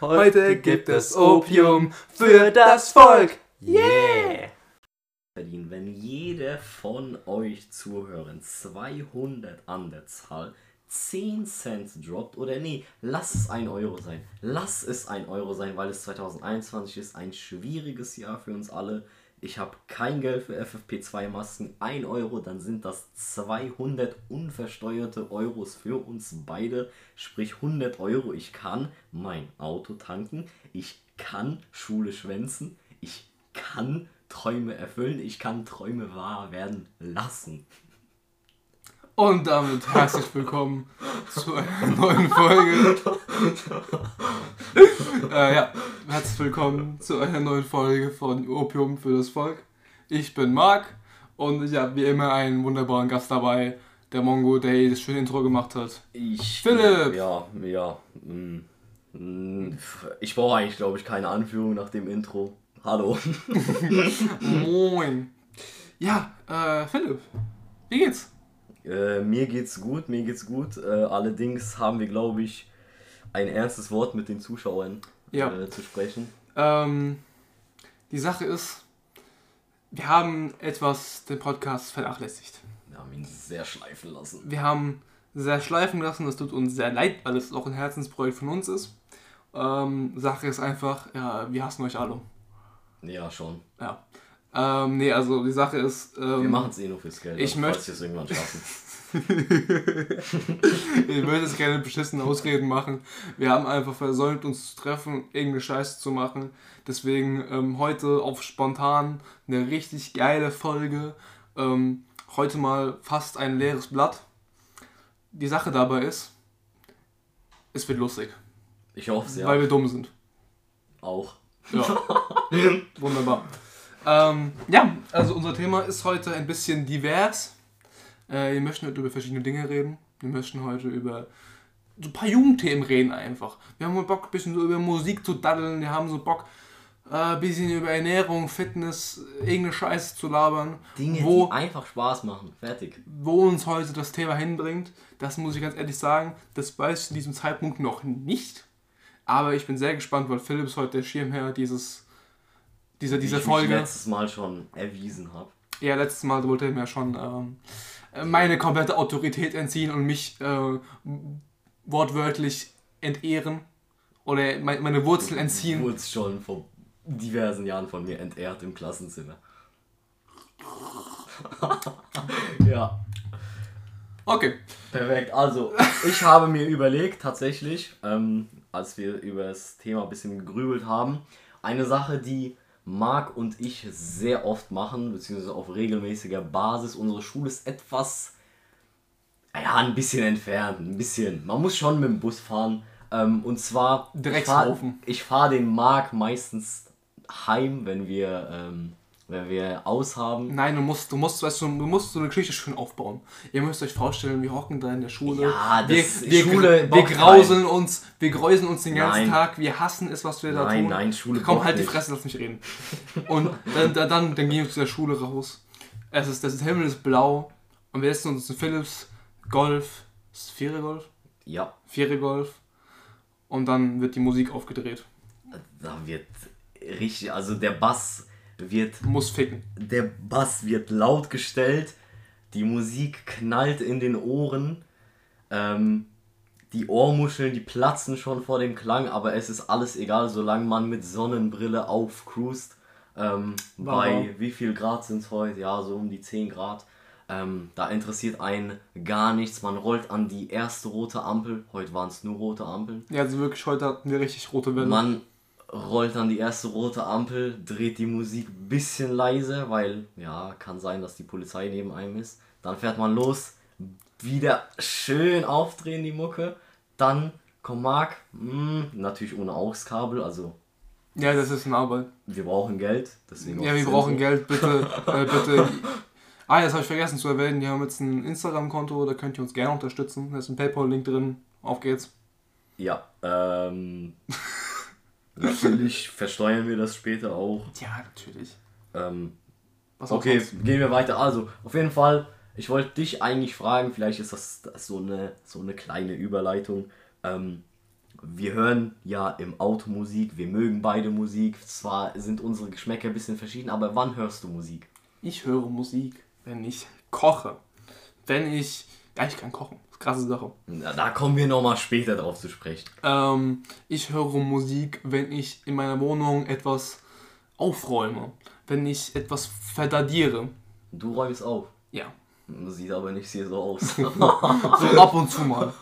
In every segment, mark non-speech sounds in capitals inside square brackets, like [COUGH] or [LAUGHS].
Heute gibt es Opium für das Volk. Yeah! verdienen, wenn jeder von euch Zuhörern 200 an der Zahl 10 Cent droppt oder nee, lass es 1 Euro sein. Lass es 1 Euro sein, weil es 2021 ist, ein schwieriges Jahr für uns alle. Ich habe kein Geld für FFP2 Masken, 1 Euro, dann sind das 200 unversteuerte Euros für uns beide, sprich 100 Euro. Ich kann mein Auto tanken, ich kann Schule schwänzen, ich kann Träume erfüllen, ich kann Träume wahr werden lassen. Und damit herzlich willkommen zu einer neuen Folge. [LAUGHS] äh, ja, herzlich willkommen zu einer neuen Folge von Opium für das Volk. Ich bin Marc und ich habe wie immer einen wunderbaren Gast dabei, der Mongo, der das schöne Intro gemacht hat. Ich, Philipp! Ja, ja. mm, mm, Ich brauche eigentlich, glaube ich, keine Anführung nach dem Intro. Hallo. [LAUGHS] Moin. Ja, äh, Philipp, wie geht's? Äh, mir geht's gut, mir geht's gut. Äh, allerdings haben wir, glaube ich, ein ernstes Wort mit den Zuschauern Ja. äh, zu sprechen. Ähm, die Sache ist, wir haben etwas den Podcast vernachlässigt. Wir haben ihn sehr schleifen lassen. Wir haben sehr schleifen lassen, das tut uns sehr leid, weil es auch ein Herzensprojekt von uns ist. Ähm, Sache ist einfach, ja, wir hassen euch alle. Ja, schon. Ja. Ähm, nee, also die Sache ist, Wir ähm, machen es eh nur fürs Geld. ich also, möchte- wir es irgendwann schaffen. [LAUGHS] ich würde es gerne beschissen Ausreden machen. Wir haben einfach versäumt, uns zu treffen, irgendeine Scheiße zu machen. Deswegen ähm, heute auf spontan eine richtig geile Folge. Ähm, heute mal fast ein leeres Blatt. Die Sache dabei ist, es wird lustig, Ich hoffe ja. weil wir dumm sind. Auch. Ja. [LAUGHS] Wunderbar. Ähm, ja, also unser Thema ist heute ein bisschen divers. Äh, wir möchten heute über verschiedene Dinge reden. Wir möchten heute über so ein paar Jugendthemen reden einfach. Wir haben mal Bock, ein bisschen so über Musik zu daddeln. Wir haben so Bock, äh, ein bisschen über Ernährung, Fitness, irgendeine Scheiße zu labern. Dinge, wo, die einfach Spaß machen. Fertig. wo uns heute das Thema hinbringt, das muss ich ganz ehrlich sagen, das weiß ich in diesem Zeitpunkt noch nicht. Aber ich bin sehr gespannt, weil Philipp ist heute der Schirmherr dieses, dieser, dieser Wie ich Folge. mich letztes Mal schon erwiesen habe. Ja, letztes Mal wollte er mir schon ähm, äh, meine komplette Autorität entziehen und mich äh, wortwörtlich entehren oder me- meine Wurzeln Du entziehen. wurdest schon vor diversen Jahren von mir entehrt im Klassenzimmer. [LAUGHS] ja, Okay. perfekt. Also, ich habe mir überlegt, tatsächlich, ähm, als wir über das Thema ein bisschen gegrübelt haben, eine Sache, die Marc und ich sehr oft machen, beziehungsweise auf regelmäßiger Basis. Unsere Schule ist etwas, ja, ein bisschen entfernt, ein bisschen. Man muss schon mit dem Bus fahren. Ähm, und zwar, ich fahre Dreckshaufen. ich fahr den Marc meistens heim, wenn wir, ähm, wenn wir aushaben. Nein, du musst, du musst, weißt du, du musst so eine Geschichte schön aufbauen. Ihr müsst euch vorstellen, wir hocken da in der Schule. Ja, das- wir, wir, Schule wir grauseln uns, wir gräuseln uns den ganzen Nein. Tag, wir hassen es, was wir da Nein, tun. nein, Schule Komm, halt die nicht. Fresse, lass mich reden. Und dann, dann, dann, dann gehen wir zu der Schule raus. Es ist, das Himmel ist blau und wir setzen uns in Philips Golf. Ist Vierer Golf? Ja, Vierer Golf. Und dann wird die Musik aufgedreht. da wird richtig, also der Bass wird Muss ficken. der Bass wird laut gestellt, die Musik knallt in den Ohren, ähm, die Ohrmuscheln, die platzen schon vor dem Klang, aber es ist alles egal, solange man mit Sonnenbrille aufcruist. Ähm, Wow. bei wie viel Grad sind es heute? Ja, so um die 10 Grad. Ähm, da interessiert einen gar nichts. Man rollt an die erste rote Ampel. Heute waren es nur rote Ampeln. Ja, also wirklich, heute hatten wir richtig rote Welle. Man rollt dann die erste rote Ampel, dreht die Musik ein bisschen leise, weil ja, kann sein, dass die Polizei neben einem ist. Dann fährt man los, wieder schön aufdrehen die Mucke. Dann kommt Marc, mh, natürlich ohne AUX-Kabel, also Ja, das ist eine Arbeit. wir brauchen Geld. Deswegen Ja, wir das brauchen. Geld, bitte, [LAUGHS] äh, bitte. Ah, das habe ich vergessen zu erwähnen. Wir haben jetzt ein Instagram-Konto, da könnt ihr uns gerne unterstützen. Da ist ein PayPal-Link drin. Auf geht's. Ja, ähm, [LAUGHS] natürlich versteuern wir das später auch. Ja, natürlich. Ähm, Was auch Okay, sonst. gehen wir weiter. Also, auf jeden Fall, ich wollte dich eigentlich fragen, vielleicht ist das, das so, eine, so eine kleine Überleitung. Ähm, wir hören ja im Auto Musik, wir mögen beide Musik. Zwar sind unsere Geschmäcker ein bisschen verschieden, aber wann hörst du Musik? Ich höre Musik, wenn ich koche. Wenn ich. Ja, ich kann kochen. Krasse Sache. Na, da kommen wir nochmal später drauf zu sprechen. Ähm, ich höre Musik, wenn ich in meiner Wohnung etwas aufräume. Wenn ich etwas verdadiere. Du räumst auf. Ja. Sieht aber nicht hier so aus. [LAUGHS] So ab und zu mal.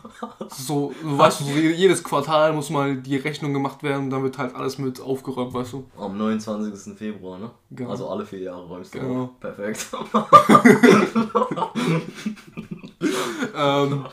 So, weißt du, so jedes Quartal muss mal die Rechnung gemacht werden, dann wird halt alles mit aufgeräumt, weißt du. Am 29. Februar, ne? Genau. Also alle vier Jahre räumst du Genau. auf. Perfekt. [LAUGHS] [LAUGHS] ähm,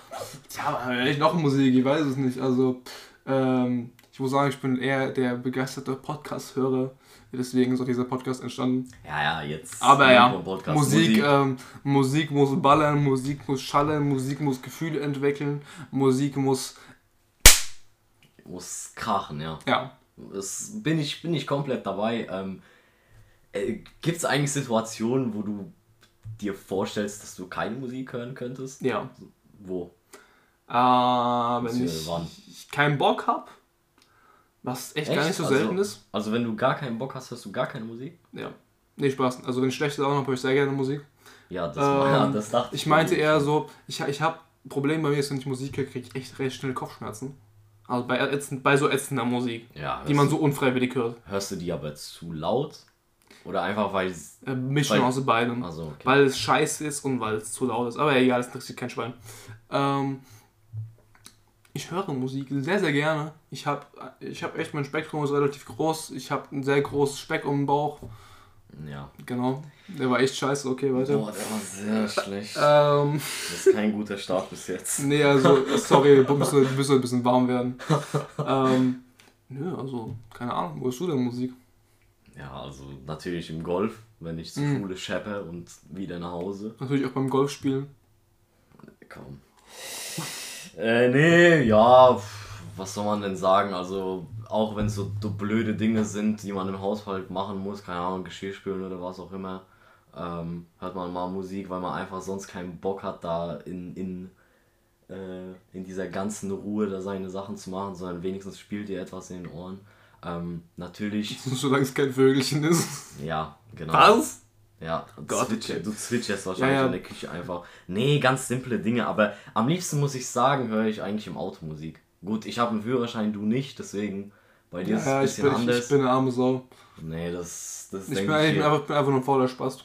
ja, aber ich noch Musik, ich weiß es nicht. Also, ähm, ich muss sagen, ich bin eher der begeisterte Podcast-Hörer. Deswegen ist auch dieser Podcast entstanden. ja, ja, jetzt. Aber ja, Podcast. Musik, Ähm, Musik muss ballern, Musik muss schallen, Musik muss Gefühle entwickeln, Musik muss, muss krachen, ja. ja, Das bin ich, bin ich komplett dabei. Ähm, äh, Gibt es eigentlich Situationen, wo du dir vorstellst, dass du keine Musik hören könntest? ja. Wo? Äh, wenn ich, wann? ich keinen Bock hab, was echt, gar Echt? nicht so Also- selten ist. Also wenn du gar keinen Bock hast, hörst du gar keine Musik? Ja. Nee, Spaß. Also wenn ich schlechte Laune habe, höre ich sehr gerne Musik. Ja, das, Ähm, ja, das dachte Ich meinte mir. eher so, ich, ich habe Problem bei mir ist, wenn ich Musik höre, kriege ich echt recht schnell Kopfschmerzen. Also bei, ätzend, bei so ätzender Musik, Ja, die man so unfreiwillig hört. Hörst du die aber zu laut? Oder einfach weil es. Äh, Mischung Weil- aus beidem. Also, okay. Weil es scheiße ist und weil es zu laut ist. Aber egal, das interessiert kein Schwein. Ähm, ich höre Musik sehr, sehr gerne. Ich habe ich hab echt, mein Spektrum ist relativ groß. Ich habe ein sehr großes Speck um den Bauch. Ja. Genau. Der war echt scheiße. Okay, weiter. Boah, der war sehr schlecht. Ähm, Das ist kein guter Start bis jetzt. nee, also, sorry, wir müssen, wir müssen ein bisschen warm werden. [LAUGHS] Ähm, nö, also, keine Ahnung. Wo hast du denn Musik? Ja, also natürlich im Golf, wenn ich zur Mhm. Schule scheppe und wieder nach Hause. Natürlich auch beim Golfspielen. Komm. [LAUGHS] äh, nee, ja, was soll man denn sagen? Also, auch wenn es so, so blöde Dinge sind, die man im Haushalt machen muss, keine Ahnung, Geschirr spülen oder was auch immer, ähm, hört man mal Musik, weil man einfach sonst keinen Bock hat, da in, in, äh, in dieser ganzen Ruhe da seine Sachen zu machen, sondern wenigstens spielt ihr etwas in den Ohren. Ähm, natürlich, [LAUGHS] Solange es kein Vögelchen ist. ja, genau. Was? Ja, Gott, Zwitscher, okay. du zwitscherst wahrscheinlich Ja, ja. in der Küche einfach. Nee, ganz simple Dinge, aber am liebsten muss ich sagen, höre ich eigentlich im Auto Musik. Gut, ich habe einen Führerschein, du nicht, deswegen bei dir ist es Ja, ein ich bisschen bin, ich, anders. ich bin eine arme Sau. nee, das, das Ich denk bin, ich bin, einfach, bin einfach nur ein fauler Spast.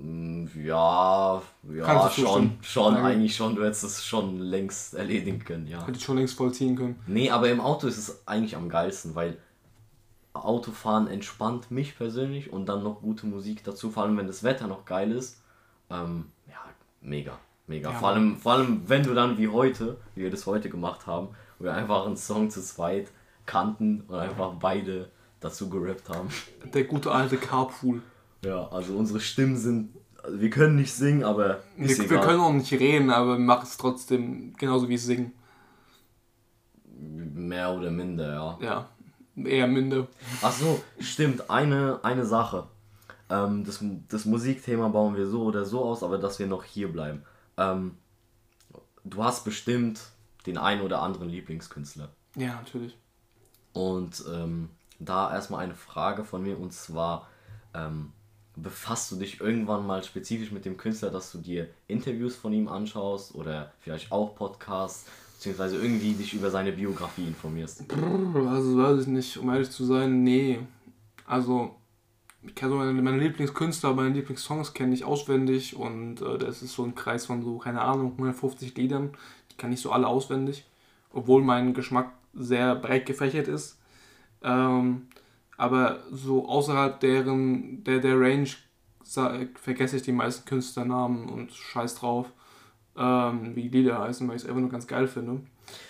Mm, Ja, ja, schon, schon, eigentlich schon, du hättest es schon längst erledigen können, ja. Hätte ich schon längst vollziehen können. Nee, aber im Auto ist es eigentlich am geilsten, weil Autofahren entspannt mich persönlich und dann noch gute Musik dazu, vor allem wenn das Wetter noch geil ist. Ähm, ja, mega, mega. Ja, vor, allem, vor allem, wenn du dann wie heute, wie wir das heute gemacht haben, wo wir einfach einen Song zu zweit kannten und einfach beide dazu gerappt haben. Der gute alte Carpool. Ja, also unsere Stimmen sind, also wir können nicht singen, aber Wir, wir können auch nicht reden, aber wir machen es trotzdem genauso wie singen. Mehr oder minder, ja. Ja, eher minder. Ach so, stimmt. Eine, eine Sache. Ähm, das, das Musikthema bauen wir so oder so aus, aber dass wir noch hier bleiben. Ähm, du hast bestimmt den einen oder anderen Lieblingskünstler. Ja, natürlich. Und ähm, da erstmal eine Frage von mir und zwar, ähm, befasst du dich irgendwann mal spezifisch mit dem Künstler, dass du dir Interviews von ihm anschaust oder vielleicht auch Podcasts, beziehungsweise irgendwie dich über seine Biografie informierst? Also weiß ich nicht, um ehrlich zu sein, nee. Also, ich kenne meine, meine Lieblingskünstler, meine Lieblingssongs kenne ich auswendig und äh, das ist so ein Kreis von so, keine Ahnung, 150 Liedern. Die kann ich so alle auswendig, obwohl mein Geschmack sehr breit gefächert ist. Ähm, aber so außerhalb deren, der, der Range vergesse ich die meisten Künstlernamen und scheiß drauf, ähm, wie die Lieder heißen, weil ich es einfach nur ganz geil finde.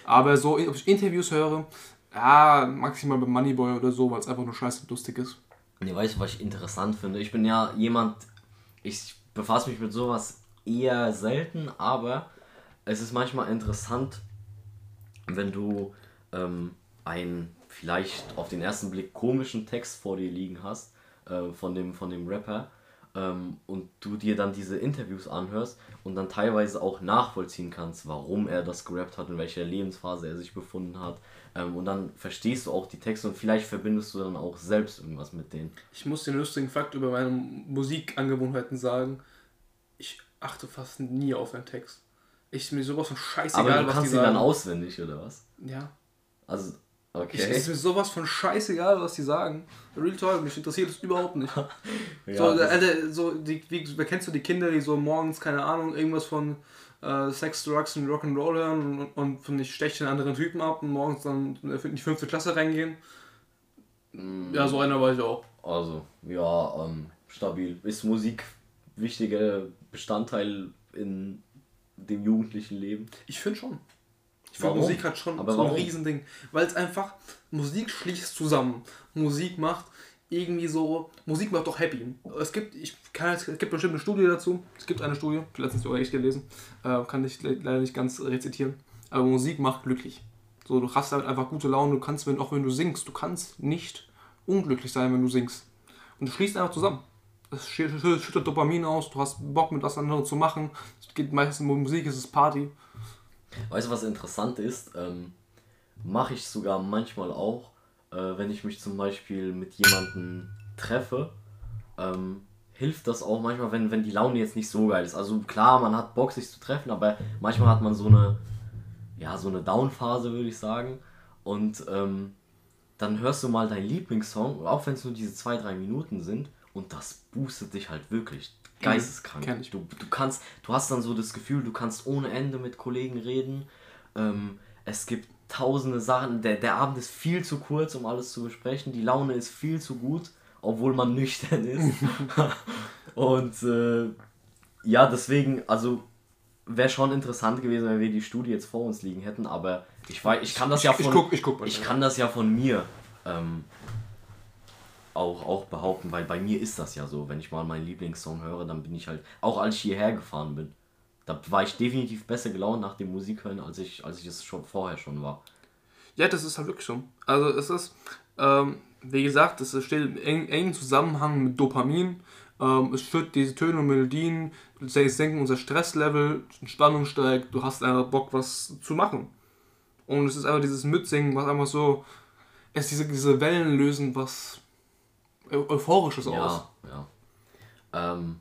Aber so, ob ich Interviews höre, ja, maximal bei Moneyboy oder so, weil es einfach nur scheiße lustig ist. Nee, weißt du, was ich interessant finde? Ich bin ja jemand, ich befasse mich mit sowas eher selten, aber es ist manchmal interessant, wenn du ähm, einen vielleicht auf den ersten Blick komischen Text vor dir liegen hast, äh, von, dem, von dem Rapper, ähm, und du dir dann diese Interviews anhörst und dann teilweise auch nachvollziehen kannst, warum er das gerappt hat, in welcher Lebensphase er sich befunden hat. Ähm, und dann verstehst du auch die Texte und vielleicht verbindest du dann auch selbst irgendwas mit denen. Ich muss den lustigen Fakt über meine Musikangewohnheiten sagen. Ich achte fast nie auf einen Text. Ich mir sowas von scheißegal, Aber du kannst ihn dann auswendig, oder was? Ja. Also, okay. Ich, ist mir sowas von scheißegal, was die sagen. Real Talk, mich interessiert das überhaupt nicht. [LAUGHS] Ja, so, Alter, so die, wie, wer kennst du die Kinder, die so morgens, keine Ahnung, irgendwas von äh, Sex, Drugs und Rock'n'Roll hören und, und von ich steche den anderen Typen ab und morgens dann in die fünfte Klasse reingehen? Ja, so einer war ich auch. Also, ja, ähm, stabil. Ist Musik wichtiger Bestandteil in dem jugendlichen Leben? Ich finde schon. Ich finde? Musik hat schon Aber so ein warum? Riesending. Weil es einfach, Musik schließt zusammen. Musik macht irgendwie so, Musik macht doch happy. Es gibt, ich kann, es gibt bestimmt eine Studie dazu. Es gibt eine Studie, ich habe letztens sogar echt gelesen, äh, kann ich le- leider nicht ganz rezitieren. Aber Musik macht glücklich. So, du hast halt einfach gute Laune, du kannst, wenn, auch wenn du singst, du kannst nicht unglücklich sein, wenn du singst. Und du schließt einfach zusammen. Es schü- schü- schüttet Dopamin aus, du hast Bock mit was anderem zu machen. Es geht meistens um Musik, es ist Party. Weißt du, was interessant ist? Ähm, Mache ich sogar manchmal auch, äh, wenn ich mich zum Beispiel mit jemandem treffe. Ähm, hilft das auch manchmal, wenn, wenn die Laune jetzt nicht so geil ist. Also klar, man hat Bock, sich zu treffen, aber manchmal hat man so eine, ja, so eine Down-Phase, würde ich sagen. Und ähm, dann hörst du mal deinen Lieblingssong, auch wenn es nur diese zwei, drei Minuten sind, und das boostet dich halt wirklich geisteskrank. kenn ich. Du, du kannst, du hast dann so das Gefühl, du kannst ohne Ende mit Kollegen reden. Ähm, es gibt tausende Sachen. Der, der Abend ist viel zu kurz, um alles zu besprechen. Die Laune ist viel zu gut, obwohl man nüchtern ist. [LAUGHS] [LAUGHS] und äh, ja, deswegen, also wäre schon interessant gewesen, wenn wir die Studie jetzt vor uns liegen hätten, aber ich weiß, ich kann das ja Ich- ich von guck- ich guck mal ich kann das ja von mir ähm, auch, auch behaupten, weil bei mir ist das ja so, wenn ich mal meinen Lieblingssong höre, dann bin ich halt, auch als ich hierher gefahren bin, da war ich definitiv besser gelaunt nach dem Musikhören, als ich, als ich es schon vorher schon war. Ja, das ist halt wirklich so. Also es ist, ähm, wie gesagt, es steht im eng- engen Zusammenhang mit Dopamin. Ähm, es schüttet diese Töne und Melodien, senken unser Stresslevel, Spannung steigt, du hast einfach Bock, was zu machen. Und es ist einfach dieses Mitsingen, was einfach so, es diese, diese Wellen lösen, was Eu Euphorisches aus. Ja, ja. Ähm,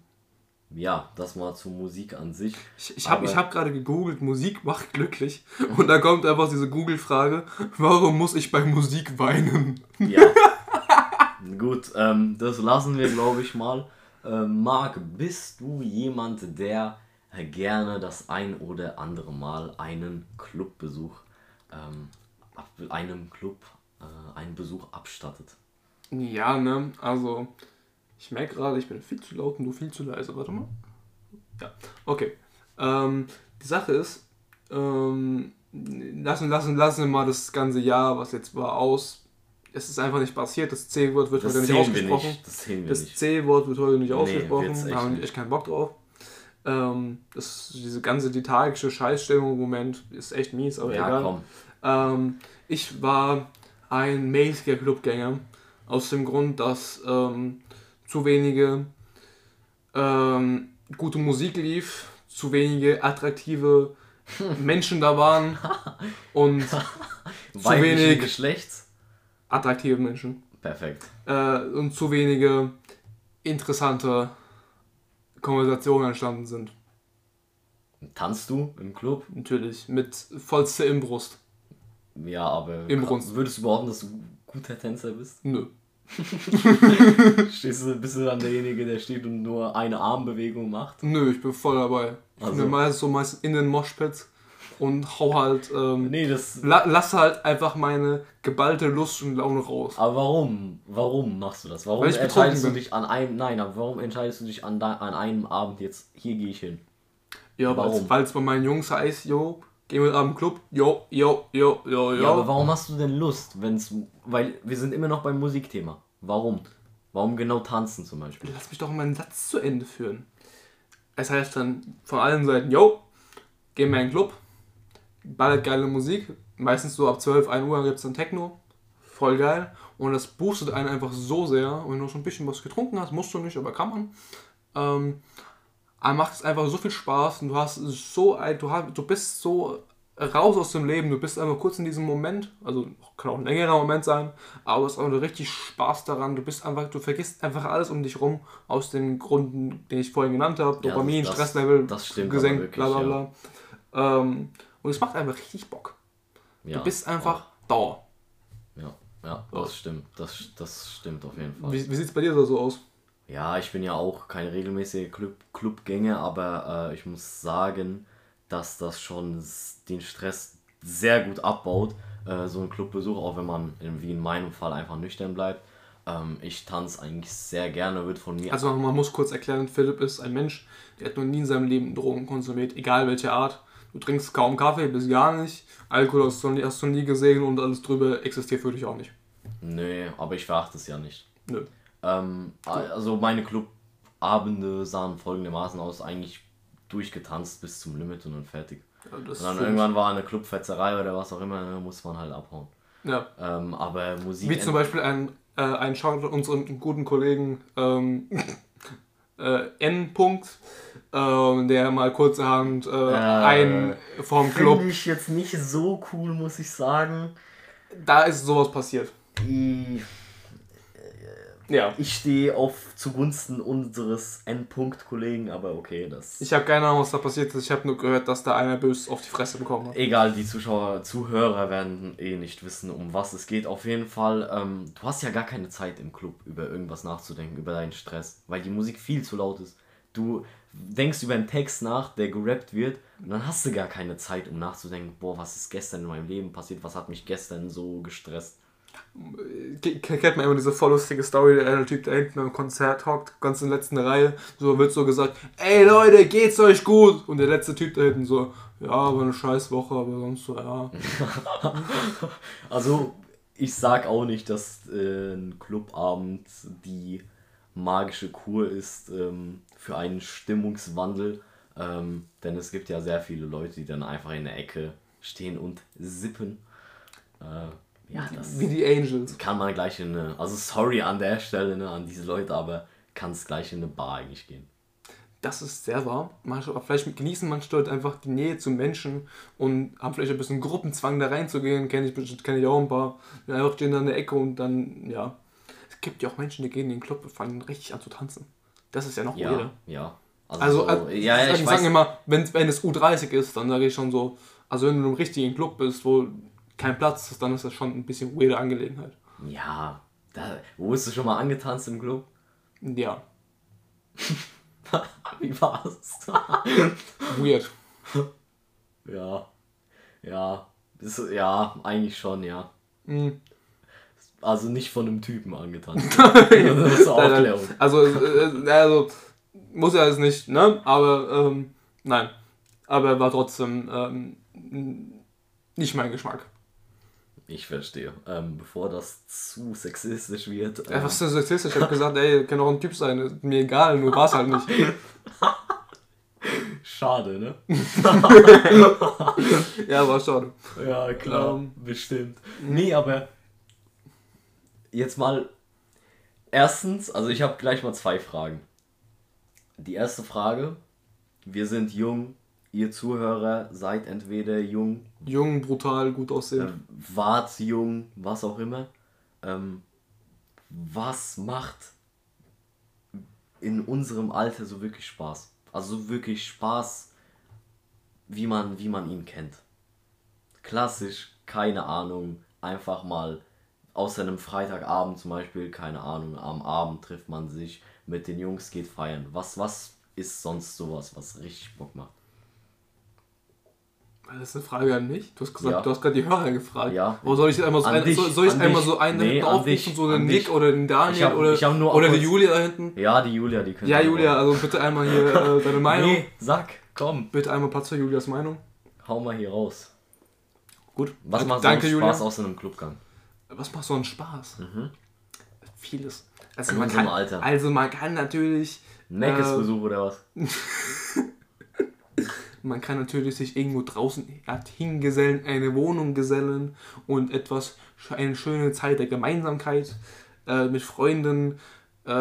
ja, das mal zur Musik an sich. Ich, ich habe hab gerade gegoogelt, Musik macht glücklich. [LAUGHS] Und da kommt einfach diese Google-Frage, warum muss ich bei Musik weinen? Ja. [LAUGHS] Gut, ähm, das lassen wir, glaube ich, mal. Ähm, Marc, bist du jemand, der gerne das ein oder andere Mal einen Clubbesuch, ähm, einem Club äh, einen Besuch abstattet? Ja, ne, also ich merke gerade, ich bin viel zu laut und du viel zu leise. Warte mal. Ja, okay. Ähm, die Sache ist, ähm, lassen, lassen, lassen wir mal das ganze Jahr, was jetzt war, aus. Es ist einfach nicht passiert. Das C-Wort wird Das heute nicht ausgesprochen. nicht. Das Das. C-Wort wird heute nicht ausgesprochen. wird's echt Da haben wir echt keinen Bock drauf. Ähm, das, diese ganze lethargische Scheißstimmung im Moment ist echt mies, aber Ja, egal. komm. Ähm, ich war ein mäßiger Clubgänger. Aus dem Grund, dass ähm, zu wenige ähm, gute Musik lief, zu wenige attraktive [LAUGHS] Menschen da waren und [LAUGHS] zu wenig Geschlechts? attraktive Menschen Perfekt. äh, und zu wenige interessante Konversationen entstanden sind. Tanzt du im Club? Natürlich mit vollster Imbrust. Ja, aber Im Brunst. würdest du behaupten, dass du guter Tänzer bist? Nö. [LAUGHS] Stehst du, bist du dann derjenige, der steht und nur eine Armbewegung macht? Nö, ich bin voll dabei. Ich Also- bin meistens so meistens in den Moshpits und hau halt, ähm, Nee, das. la lass halt einfach meine geballte Lust und Laune raus. Aber warum? Warum machst du das? Warum entscheidest du dich an einem. Nein, aber warum entscheidest du dich an, an einem Abend jetzt, hier gehe ich hin? Ja, Warum? weil es bei meinen Jungs heißt, yo, gehen wir im Club, yo, yo, yo, yo, yo. Ja, aber warum hast du denn Lust, wenn's. Weil wir sind immer noch beim Musikthema. Warum? Warum genau tanzen zum Beispiel? Lass mich doch meinen Satz zu Ende führen. Es heißt dann von allen Seiten, yo, gehen wir in den Club, ballert geile Musik, meistens so ab 12, 1 Uhr gibt es dann Techno, voll geil. Und das boostet einen einfach so sehr, wenn du schon ein bisschen was getrunken hast, musst du nicht, aber kann man. Ähm, macht es einfach so viel Spaß und du hast so ein, du, hast, du bist so raus aus dem Leben, du bist einfach kurz in diesem Moment, also kann auch ein längerer Moment sein, aber du hast einfach richtig Spaß daran, du bist einfach, du vergisst einfach alles um dich rum, aus den Gründen, den ich vorhin genannt habe, Ja, Dopamin, das- Stresslevel, das stimmt gesenkt, aber bla wirklich, bla bla. Ähm, und es macht einfach richtig Bock. Ja. Du bist einfach Dauer. Ja, ja, das stimmt. Das, das stimmt auf jeden Fall. Wie, wie sieht es bei dir so aus? Ja, ich bin ja auch kein regelmäßiger Club, Clubgänger, aber äh, ich muss sagen, dass das schon den Stress sehr gut abbaut, äh, so ein Clubbesuch, auch wenn man, in, wie in meinem Fall, einfach nüchtern bleibt. Ähm, ich tanze eigentlich sehr gerne, wird von mir. Also man muss kurz erklären, Philipp ist ein Mensch, der hat noch nie in seinem Leben Drogen konsumiert, egal welche Art. Du trinkst kaum Kaffee, bis gar nicht. Alkohol hast du, nie, hast du nie gesehen und alles drüber existiert für dich auch nicht. Nö, aber ich verachte es ja nicht. Nö. Ähm, also meine Clubabende sahen folgendermaßen aus, eigentlich durchgetanzt bis zum Limit und dann fertig. Ja, Und dann irgendwann war eine Clubfetzerei oder was auch immer, dann muss man halt abhauen. Ja. Ähm, aber Musik. Wie zum Beispiel ein, äh, ein Shoutout unseren guten Kollegen ähm, [LAUGHS] äh, N. -Punkt, ähm, der mal kurzerhand äh, ein vom Club, Finde ich jetzt nicht so cool, muss ich sagen. da ist sowas passiert. Ich, Ja. ich stehe auf zugunsten unseres Endpunkt-Kollegen, aber okay, das. Ich habe keine Ahnung, was da passiert ist. Ich habe nur gehört, dass da einer böse auf die Fresse bekommen hat. Egal, die Zuschauer, Zuhörer werden eh nicht wissen, um was es geht. Auf jeden Fall, ähm, du hast ja gar keine Zeit im Club über irgendwas nachzudenken, über deinen Stress, weil die Musik viel zu laut ist. Du denkst über einen Text nach, der gerappt wird, und dann hast du gar keine Zeit, um nachzudenken, boah, was ist gestern in meinem Leben passiert, was hat mich gestern so gestresst. Ke- Kennt man immer diese voll lustige Story, der eine Typ da hinten am Konzert hockt, ganz in der letzten Reihe, so wird so gesagt, ey Leute, geht's euch gut? Und der letzte Typ da hinten so, ja, war eine scheiß Woche, aber sonst so, ja. [LAUGHS] Also, ich sag auch nicht, dass äh, ein Clubabend die magische Kur ist ähm, für einen Stimmungswandel. Ähm, denn es gibt ja sehr viele Leute, die dann einfach in der Ecke stehen und sippen. Äh, ja, das Wie die Angels. kann man gleich in eine. Also, sorry an der Stelle ne, an diese Leute, aber kann es gleich in eine Bar eigentlich gehen. Das ist sehr wahr. Manche, vielleicht genießen manche Leute einfach die Nähe zu Menschen und haben vielleicht ein bisschen Gruppenzwang da reinzugehen. Kenne ich bestimmt, kenne ich auch ein paar. Die einfach stehen da in der Ecke und dann, ja. Es gibt ja auch Menschen, die gehen in den Club und fangen richtig an zu tanzen. Das ist ja noch Ja, weirder. ja. Also, so, also ja, ja, sagen, ich sagen weiß, immer, wenn, wenn es U30 ist, dann sage ich schon so, also wenn du im richtigen Club bist, wo kein Platz dann ist das schon ein bisschen weirde Angelegenheit. Ja, da, wo bist du schon mal angetanzt im Club? Ja, [LAUGHS] Wie war's? [LAUGHS] weird. Ja. Ja. Ist, ja, eigentlich schon, ja. Mhm. Also nicht von einem Typen angetanzt. [LAUGHS] das ist Aufklärung. Also, äh, also, muss er es nicht, ne? Aber, ähm, nein. Aber er war trotzdem ähm, nicht mein Geschmack. Ich verstehe. Ähm, bevor das zu sexistisch wird. Ja, Ähm, was ist das sexistisch? Ich hab gesagt, ey, kann auch ein Typ sein, mir egal, nur war's halt nicht. [LAUGHS] schade, ne? [LAUGHS] Ja, war schade. Ja, klar. Ähm. bestimmt. Nee, aber jetzt mal. Erstens, also ich habe gleich mal zwei Fragen. Die erste Frage. Wir sind jung. Ihr Zuhörer seid entweder jung Jung, brutal, gut aussehen. ähm, wart jung, was auch immer. Ähm, was macht in unserem Alter so wirklich Spaß? Also so wirklich Spaß, wie man, wie man ihn kennt. Klassisch, keine Ahnung, einfach mal außer einem Freitagabend zum Beispiel, keine Ahnung, am Abend trifft man sich mit den Jungs, geht feiern. Was, was ist sonst sowas, was richtig Bock macht? Das ist eine Frage an mich. Du hast gesagt, Ja. du hast gerade die Hörer gefragt. Ja. Oder soll ich einmal so, ein, dich, soll, ich einmal dich. so einen Nee, aufrufen, so den Nick dich. oder den Daniel hab- oder, oder die Julia da hinten? Ja, die Julia, die können Ja, Julia, also bitte einmal hier äh, [LAUGHS] deine Meinung. Nee, sag, komm, Bitte einmal Platz für Julias Meinung. hau mal hier raus. Gut. Was macht Danke, sonst Julia. Spaß außer einem Clubgang? Was macht so einen Spaß? Vieles. Also In man, kann, Alter. also man kann natürlich Meckes-Besuch oder was? [LAUGHS] Man kann natürlich sich irgendwo draußen hingesellen, eine Wohnung gesellen und etwas, eine schöne Zeit der Gemeinsamkeit äh, mit Freunden äh,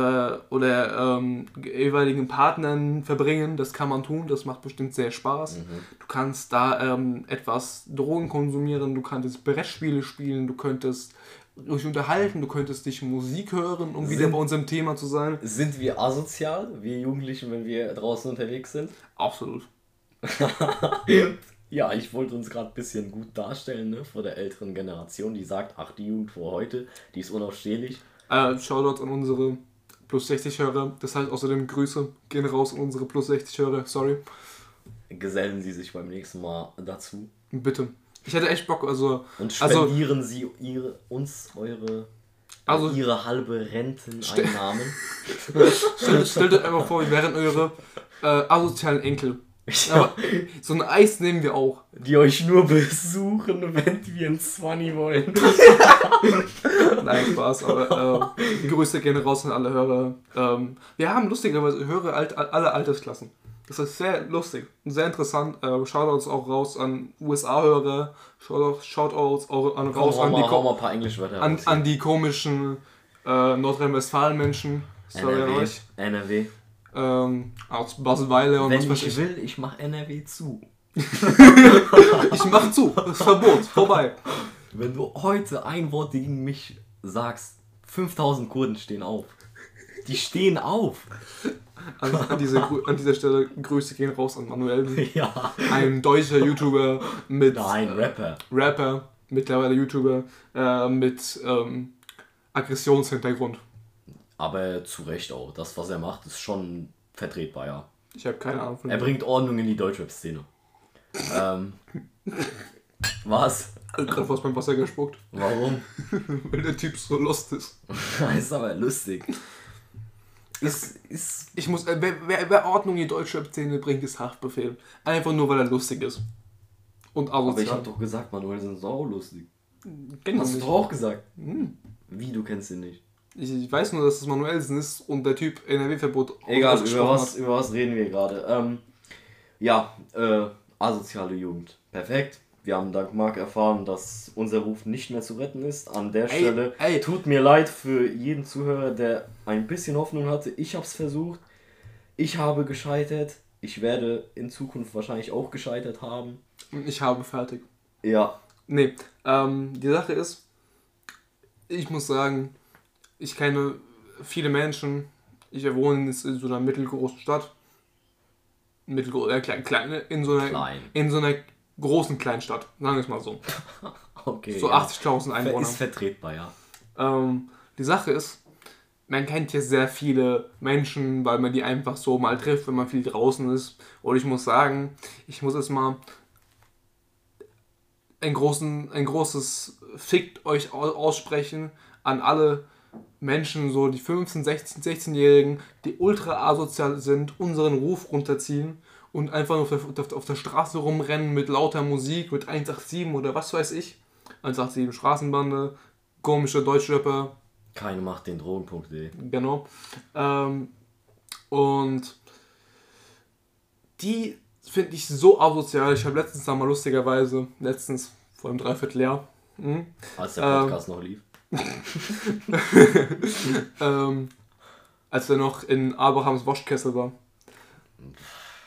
oder ähm, jeweiligen Partnern verbringen. Das kann man tun, das macht bestimmt sehr Spaß. Du kannst da ähm, etwas Drogen konsumieren, du könntest Brettspiele spielen, du könntest dich unterhalten, du könntest dich Musik hören, um wieder Sind- bei unserem Thema zu sein. Sind wir asozial, wir Jugendlichen, wenn wir draußen unterwegs sind? Absolut. [LAUGHS] Ja, ich wollte uns gerade ein bisschen gut darstellen, ne, vor der älteren Generation, die sagt, ach, die Jugend vor heute, die ist unausstehlich. Äh, Shoutouts an unsere plus 60 Hörer. Das heißt außerdem Grüße gehen raus an unsere plus 60 Hörer. Sorry. Gesellen Sie sich beim nächsten Mal dazu Bitte. Ich hätte echt Bock, also. und Also, spendieren Sie ihre, uns eure, Also- ihre halbe Renteneinnahmen. [LAUGHS] stellt, stellt euch einfach vor, wir wären eure äh, asozialen Enkel. Aber so ein Eis nehmen wir auch. die euch nur besuchen, wenn wir ins Swanny wollen. [LAUGHS] Nein, Spaß, aber äh, Grüße gehen raus an alle Hörer. Ähm, wir haben lustigerweise Hörer alt, alle Altersklassen. Das ist sehr lustig und sehr interessant. Äh, Shoutouts auch raus an USA-Hörer. Shoutouts, Shoutouts auch an, raus an die, ein an, raus. an die komischen äh, Nordrhein-Westfalen-Menschen. Sorry an NRW. euch. NRW. Ähm, aus Baselweiler und was Wenn weiß ich ich. will, ich mach NRW zu. [LAUGHS] Ich mach zu. Das Verbot. Vorbei. Wenn du heute ein Wort gegen mich sagst, 5000 Kurden stehen auf. Die stehen auf. An, an, diese, an dieser Stelle Grüße gehen raus an Manuel. [LAUGHS] Ja. Ein deutscher YouTuber mit Nein, Rapper. Rapper, mittlerweile YouTuber, äh, mit ähm, Aggressionshintergrund. Aber zu Recht auch. Das, was er macht, ist schon vertretbar, ja. Ich habe keine Ahnung von Er bringt Ordnung in die Deutschrap-Szene. ähm. [LAUGHS] Was? gerade was beim Wasser gespuckt, Warum? [LAUGHS] weil der Typ so lost ist. [LAUGHS] ist aber lustig. Ist, ist Ich muss, äh, wer, wer, wer Ordnung in die deutsche Szene bringt, ist Haftbefehl. Einfach nur, weil er lustig ist. Und aber ich asozial. hab doch gesagt, Manuel sind sau lustig. Kenn Hast du doch auch gesagt. Hm. Wie, du kennst ihn nicht? Ich, ich weiß nur, dass es Manuelsen ist und der Typ NRW-Verbot Egal, über was, über was reden wir gerade? Ähm, ja, äh, asoziale Jugend. Perfekt. Wir haben dank Marc erfahren, dass unser Ruf nicht mehr zu retten ist. An der Ey, Stelle ey. tut mir leid für jeden Zuhörer, der ein bisschen Hoffnung hatte. Ich habe es versucht. Ich habe gescheitert. Ich werde in Zukunft wahrscheinlich auch gescheitert haben. Ich habe fertig. Ja, Nee, ähm, die Sache ist, ich muss sagen, ich kenne viele Menschen. Ich wohne in so einer mittelgroßen Stadt. Mittelgroß, äh, klein, klein, in so einer, Klein. in so einer großen Kleinstadt, sagen wir es mal so. [LAUGHS] okay. So ja. 80.000 Einwohner. Ist vertretbar, ja. Ähm, die Sache ist, man kennt hier sehr viele Menschen, weil man die einfach so mal trifft, wenn man viel draußen ist. Und ich muss sagen, ich muss jetzt mal ein, großen, ein großes Fickt euch au- aussprechen an alle Menschen, so die 15, 16, 16-Jährigen, die ultra asozial sind, unseren Ruf runterziehen und einfach nur auf der, auf- der Straße rumrennen mit lauter Musik, mit 187 oder was weiß ich. 187 Straßenbande, komische Deutschrapper, Keine macht den Drogen.de. genau. Ähm, und die finde ich so asozial. Ich habe letztens da mal lustigerweise, letztens vor einem Dreivierteljahr, hm, Als der Ähm. Podcast noch lief. [LAUGHS] ähm, als er noch in Abrahams Waschkessel war.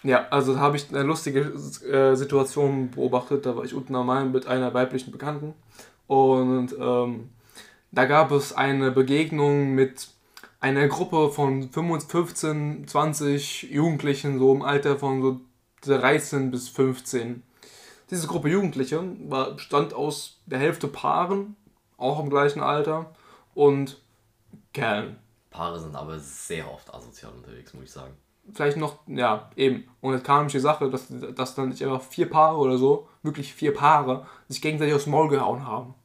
Ja, also habe ich eine lustige äh, Situation beobachtet. Da war ich unten am Main mit einer weiblichen Bekannten. Und ähm, da gab es eine Begegnung mit einer Gruppe von 15, 15, 20 Jugendlichen, so im Alter von so 13 bis 15. Diese Gruppe Jugendliche war, bestand aus der Hälfte Paaren, auch im gleichen Alter, und Kerlen. Paare sind aber sehr oft asozial unterwegs, muss ich sagen. Vielleicht noch, ja, eben. Und jetzt kam nämlich die Sache, dass, dass dann nicht einfach vier Paare oder so, wirklich vier Paare, sich gegenseitig aufs Maul gehauen haben.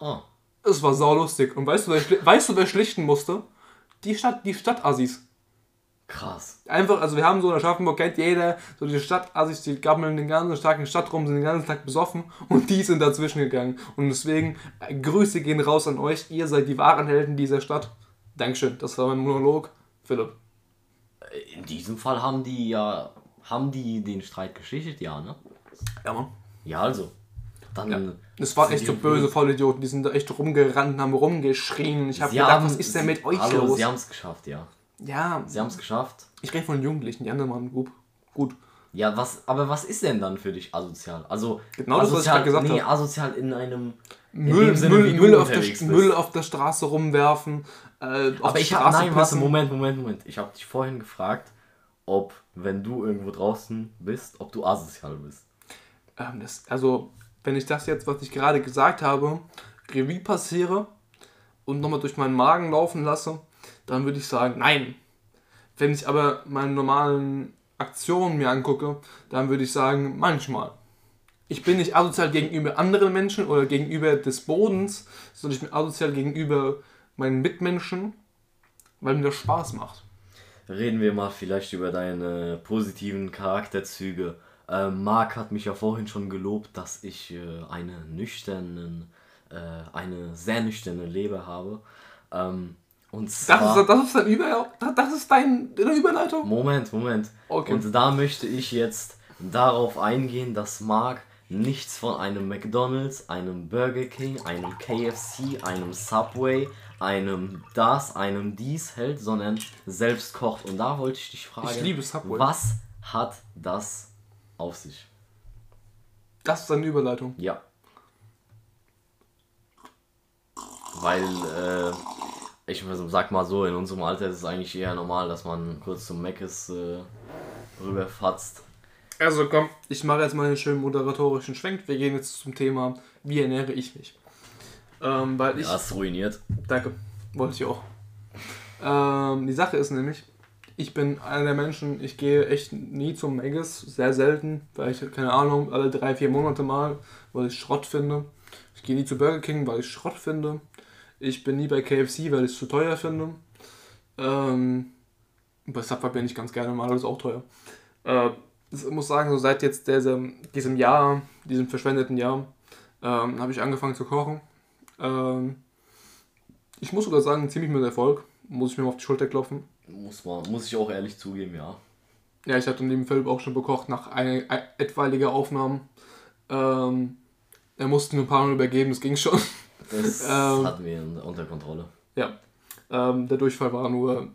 Ah, Es war saulustig. Und weißt du, wer, weißt du, wer schlichten musste? Die Stadt, die Stadtassis. Krass. Einfach, also wir haben so in Aschaffenburg, kennt jeder, so die Stadtassis, die gammeln den ganzen Tag in der Stadt rum, sind den ganzen Tag besoffen [LAUGHS] und die sind dazwischen gegangen. Und deswegen, äh, Grüße gehen raus an euch, ihr seid die wahren Helden dieser Stadt. Dankeschön, das war mein Monolog. Philipp. In diesem Fall haben die ja, haben die den Streit geschichtet, ja, ne? Ja, Mann. Ja, also. dann. Ja. Das waren echt so böse Vollidioten, die sind da echt rumgerannt, haben rumgeschrien. Ich habe gedacht, haben, was ist denn mit euch hallo, los? Sie haben es geschafft, ja. Ja, Sie haben es geschafft. ich rede von Jugendlichen, die anderen waren gut. gut. Ja, was, aber was ist denn dann für dich asozial? Also, Genau das, was ich asozial, gerade gesagt nee, habe. asozial in einem. in Müll, dem Sinne, Müll, Müll, auf der, bist. Müll auf der Straße rumwerfen. Äh, Aber ich habe, nein, warte. Moment, Moment, Moment. Ich habe dich vorhin gefragt, ob, wenn du irgendwo draußen bist, ob du asozial bist. Ähm, das, also, wenn ich das jetzt, was ich gerade gesagt habe, Revue passiere und nochmal durch meinen Magen laufen lasse, dann würde ich sagen, nein. Wenn ich aber meine normalen Aktionen mir angucke, dann würde ich sagen, manchmal. Ich bin nicht asozial gegenüber anderen Menschen oder gegenüber des Bodens, sondern ich bin asozial gegenüber meinen Mitmenschen, weil mir das Spaß macht. Reden wir mal vielleicht über deine positiven Charakterzüge. Ähm, Marc hat mich ja vorhin schon gelobt, dass ich äh, eine nüchternen, äh, eine sehr nüchterne Leber habe. Ähm, und zwar, Das ist, das ist dein Über das ist dein, deine Überleitung? Moment, Moment. Okay. Und da möchte ich jetzt darauf eingehen, dass Marc nichts von einem McDonald's, einem Burger King, einem KFC, einem Subway, einem das, einem dies hält, sondern selbst kocht. Und da wollte ich dich fragen, Ich liebe Subway. was hat das auf sich? Das ist deine Überleitung. Ja. Weil, äh, ich sag mal so, in unserem Alter ist es eigentlich eher normal, dass man kurz zum Meckes äh, rüberfatzt. Also komm, ich mache jetzt mal einen schönen moderatorischen Schwenk. Wir gehen jetzt zum Thema, wie ernähre ich mich. Ähm, weil ich. Ja, ruiniert. Danke, wollte ich auch. Ähm, die Sache ist nämlich, ich bin einer der Menschen, ich gehe echt nie zum Megis, sehr selten, weil ich, keine Ahnung, alle drei, vier Monate mal, weil ich Schrott finde. Ich gehe nie zu Burger King, weil ich Schrott finde. Ich bin nie bei KFC, weil ich es zu teuer finde. Ähm, bei Subway bin ich ganz gerne mal, das ist auch teuer. Äh, ich muss sagen, so seit jetzt diesem, diesem Jahr, diesem verschwendeten Jahr, ähm, habe ich angefangen zu kochen. Ähm, ich muss sogar sagen, ziemlich mit Erfolg. Muss ich mir mal auf die Schulter klopfen. Muss, man, muss ich auch ehrlich zugeben, ja. Ja, ich hatte neben Philipp auch schon bekocht nach ein- etwaiger Aufnahmen. Ähm, er musste nur ein paar Mal übergeben, das ging schon. Das [LAUGHS] Ähm. hatten wir unter Kontrolle. ja. Ähm, der Durchfall war nur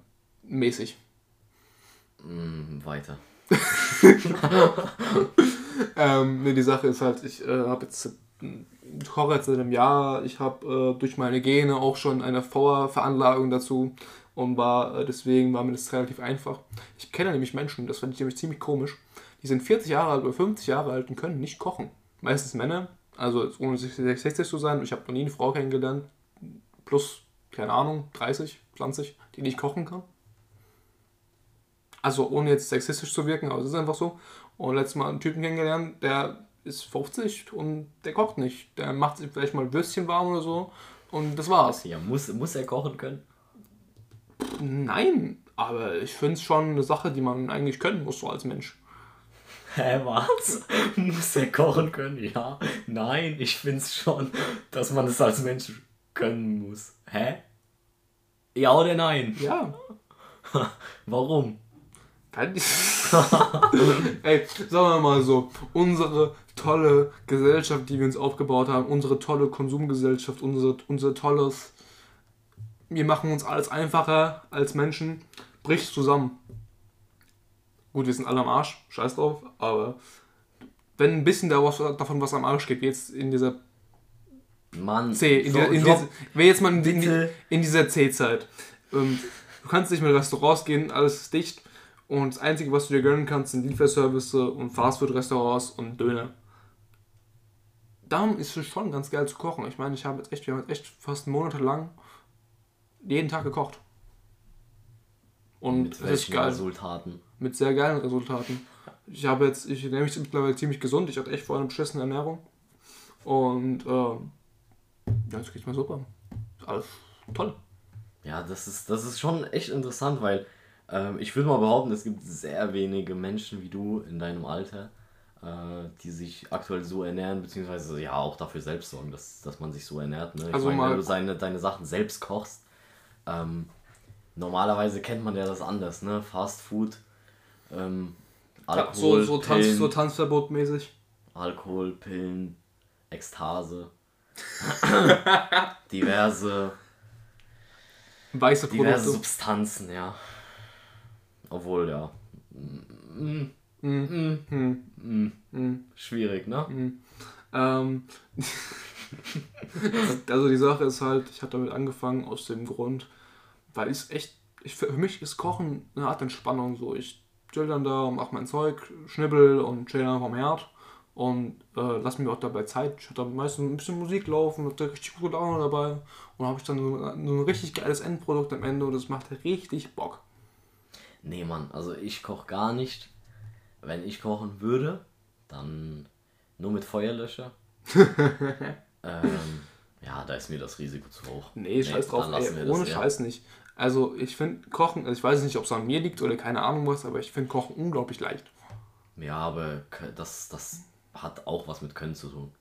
mäßig. Mm, weiter. [LAUGHS] Ähm, nee, die Sache ist halt, ich äh, habe jetzt ich koche jetzt seit einem Jahr. Ich habe äh, durch meine Gene auch schon eine Vorveranlagung dazu und war äh, deswegen war mir das relativ einfach. Ich kenne nämlich Menschen, das fand ich nämlich ziemlich komisch. Die sind 40 Jahre alt oder 50 Jahre alt und können nicht kochen. Meistens Männer, also ohne 60 zu sein. Ich habe noch nie eine Frau kennengelernt, plus, keine Ahnung, 30, 20, die nicht kochen kann. Also ohne jetzt sexistisch zu wirken, aber es ist einfach so. Und letztes Mal einen Typen kennengelernt, der ist 50 und der kocht nicht. Der macht sich vielleicht mal Würstchen warm oder so und das war's. Ja, muss, muss er kochen können? Nein, aber ich finde es schon eine Sache, die man eigentlich können muss, so als Mensch. Hä, was? [LAUGHS] muss er kochen können? Ja. Nein, ich find's schon, dass man es als Mensch können muss. Hä? Ja oder nein? Ja. [LAUGHS] Warum? [LAUGHS] Ey, sagen wir mal so, unsere tolle Gesellschaft, die wir uns aufgebaut haben, unsere tolle Konsumgesellschaft, unser, unser tolles, wir machen uns alles einfacher als Menschen, bricht zusammen. Gut, wir sind alle am Arsch, scheiß drauf, aber wenn ein bisschen davon was am Arsch geht, jetzt in dieser Mann. C, in, so- dieser, in, so- dieser, wäre jetzt mal in, in, in dieser C-Zeit. Ähm, du kannst nicht mehr in Restaurants gehen, alles ist dicht. Und das Einzige, was du dir gönnen kannst, sind Lieferservice und Fastfood-Restaurants und Döner. Darum ist es schon ganz geil zu kochen. Ich meine, ich habe jetzt echt, wir haben jetzt echt fast monatelang jeden Tag gekocht. Und mit welchen geil. Resultaten? Mit sehr geilen Resultaten. Ich habe jetzt, ich ernähre mich mittlerweile ziemlich gesund. Ich hatte echt vorher eine beschissene Ernährung. Und ähm, ja, jetzt geht's mir super. Alles toll. Ja, das ist, das ist schon echt interessant, weil ähm, ich würde mal behaupten, es gibt sehr wenige Menschen wie du in deinem Alter, äh, die sich aktuell so ernähren, beziehungsweise ja auch dafür selbst sorgen, dass, dass man sich so ernährt. Ne? Ich Also meine, mal- wenn du seine, deine Sachen selbst kochst, ähm, normalerweise kennt man ja das anders, ne? Fast Food, ähm, Ja, Alkohol, so, so, Tanz, Pillen, so Tanzverbot mäßig. Alkohol, Pillen, Ekstase, [LAUGHS] diverse, Weiße diverse Produkte. Substanzen, ja. Obwohl, ja. Mm, Mhm. Mhm. mm, Mhm. schwierig, ne? Ähm, [LAUGHS] also die Sache ist halt, ich habe damit angefangen aus dem Grund, weil ich echt, ich, für mich ist Kochen eine Art Entspannung so. Ich chill dann da, mach mein Zeug, schnibbel und chill dann vom Herd und äh, lass mir auch dabei Zeit. Ich hatte meistens ein bisschen Musik laufen, hatte richtig gute Laune dabei und habe ich dann so, ein- so ein richtig geiles Endprodukt am Ende und das macht richtig Bock. Nee, Mann, also ich koche gar nicht. Wenn ich kochen würde, dann nur mit Feuerlöscher. [LAUGHS] ähm, ja, da ist mir das Risiko zu hoch. Nee, scheiß drauf, ey, ohne das, ja. Scheiß nicht. Also ich finde Kochen, also ich weiß nicht, ob es an mir liegt oder keine Ahnung was, aber ich finde Kochen unglaublich leicht. Ja, aber das, das hat auch was mit Können zu tun.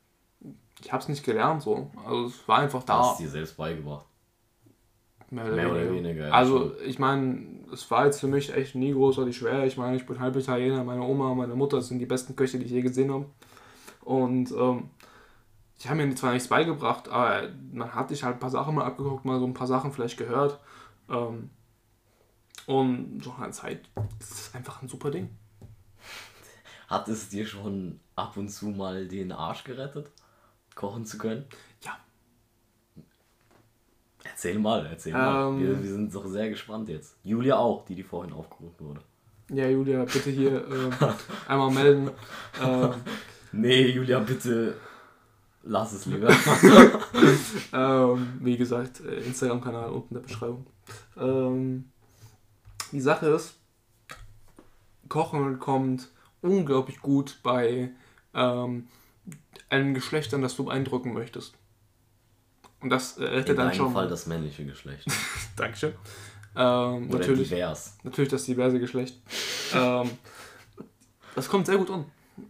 Ich habe es nicht gelernt so. Also es war einfach Du hast da. dir selbst beigebracht. Mehr mehr oder weniger, ja, Also ich meine, es war jetzt für mich echt nie großartig schwer. Ich meine, ich bin halb Italiener, meine Oma und meine Mutter sind die besten Köche, die ich je gesehen habe. Und ähm, die haben mir zwar nichts beigebracht, aber man hat sich halt ein paar Sachen mal abgeguckt, mal so ein paar Sachen vielleicht gehört. Ähm, und so eine Zeit, das ist einfach ein super Ding. Hat es dir schon ab und zu mal den Arsch gerettet, kochen zu können? Ja. Erzähl mal, erzähl mal. Ähm. Wir, wir sind doch sehr gespannt jetzt. Julia auch, die, die vorhin aufgerufen wurde. Ja, Julia, bitte hier ähm, einmal melden. Ähm, [LAUGHS] Nee, Julia, bitte lass es lieber. [LAUGHS] ähm, wie gesagt, äh, Instagram-Kanal unten in der Beschreibung. Ähm, die Sache ist, Kochen kommt unglaublich gut bei ähm, einem Geschlecht an, das du beeindrucken möchtest. Und das rettet In dann schon. Fall das männliche Geschlecht. [LAUGHS] Dankeschön. Ähm, Oder natürlich, divers. natürlich das diverse Geschlecht. ähm, das kommt sehr gut an.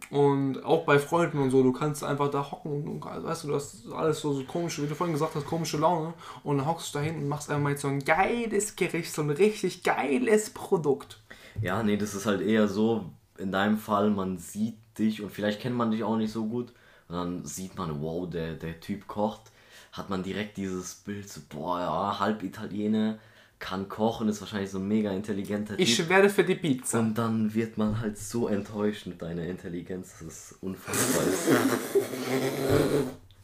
Und auch bei Freunden und so, du kannst einfach da hocken und weißt du, du hast alles so, so komische, wie du vorhin gesagt hast, komische Laune und dann hockst du da hin und machst einmal jetzt so ein geiles Gericht, so ein richtig geiles Produkt. Ja, nee, das ist halt eher so, in deinem Fall, man sieht dich und vielleicht kennt man dich auch nicht so gut. Und dann sieht man, wow, der, der Typ kocht. Hat man direkt dieses Bild, so, boah, ja, halb Italiener, kann kochen, ist wahrscheinlich so ein mega intelligenter Typ. Ich werde für die Pizza. und dann wird man halt so enttäuscht mit deiner Intelligenz, das ist unfassbar. [LAUGHS]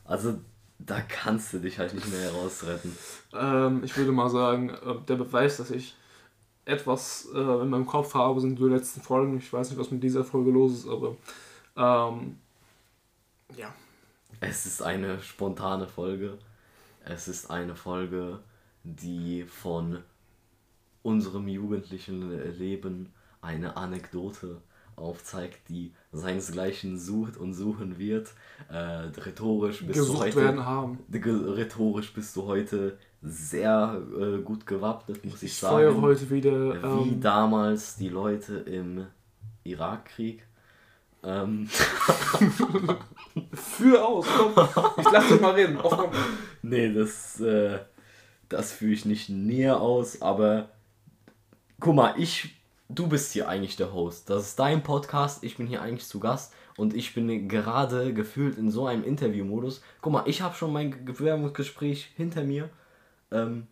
also, da kannst du dich halt nicht mehr herausretten. Ähm, ich würde mal sagen, äh, der Beweis, dass ich etwas äh, in meinem Kopf habe, sind die letzten Folgen. Ich weiß nicht, was mit dieser Folge los ist, aber ähm, ja. Es ist eine spontane Folge. Es ist eine Folge, die von unserem jugendlichen Leben eine Anekdote aufzeigt, die seinesgleichen sucht und suchen wird. Äh, rhetorisch bist du gesucht heute werden haben. rhetorisch bist du heute sehr äh, gut gewappnet, muss ich, Ich sagen. feuere heute wieder. Wie Ähm, damals die Leute im Irakkrieg. Ähm, [LAUGHS] für aus, komm. Ich lass dich mal reden. Auf, komm. Nee, das, äh, das führe ich nicht näher aus, aber guck mal, ich, du bist hier eigentlich der Host. Das ist dein Podcast, ich bin hier eigentlich zu Gast und ich bin gerade gefühlt in so einem Interviewmodus. Guck mal, ich habe schon mein Bewerbungsgespräch hinter mir. Ähm,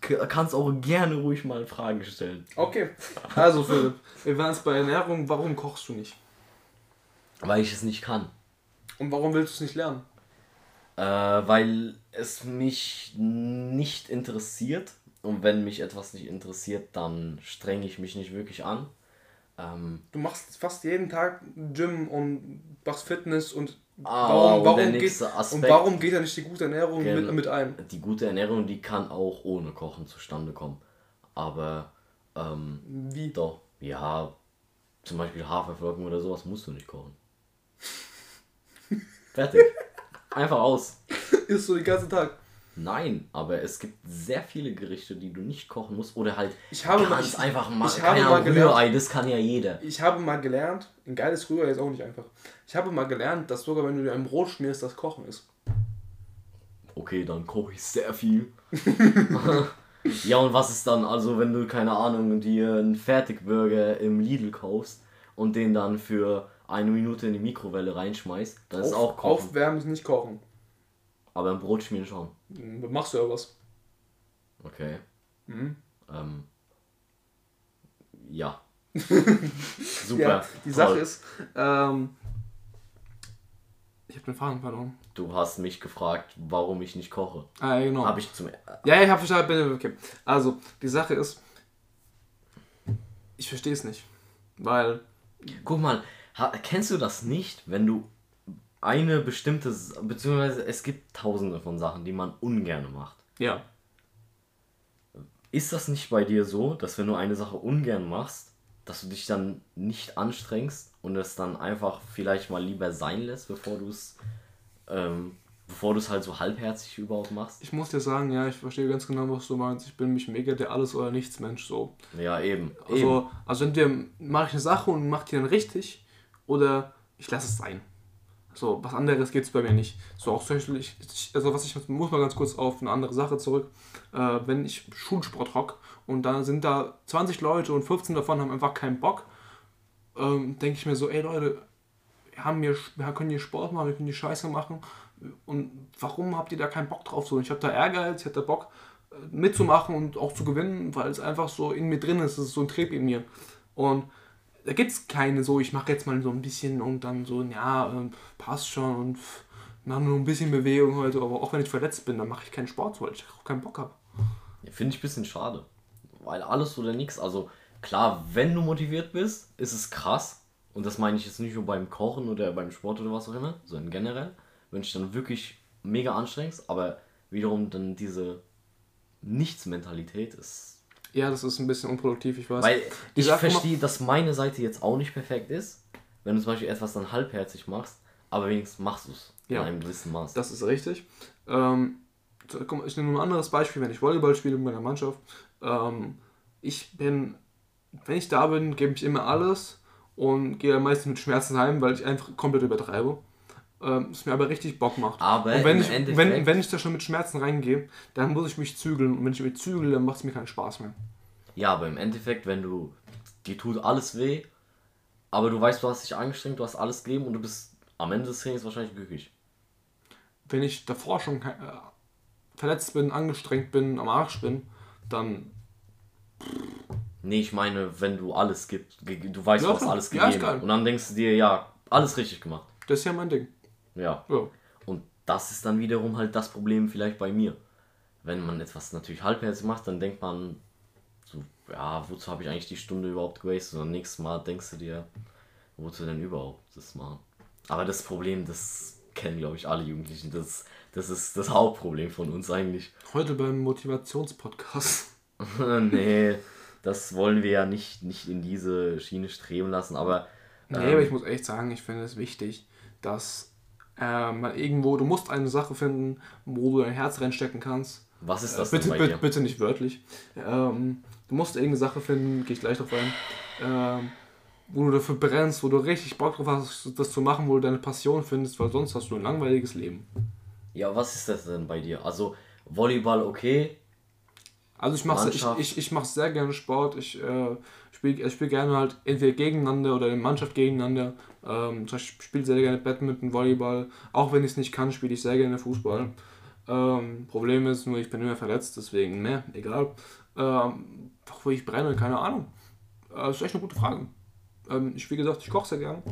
kannst auch gerne ruhig mal Fragen stellen. Okay. Also, Philipp, wir waren jetzt bei Ernährung. Warum kochst du nicht? Weil ich es nicht kann. Und warum willst du es nicht lernen? Äh, weil es mich nicht interessiert. Und wenn mich etwas nicht interessiert, dann strenge ich mich nicht wirklich an. Ähm, Du machst fast jeden Tag Gym und machst Fitness und Ah, warum, und warum, geht, nächste und Aspekt- warum geht da nicht die gute Ernährung Gen- mit, mit ein? die gute Ernährung, die kann auch ohne Kochen zustande kommen. Aber, ähm, Wie? doch, ja, zum Beispiel Haferflocken oder sowas musst du nicht kochen. [LAUGHS] Fertig. Einfach aus. [LAUGHS] Isst du den ganzen Tag? Nein, aber es gibt sehr viele Gerichte, die du nicht kochen musst. Oder halt Ich habe mal- ganz ich- einfach mal, ich habe keine mal Ahnung, gelernt- Rührei, das kann ja jeder. Ich habe mal gelernt, ein geiles Rührei ist auch nicht einfach. Ich habe mal gelernt, dass sogar wenn du dir ein Brot schmierst, das Kochen ist. Okay, dann koche ich sehr viel. [LAUGHS] ja, und was ist dann, also wenn du, keine Ahnung, dir einen Fertigburger im Lidl kaufst und den dann für eine Minute in die Mikrowelle reinschmeißt, dann ist es Auf- auch kochen. Aufwärmen ist nicht kochen. Aber ein Brot schmieren schon. Hm, Machst du ja was. Okay. Mhm. Ähm, ja. [LAUGHS] Super. Ja, die toll. Sache ist, ähm, ich habe den Faden verloren. Du hast mich gefragt, warum ich nicht koche. Ah, ja, genau. Habe ich zum. Ja, ich habe verstanden. Okay. Also, die Sache ist, ich verstehe es nicht. Weil, Guck mal, kennst du das nicht, wenn du eine bestimmte. Beziehungsweise es gibt tausende von Sachen, die man ungern macht. ja, Ist das nicht bei dir so, dass wenn du eine Sache ungern machst, dass du dich dann nicht anstrengst und es dann einfach vielleicht mal lieber sein lässt, bevor du es. Ähm, bevor du es halt so halbherzig überhaupt machst? ich muss dir sagen, ja, ich verstehe ganz genau, was du meinst. Ich bin mich mega der Alles- oder Nichts-Mensch so. Ja, eben. eben. Also, also entweder mache ich eine Sache und mache die dann richtig oder ich lasse es sein. So, was anderes geht es bei mir nicht. So auch zum Beispiel, ich, also was ich muss mal ganz kurz auf eine andere Sache zurück. Äh, wenn ich Schulsport hock und da sind da 20 Leute und 15 davon haben einfach keinen Bock, ähm, denke ich mir so, ey Leute, wir, haben hier, wir können hier Sport machen, wir können die Scheiße machen und warum habt ihr da keinen Bock drauf? So, ich habe da Ehrgeiz, ich habe da Bock äh, mitzumachen und auch zu gewinnen, weil es einfach so in mir drin ist, es ist so ein Trieb in mir. Und da gibt es keine so, ich mache jetzt mal so ein bisschen und dann so, ja, ähm, passt schon und pff, mach nur ein bisschen Bewegung heute, aber auch wenn ich verletzt bin, dann mache ich keinen Sport, weil ich auch keinen Bock habe. Finde ich ein bisschen schade. Weil alles oder nichts. Also klar, wenn du motiviert bist, ist es krass. Und das meine ich jetzt nicht nur beim Kochen oder beim Sport oder was auch immer, sondern generell. Wenn du dich dann wirklich mega anstrengst, aber wiederum dann diese Nichts-Mentalität ist. Ja, das ist ein bisschen unproduktiv, ich weiß. Weil Die ich verstehe, dass meine Seite jetzt auch nicht perfekt ist, wenn du zum Beispiel etwas dann halbherzig machst, aber wenigstens machst du es Ja. in einem gewissen Maß. Das ist richtig. Ähm, ich nehme nur ein anderes Beispiel, wenn ich Volleyball spiele mit meiner Mannschaft. Ähm, ich bin, wenn ich da bin, gebe ich immer alles und gehe meistens mit Schmerzen heim, weil ich einfach komplett übertreibe. Ähm, es mir aber richtig Bock macht. Aber und wenn ich, Endeffekt- wenn, wenn ich da schon mit Schmerzen reingehe, dann muss ich mich zügeln. Und wenn ich mich zügel, dann macht es mir keinen Spaß mehr. Ja, aber im Endeffekt, wenn du, dir tut alles weh, aber du weißt, du hast dich angestrengt, du hast alles gegeben und du bist am Ende des Trainings wahrscheinlich glücklich. Wenn ich davor schon äh, verletzt bin, angestrengt bin, am Arsch bin, dann Nee, ich meine, wenn du alles gibst, du weißt, Ja, du hast alles Ja, gegeben geil. und dann denkst du dir, ja, alles richtig gemacht. das ist ja mein Ding. Ja. Ja. Und das ist dann wiederum halt das Problem vielleicht bei mir. Wenn man etwas natürlich halbherzig macht, dann denkt man so, ja, wozu habe ich eigentlich die Stunde überhaupt gewastet? Und nächstes Mal denkst du dir, wozu denn überhaupt das machen? Aber das Problem, das kennen, glaube ich, alle Jugendlichen. Das, das ist das Hauptproblem von uns eigentlich. Heute beim Motivationspodcast. [LAUGHS] nee, das wollen wir ja nicht, nicht in diese Schiene streben lassen, aber Nee, ähm, aber ich muss echt sagen, ich finde es wichtig, dass äh, man irgendwo, du musst eine Sache finden, wo du dein Herz reinstecken kannst. was ist das bitte, denn bei bitte, dir? bitte nicht wörtlich. Ähm, du musst irgendeine Sache finden, gehe ich gleich drauf ein, ähm, wo du dafür brennst, wo du richtig Bock drauf hast, das zu machen, wo du deine Passion findest, weil sonst hast du ein langweiliges Leben. Ja, was ist das denn bei dir? Also Volleyball okay, Also ich mache ich, ich, ich mach sehr gerne Sport. Ich äh, spiele spiel gerne halt entweder gegeneinander oder in Mannschaft gegeneinander. Ähm, zum Beispiel spiele sehr gerne Badminton, Volleyball. Auch wenn ich es nicht kann, spiele ich sehr gerne Fußball. Ähm, Problem ist nur, ich bin immer verletzt, deswegen, ne, egal. Ähm, wo ich brenne, keine Ahnung. Äh, das ist echt eine gute Frage. Ähm, ich, wie gesagt, ich koche sehr gerne.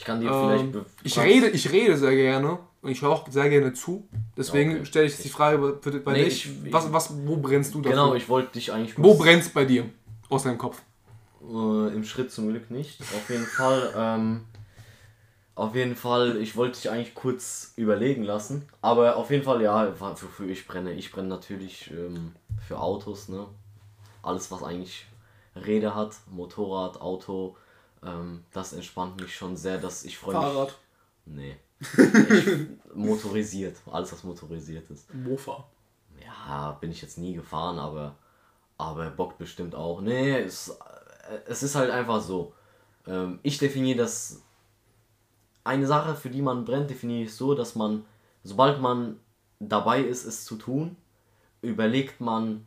Ich kann dir vielleicht Ähm, be- ich, rede, ich rede sehr gerne und ich höre auch sehr gerne zu. Deswegen Okay. stelle ich jetzt die Frage bei, bei Nee, dich, ich- was, was, wo brennst du dafür? Genau, ich wollte dich eigentlich Wo brennt's bei dir? Aus deinem Kopf. Äh, Im Schritt zum Glück nicht. Auf jeden Fall, ähm, auf jeden Fall, ich wollte dich eigentlich kurz überlegen lassen. Aber auf jeden Fall, ja, wofür ich brenne. Ich brenne natürlich ähm, für Autos, ne? Alles, was eigentlich Räder hat, Motorrad, Auto, ähm, das entspannt mich schon sehr, dass ich freue mich. Fahrrad. Nee. Ich, [LAUGHS] motorisiert, alles was motorisiert ist. Mofa. Ja, bin ich jetzt nie gefahren, aber, aber bockt bestimmt auch. Nee, es, äh, es ist halt einfach so. Ähm, ich definiere das. Eine Sache, für die man brennt, definiere ich so, dass man, sobald man dabei ist, es zu tun, überlegt man,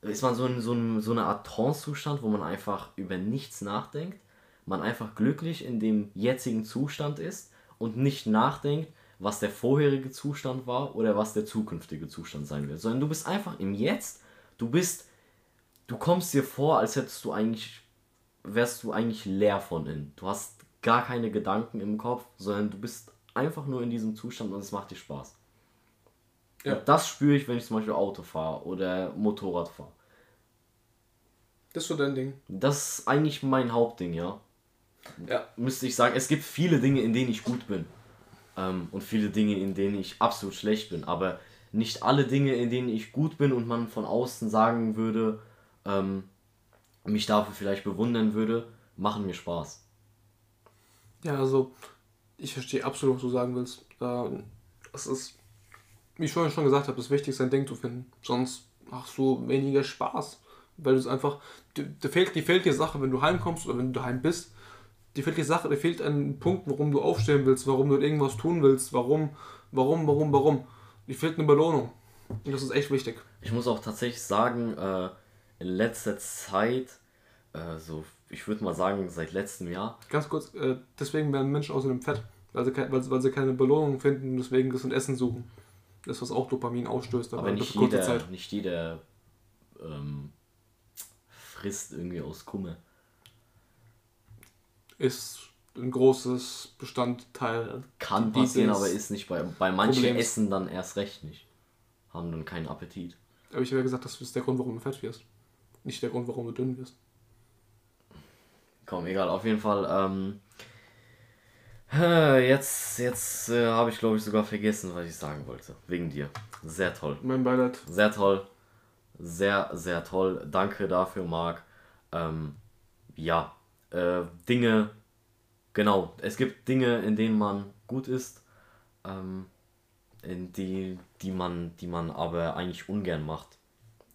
ist man so in so, einem, so einer Art Trance-Zustand, wo man einfach über nichts nachdenkt, man einfach glücklich in dem jetzigen Zustand ist und nicht nachdenkt, was der vorherige Zustand war oder was der zukünftige Zustand sein wird, sondern du bist einfach im Jetzt, du bist, du kommst dir vor, als hättest du eigentlich, wärst du eigentlich leer von innen. Du hast gar keine Gedanken im Kopf, sondern du bist einfach nur in diesem Zustand und es macht dir Spaß. Ja. Und das spüre ich, wenn ich zum Beispiel Auto fahre oder Motorrad fahre. Das ist so dein Ding. Das ist eigentlich mein Hauptding, ja. Ja. Müsste ich sagen, es gibt viele Dinge, in denen ich gut bin. Ähm, und viele Dinge, in denen ich absolut schlecht bin. Aber nicht alle Dinge, in denen ich gut bin und man von außen sagen würde, ähm, mich dafür vielleicht bewundern würde, machen mir Spaß. Ja, also ich verstehe absolut, was du sagen willst. Es ist, wie ich vorhin schon gesagt habe, das Wichtigste, ein Ding zu finden. Sonst machst du weniger Spaß. Weil du es einfach, dir fehlt, dir fehlt die Sache, wenn du heimkommst oder wenn du daheim bist, dir fehlt die Sache, dir fehlt ein Punkt, warum du aufstehen willst, warum du irgendwas tun willst, warum, warum, warum, warum. Dir fehlt eine Belohnung. Und das ist echt wichtig. Ich muss auch tatsächlich sagen, äh, in letzter Zeit, äh, so ich würde mal sagen, seit letztem Jahr. Ganz kurz, äh, deswegen werden Menschen außerdem fett, weil sie, weil, weil sie keine Belohnung finden und deswegen gesund Essen suchen. Das, was auch Dopamin ausstößt, aber, aber nicht, jeder, nicht jeder ähm, frisst irgendwie aus Kummer. Ist ein großes Bestandteil. Kann passieren, aber ist nicht bei, bei manchen Problems. Essen dann erst recht nicht. Haben dann keinen Appetit. Aber ich habe ja gesagt, das ist der Grund, warum du fett wirst. Nicht der Grund, warum du dünn wirst. Komm, egal, auf jeden Fall. Ähm, äh, jetzt jetzt äh, habe ich, glaube ich, sogar vergessen, was ich sagen wollte. Wegen dir. Sehr toll. Mein Beileid. Sehr toll. Sehr, sehr toll. Danke dafür, Marc. Ähm, ja, äh, Dinge, genau. Es gibt Dinge, in denen man gut ist, ähm, in die, die man, die man aber eigentlich ungern macht.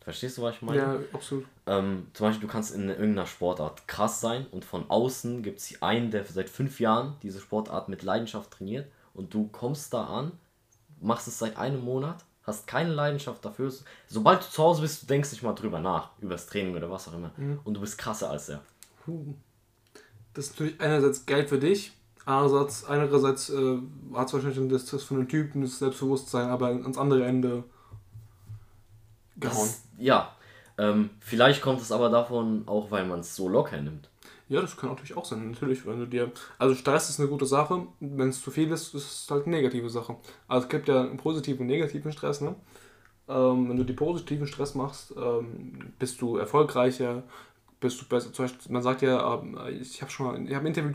Verstehst du, was ich meine? Ja, absolut. Ähm, zum Beispiel, du kannst in irgendeiner Sportart krass sein und von außen gibt es einen, der seit fünf Jahren diese Sportart mit Leidenschaft trainiert und du kommst da an, machst es seit einem Monat, hast keine Leidenschaft dafür. Sobald du zu Hause bist, du denkst nicht mal drüber nach, über das Training oder was auch immer. Mhm. Und du bist krasser als er. Das ist natürlich einerseits geil für dich, andererseits, einerseits äh, hat es wahrscheinlich das, das von dem Typen das Selbstbewusstsein, aber ans andere Ende gehauen. Das, ja, ähm, vielleicht kommt es aber davon auch, weil man es so locker nimmt. Ja, das kann natürlich auch sein, natürlich, wenn du dir. Also Stress ist eine gute Sache, wenn es zu viel ist, ist es halt eine negative Sache. Also es gibt ja einen positiven und negativen Stress, ne? Ähm, wenn du die positiven Stress machst, ähm, bist du erfolgreicher, bist du besser. Zum Beispiel, man sagt ja, ähm, ich habe schon mal, ich habe ein Interview,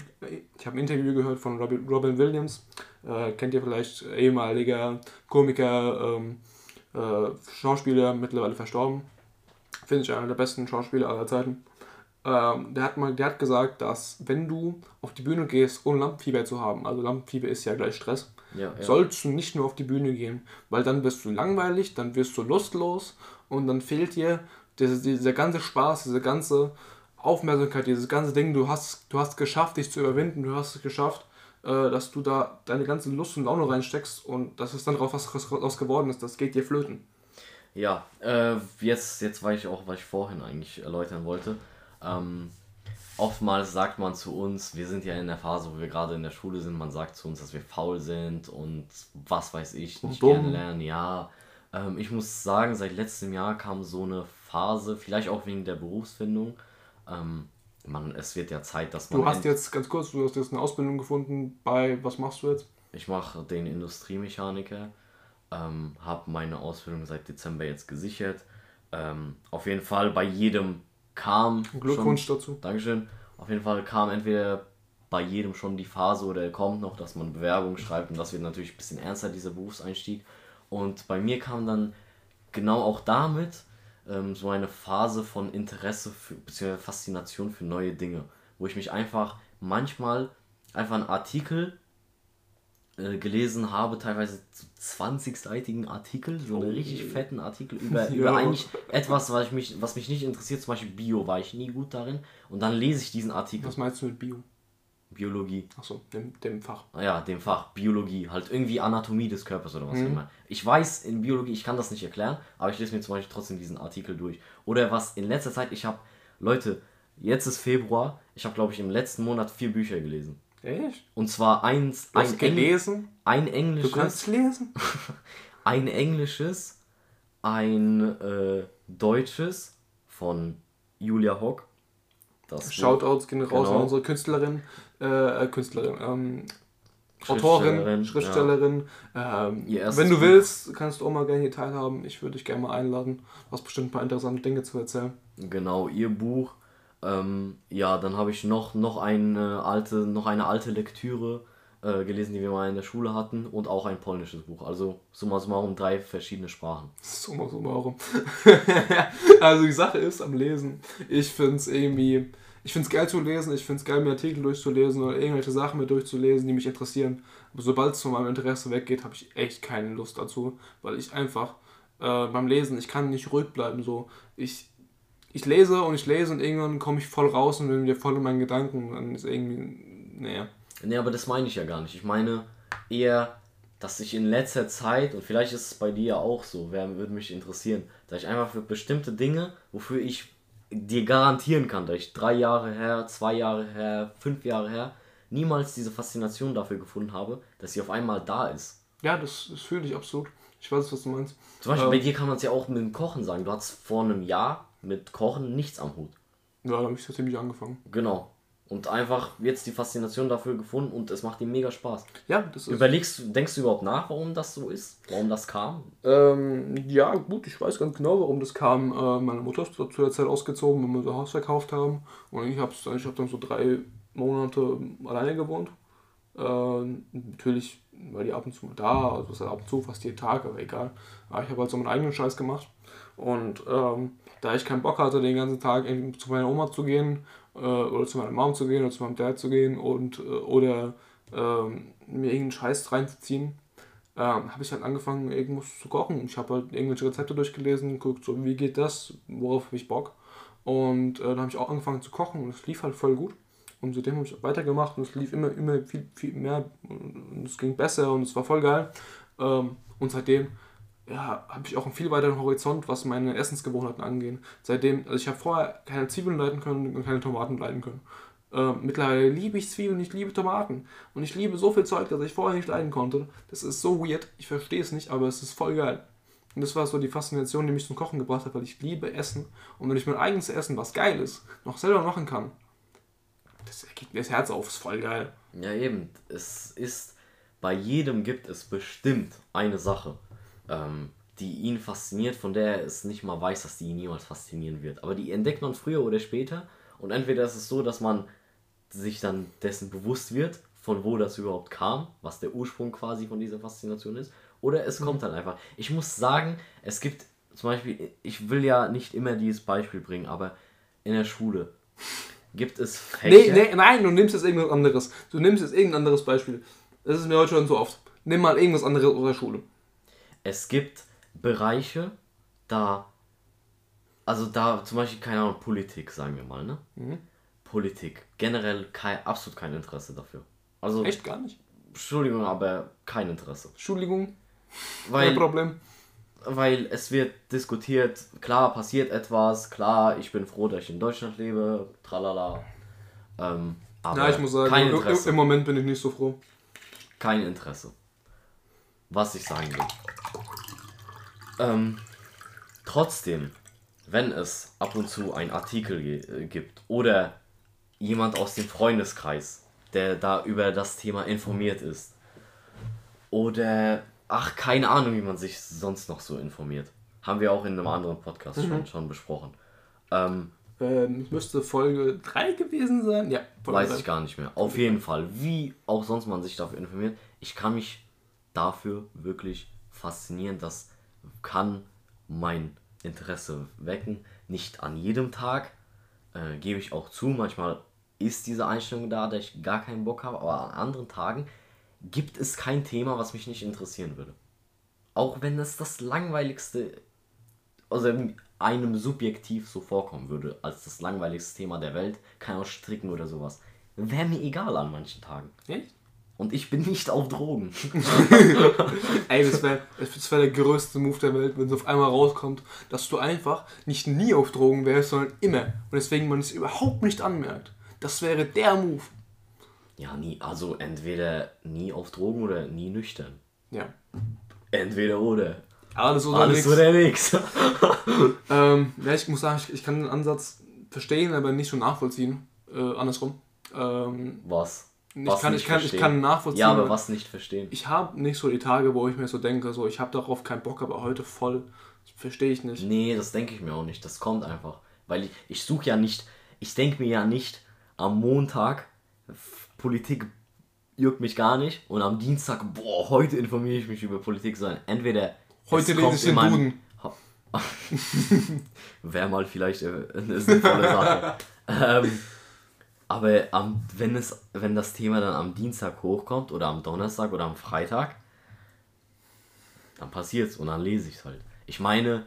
ich habe ein Interview gehört von Robin, Robin Williams, äh, kennt ihr vielleicht, ehemaliger Komiker, ähm, äh, Schauspieler, mittlerweile verstorben. Finde ich einer der besten Schauspieler aller Zeiten. Ähm, der, hat mal, der hat gesagt, dass wenn du auf die Bühne gehst, ohne Lampenfieber zu haben, also Lampenfieber ist ja gleich Stress, ja, ja. sollst du nicht nur auf die Bühne gehen, weil dann wirst du langweilig, dann wirst du lustlos und dann fehlt dir dieser, dieser ganze Spaß, diese ganze Aufmerksamkeit, dieses ganze Ding, du hast, du hast geschafft, dich zu überwinden, du hast es geschafft, äh, dass du da deine ganze Lust und Laune reinsteckst und dass es dann drauf was, was geworden ist, das geht dir flöten. Ja, äh, jetzt, jetzt weiß ich auch, was ich vorhin eigentlich erläutern wollte. Ähm, oftmals sagt man zu uns, wir sind ja in der Phase, wo wir gerade in der Schule sind, man sagt zu uns, dass wir faul sind und was weiß ich, nicht gerne lernen. Ja, ähm, ich muss sagen, seit letztem Jahr kam so eine Phase, vielleicht auch wegen der Berufsfindung, ähm, man, es wird ja Zeit, dass man. Du hast jetzt, ganz kurz, du hast jetzt eine Ausbildung gefunden bei, was machst du jetzt? Ich mache den Industriemechaniker, ähm, habe meine Ausbildung seit Dezember jetzt gesichert. Ähm, auf jeden Fall bei jedem kam. Glückwunsch schon, dazu. Dankeschön. Auf jeden Fall kam entweder bei jedem schon die Phase oder kommt noch, dass man Bewerbung schreibt und das wird natürlich ein bisschen ernster, dieser Berufseinstieg. Und bei mir kam dann genau auch damit, ähm, so eine Phase von Interesse für, bzw. Faszination für neue Dinge, wo ich mich einfach manchmal einfach einen Artikel äh, gelesen habe, teilweise so 20-seitigen Artikel, so einen oh. richtig fetten Artikel [LAUGHS] über, über eigentlich etwas, was, ich mich, was mich nicht interessiert, zum Beispiel Bio, war ich nie gut darin. Und dann lese ich diesen Artikel. Was meinst du mit Bio? Biologie. Achso, dem, dem Fach. Ja, dem Fach Biologie. Halt irgendwie Anatomie des Körpers oder was mhm. immer. Ich weiß in Biologie, ich kann das nicht erklären, aber ich lese mir zum Beispiel trotzdem diesen Artikel durch. Oder was in letzter Zeit, ich habe, Leute, Jetzt ist Februar. Ich habe, glaube ich, im letzten Monat vier Bücher gelesen. Echt? Und zwar eins, Du ein, gelesen? ein Du englisches, kannst lesen? [LAUGHS] ein englisches, ein äh, deutsches von Julia Hock. Das Shoutouts gehen raus Genau. an unsere Künstlerin, äh, äh, Künstlerin, ähm, Autorin, Schriftstellerin, Schriftstellerin. Ähm, wenn du Buch. willst, kannst du auch mal gerne hier teilhaben. Ich würde dich gerne mal einladen. Du hast bestimmt ein paar interessante Dinge zu erzählen. Genau, ihr Buch. Ähm, ja, dann habe ich noch, noch, eine alte, noch eine alte Lektüre äh, gelesen, die wir mal in der Schule hatten und auch ein polnisches Buch. Also summa summarum drei verschiedene Sprachen. Summa summarum. [LAUGHS] also die Sache ist am Lesen. Ich finde es irgendwie, ich finde es geil zu lesen, ich finde es geil, mir Artikel durchzulesen oder irgendwelche Sachen mir durchzulesen, die mich interessieren. Aber sobald es von meinem Interesse weggeht, habe ich echt keine Lust dazu, weil ich einfach äh, beim Lesen, ich kann nicht ruhig bleiben. So, ich, ich lese und ich lese und irgendwann komme ich voll raus und bin wieder voll in meinen Gedanken. Dann ist irgendwie, naja. Nee, aber das meine ich ja gar nicht. Ich meine eher, dass ich in letzter Zeit, und vielleicht ist es bei dir auch so, wer würde mich interessieren, dass ich einfach für bestimmte Dinge, wofür ich dir garantieren kann, dass ich drei Jahre her, zwei Jahre her, fünf Jahre her, niemals diese Faszination dafür gefunden habe, dass sie auf einmal da ist. Ja, das, das fühle ich absolut. Ich weiß, was du meinst. Zum Beispiel Ähm. bei dir kann man es ja auch mit dem Kochen sagen. Du hattest vor einem Jahr mit Kochen nichts am Hut. Ja, da habe ich so ziemlich angefangen. Genau. Und einfach jetzt die Faszination dafür gefunden und es macht dir mega Spaß. Ja, das ist. Überlegst du, denkst du überhaupt nach, warum das so ist? Warum das kam? Ähm, ja, gut, ich weiß ganz genau, warum das kam. Äh, meine Mutter ist zu der Zeit ausgezogen, wenn wir unser Haus verkauft haben. Und ich habe ich hab dann so drei Monate alleine gewohnt. Ähm, natürlich war die ab und zu mal da, also ist ab und zu fast jeden Tag, aber egal. Aber ich habe halt so meinen eigenen Scheiß gemacht. Und ähm, da ich keinen Bock hatte, den ganzen Tag zu meiner Oma zu gehen, äh, oder zu meiner Mom zu gehen, oder zu meinem Dad zu gehen und äh, oder ähm, mir irgendeinen Scheiß reinzuziehen, ähm, habe ich halt angefangen, irgendwas zu kochen. Ich habe halt irgendwelche Rezepte durchgelesen, geguckt, so wie geht das, worauf habe ich Bock. Und äh, dann habe ich auch angefangen zu kochen und es lief halt voll gut. Und seitdem habe ich weitergemacht und es lief immer, immer viel, viel mehr und es ging besser und es war voll geil. Ähm, und seitdem ja, habe ich auch einen viel weiteren Horizont, was meine Essensgewohnheiten angehen. Seitdem, also ich habe vorher keine Zwiebeln leiden können und keine Tomaten leiden können. Ähm, mittlerweile liebe ich Zwiebeln, ich liebe Tomaten. Und ich liebe so viel Zeug, das ich vorher nicht leiden konnte. Das ist so weird, ich verstehe es nicht, aber es ist voll geil. Und das war so die Faszination, die mich zum Kochen gebracht hat, weil ich liebe Essen. Und wenn ich mein eigenes Essen, was geil ist, noch selber machen kann, das geht mir das Herz auf, ist voll geil. Ja, eben. Es ist, bei jedem gibt es bestimmt eine Sache, ähm, die ihn fasziniert, von der er es nicht mal weiß, dass die ihn niemals faszinieren wird. Aber die entdeckt man früher oder später. Und entweder ist es so, dass man sich dann dessen bewusst wird, von wo das überhaupt kam, was der Ursprung quasi von dieser Faszination ist. Oder es kommt dann einfach. Ich muss sagen, es gibt zum Beispiel, ich will ja nicht immer dieses Beispiel bringen, aber in der Schule gibt es Fächer. Nee, nee, nein, du nimmst jetzt irgendwas anderes. Du nimmst jetzt irgendein anderes Beispiel. Das ist mir heute schon so oft. Nimm mal irgendwas anderes aus der Schule. Es gibt Bereiche, da, also da zum Beispiel, keine Ahnung, Politik, sagen wir mal, ne? Mhm. Politik, generell kein, absolut kein Interesse dafür. Also, Echt gar nicht. Entschuldigung, aber kein Interesse. Entschuldigung, kein Weil, Problem. weil es wird diskutiert, klar, passiert etwas, klar, ich bin froh, dass ich in Deutschland lebe, tralala. Ähm, aber Ja, ich muss sagen, kein Interesse. im Moment bin ich nicht so froh. kein Interesse. Was ich sagen will. Ähm, trotzdem, wenn es ab und zu einen Artikel äh, gibt oder jemand aus dem Freundeskreis, der da über das Thema informiert ist, oder ach, keine Ahnung, wie man sich sonst noch so informiert. Haben wir auch in einem anderen Podcast Mhm. schon, schon besprochen. Ähm, Ähm, müsste Folge 3 gewesen sein. Ja, Folge Weiß drei. ich gar nicht mehr. Auf jeden Fall, wie auch sonst man sich dafür informiert, ich kann mich dafür wirklich faszinieren. Das kann mein Interesse wecken. Nicht an jedem Tag, äh, gebe ich auch zu. Manchmal ist diese Einstellung da, dass ich gar keinen Bock habe, aber an anderen Tagen gibt es kein Thema, was mich nicht interessieren würde. Auch wenn es das langweiligste, also einem subjektiv so vorkommen würde, als das langweiligste Thema der Welt, kann auch stricken oder sowas. Wäre mir egal an manchen Tagen. Echt? Und ich bin nicht auf Drogen. [LAUGHS] Ey, das wäre wär der größte Move der Welt, wenn es auf einmal rauskommt, dass du einfach nicht nie auf Drogen wärst, sondern immer. Und deswegen man es überhaupt nicht anmerkt. Das wäre der Move. Ja, nie, also entweder nie auf Drogen oder nie nüchtern. Ja. Entweder oder. Alles oder Alles nix. oder nix. [LAUGHS] Ähm, ja, ich muss sagen, ich, ich kann den Ansatz verstehen, aber nicht so nachvollziehen. Äh, andersrum. Ähm, Was? Ich, kann, ich, kann, ich kann nachvollziehen. Ja, aber was nicht verstehen? Ich habe nicht so die Tage, wo ich mir so denke, so ich habe darauf keinen Bock, aber heute voll. Verstehe ich nicht. Nee, das denke ich mir auch nicht. Das kommt einfach. Weil ich, ich suche ja nicht, ich denke mir ja nicht am Montag, Politik juckt mich gar nicht und am Dienstag, boah, heute informiere ich mich über Politik, sondern entweder Heute es lese ich in den meinem- Duden. [LAUGHS] Wäre mal vielleicht eine sinnvolle Sache. [LAUGHS] ähm, aber am, wenn, es, wenn das Thema dann am Dienstag hochkommt oder am Donnerstag oder am Freitag, dann passiert's und dann lese ich es halt. Ich meine,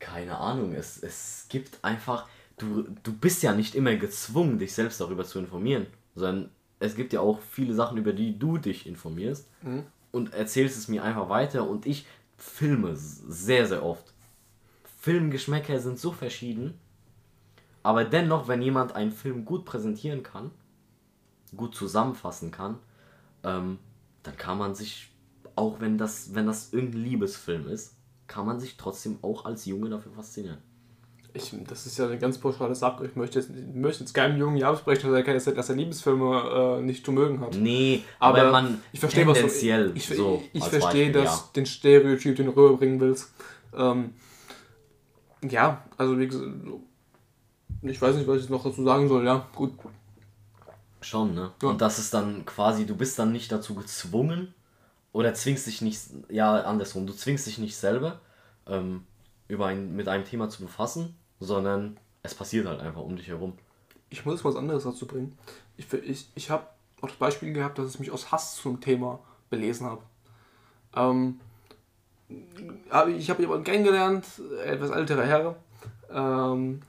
keine Ahnung, es, es gibt einfach, du, du bist ja nicht immer gezwungen, dich selbst darüber zu informieren, sondern es gibt ja auch viele Sachen, über die du dich informierst und erzählst es mir einfach weiter und ich filme sehr, sehr oft. Filmgeschmäcker sind so verschieden, aber dennoch, wenn jemand einen Film gut präsentieren kann, gut zusammenfassen kann, ähm, dann kann man sich, auch wenn das, wenn das irgendein Liebesfilm ist, kann man sich trotzdem auch als Junge dafür faszinieren. Ich, das ist ja eine ganz pauschale Sache. Ich möchte jetzt, ich möchte jetzt keinem jungen Jahr absprechen, dass er, dass er Liebesfilme äh, nicht zu mögen hat. Nee, Aber, aber, man ich verstehe, was du tendenziell Ich, so ich verstehe, Beispiel, dass ja. den Stereotyp, den du rüberbringen willst. Ähm, ja, also wie gesagt, ich weiß nicht, was ich noch dazu sagen soll. Ja, gut. Schon, ne? Ja. Und das ist dann quasi, du bist dann nicht dazu gezwungen oder zwingst dich nicht, ja, andersrum, du zwingst dich nicht selber ähm, über ein, mit einem Thema zu befassen, sondern es passiert halt einfach um dich herum. Ich muss was anderes dazu bringen. Ich, ich, ich habe auch das Beispiel gehabt, dass ich mich aus Hass zum Thema belesen habe. Ähm, ich habe jemanden kennengelernt, etwas älterer Herr. Ähm,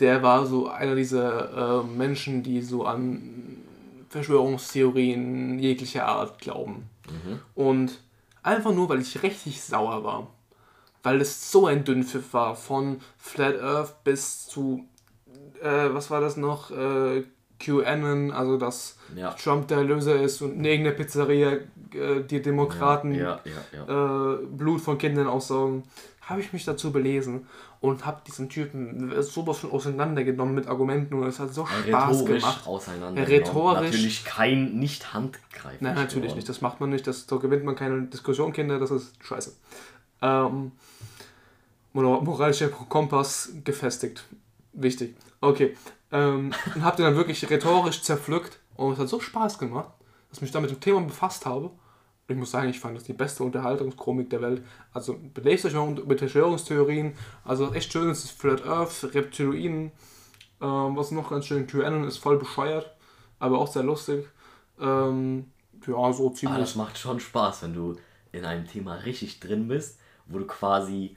der war so einer dieser äh, Menschen, die so an Verschwörungstheorien jeglicher Art glauben. Und einfach nur, weil ich richtig sauer war. Weil es so ein Dünnpfiff war, von Flat Earth bis zu äh, was war das noch? Äh, QAnon, also dass Ja. Trump der Erlöser ist und in irgendeiner Pizzeria äh, die Demokraten Ja, ja, ja. Äh, Blut von Kindern aussaugen, habe ich mich dazu belesen und habe diesen Typen sowas von auseinandergenommen mit Argumenten und es hat so Spaß Rhetorisch gemacht. auseinander. Rhetorisch- Natürlich kein, nicht handgreiflich. Nein, natürlich geworden. nicht. Das macht man nicht. Das, da gewinnt man keine Diskussion, Kinder. Das ist scheiße. Ähm, Mor- moralischer Kompass gefestigt. Wichtig. Okay. Ähm, und habt ihr dann wirklich rhetorisch zerpflückt und es hat so Spaß gemacht, dass ich mich damit mit dem Thema befasst habe. Ich muss sagen, ich fand das die beste Unterhaltungskomik der Welt. Also belest euch mal mit Verschwörungstheorien. Also echt schön ist es Flat Earth, Reptiloiden. Ähm, was noch ganz schön, QAnon ist voll bescheuert, aber auch sehr lustig. Ähm, ja, so Aber ziemlich. das macht schon Spaß, wenn du in einem Thema richtig drin bist, wo du quasi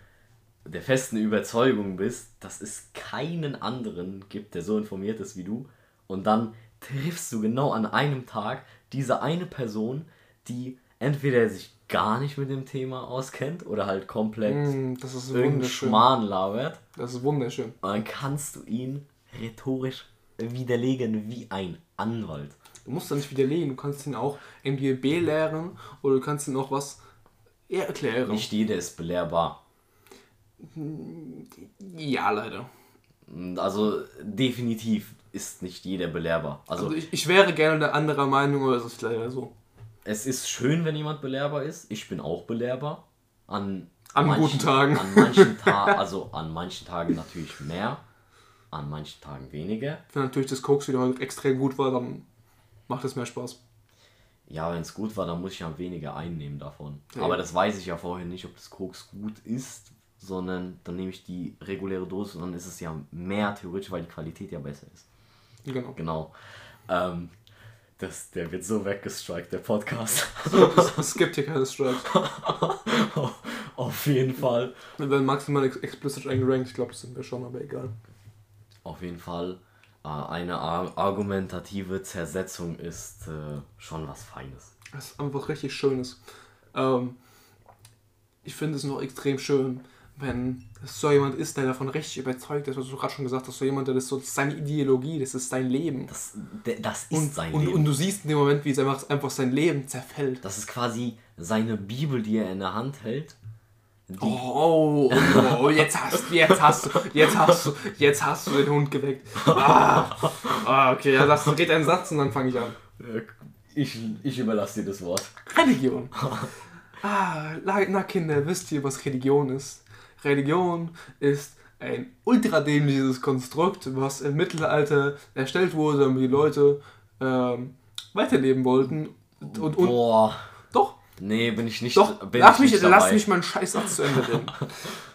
der festen Überzeugung bist, dass es keinen anderen gibt, der so informiert ist wie du. Und dann triffst du genau an einem Tag diese eine Person, die entweder sich gar nicht mit dem Thema auskennt oder halt komplett Mm, das ist irgendeinen. Schmarrn labert. Das ist wunderschön. Und dann kannst du ihn rhetorisch widerlegen wie ein Anwalt. Du musst da nicht widerlegen, du kannst ihn auch MDLB lehren oder du kannst ihn auch was erklären. Nicht jeder ist belehrbar. Ja, leider. Also definitiv ist nicht jeder belehrbar. Also, Also ich, ich wäre gerne der anderer Meinung, aber es ist leider so. Es ist schön, wenn jemand belehrbar ist. Ich bin auch belehrbar. An, An guten Tagen. An manchen Tagen, also an manchen Tagen natürlich mehr, an manchen Tagen weniger. Wenn natürlich das Koks wieder extrem gut war, dann macht es mehr Spaß. Ja, wenn es gut war, dann muss ich ja weniger einnehmen davon. Ja. Aber das weiß ich ja vorher nicht, ob das Koks gut ist, sondern dann nehme ich die reguläre Dosis und dann ist es ja mehr theoretisch, weil die Qualität ja besser ist. Genau. Genau. Ähm, das, der wird so weggestrikt, der Podcast. Es gibt hier keine Strikes. [LAUGHS] Auf jeden Fall. Wir werden maximal ex explicit eingerankt. Ich glaube, das sind wir schon, aber egal. Auf jeden Fall. eine ar argumentative Zersetzung ist äh, schon was Feines. Das ist einfach richtig Schönes. Ähm, ich finde es noch extrem schön, wenn es so jemand ist, der davon richtig überzeugt ist, was du gerade schon gesagt hast, so jemand, der das so das ist seine Ideologie, das ist sein Leben. Das, das ist und, sein und, Leben. und du siehst in dem Moment, wie es einfach, einfach sein Leben zerfällt. das ist quasi seine Bibel, die er in der Hand hält. Oh, oh, oh, jetzt hast, jetzt hast du, jetzt hast du, jetzt hast du den Hund geweckt. Ah, ah okay, ja, das geht ein Satz und dann fange ich an. Ich, ich überlasse dir das Wort. Religion. Ah, na Kinder, wisst ihr, was Religion ist? Religion ist ein ultradämliches Konstrukt, was im Mittelalter erstellt wurde, damit die Leute ähm, weiterleben wollten. Und, und Boah. doch, Nee, bin ich nicht, doch, bin lass ich mich, nicht lass dabei. mich meinen Scheißsatz zu Ende reden.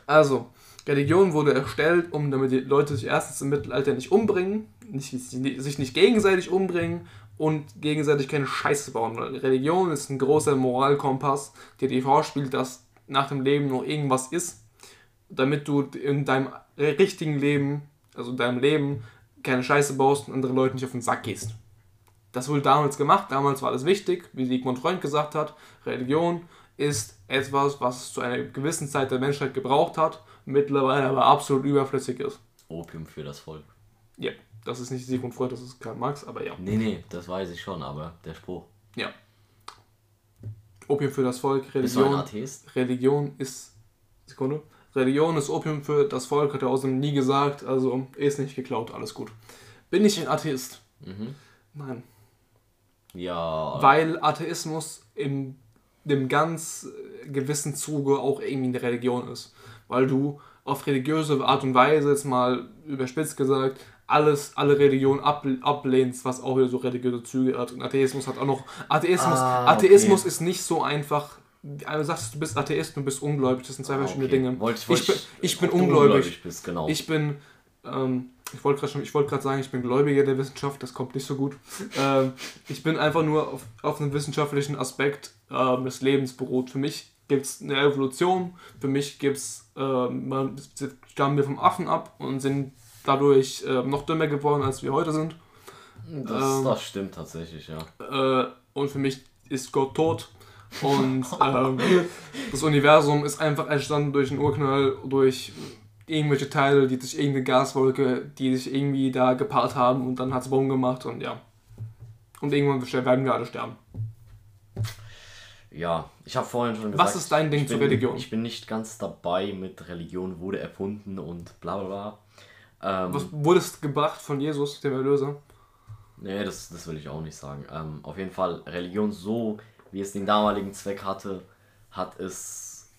Also, Religion wurde erstellt, um damit die Leute sich erstens im Mittelalter nicht umbringen, nicht, sich nicht gegenseitig umbringen und gegenseitig keine Scheiße bauen. Religion ist ein großer Moralkompass, der dir vorspielt, dass nach dem Leben noch irgendwas ist, damit du in deinem richtigen Leben, also in deinem Leben, keine Scheiße baust und anderen Leuten nicht auf den Sack gehst. Das wurde damals gemacht, damals war das wichtig, wie Sigmund Freund gesagt hat, Religion ist etwas, was es zu einer gewissen Zeit der Menschheit gebraucht hat, mittlerweile aber absolut überflüssig ist. Opium für das Volk. Ja, das ist nicht Sigmund Freud, das ist Karl Marx, aber ja. Nee, nee, das weiß ich schon, aber der Spruch. Ja. Opium für das Volk, Bist du ein Religion. Atheist? Religion ist. Sekunde. Religion ist Opium für das Volk, hat er außerdem nie gesagt, also ist nicht geklaut, alles gut. Bin ich ein Atheist? Mhm. Nein. Ja. Weil Atheismus in dem ganz äh, gewissen Zuge auch irgendwie eine Religion ist. Weil du auf religiöse Art und Weise, jetzt mal überspitzt gesagt, alles, alle Religionen ab, ablehnst, was auch wieder so religiöse Züge hat. Und Atheismus hat auch noch. Atheismus, Ah, Atheismus okay. ist nicht so einfach. Du sagst, du bist Atheist und du bist ungläubig. Das sind zwei Ah, verschiedene okay. Dinge. Wollte- ich, wollte bin, ich- ich bin ungläubig. ungläubig bist, genau. Ich bin. Ähm, ich wollte gerade wollt sagen, ich bin Gläubiger der Wissenschaft, das kommt nicht so gut. [LAUGHS] Ähm, ich bin einfach nur auf, auf einem wissenschaftlichen Aspekt ähm, des Lebens beruht. Für mich gibt es eine Evolution, für mich gibt es, ähm, stammen wir vom Affen ab und sind dadurch ähm, noch dümmer geworden, als wir heute sind. das, ähm, das stimmt tatsächlich, ja. Äh, und für mich ist Gott tot. Und [LAUGHS] ähm, das Universum ist einfach entstanden durch einen Urknall, durch irgendwelche Teile, die sich irgendeine Gaswolke, die sich irgendwie da gepaart haben und dann hat es Baum gemacht und ja. Und irgendwann werden wir alle sterben. Ja, ich habe vorhin schon gesagt. Was ist dein Ding ich zur bin, Religion? Ich bin nicht ganz dabei mit Religion wurde erfunden und bla bla bla. Ähm, Was wurde es gebracht von Jesus, dem Erlöser? Nee, das, das will ich auch nicht sagen. Ähm, auf jeden Fall, Religion so, wie es den damaligen Zweck hatte, hat es,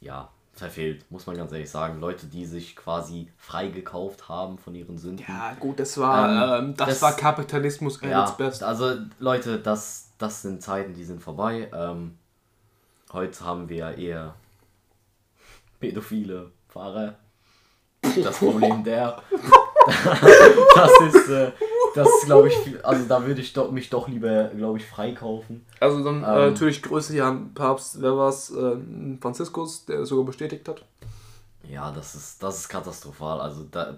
ja, verfehlt, muss man ganz ehrlich sagen. Leute, die sich quasi freigekauft haben von ihren Sünden. Ja, gut, das war, Ähm, ähm, das, das- war Kapitalismus Ja, its best. also Leute, das, das sind Zeiten, die sind vorbei. Ähm, heute haben wir eher [LAUGHS] pädophile Fahrer. Das Problem der. [LAUGHS] [LAUGHS] das ist, äh, das glaube ich, viel- [LAUGHS] also da würde ich doch, mich doch lieber, glaube ich, freikaufen. Also dann äh, Ähm, natürlich Grüße hier an Papst, wer war's? Äh, Franziskus, der es sogar bestätigt hat. Ja, das ist, das ist katastrophal. Also da,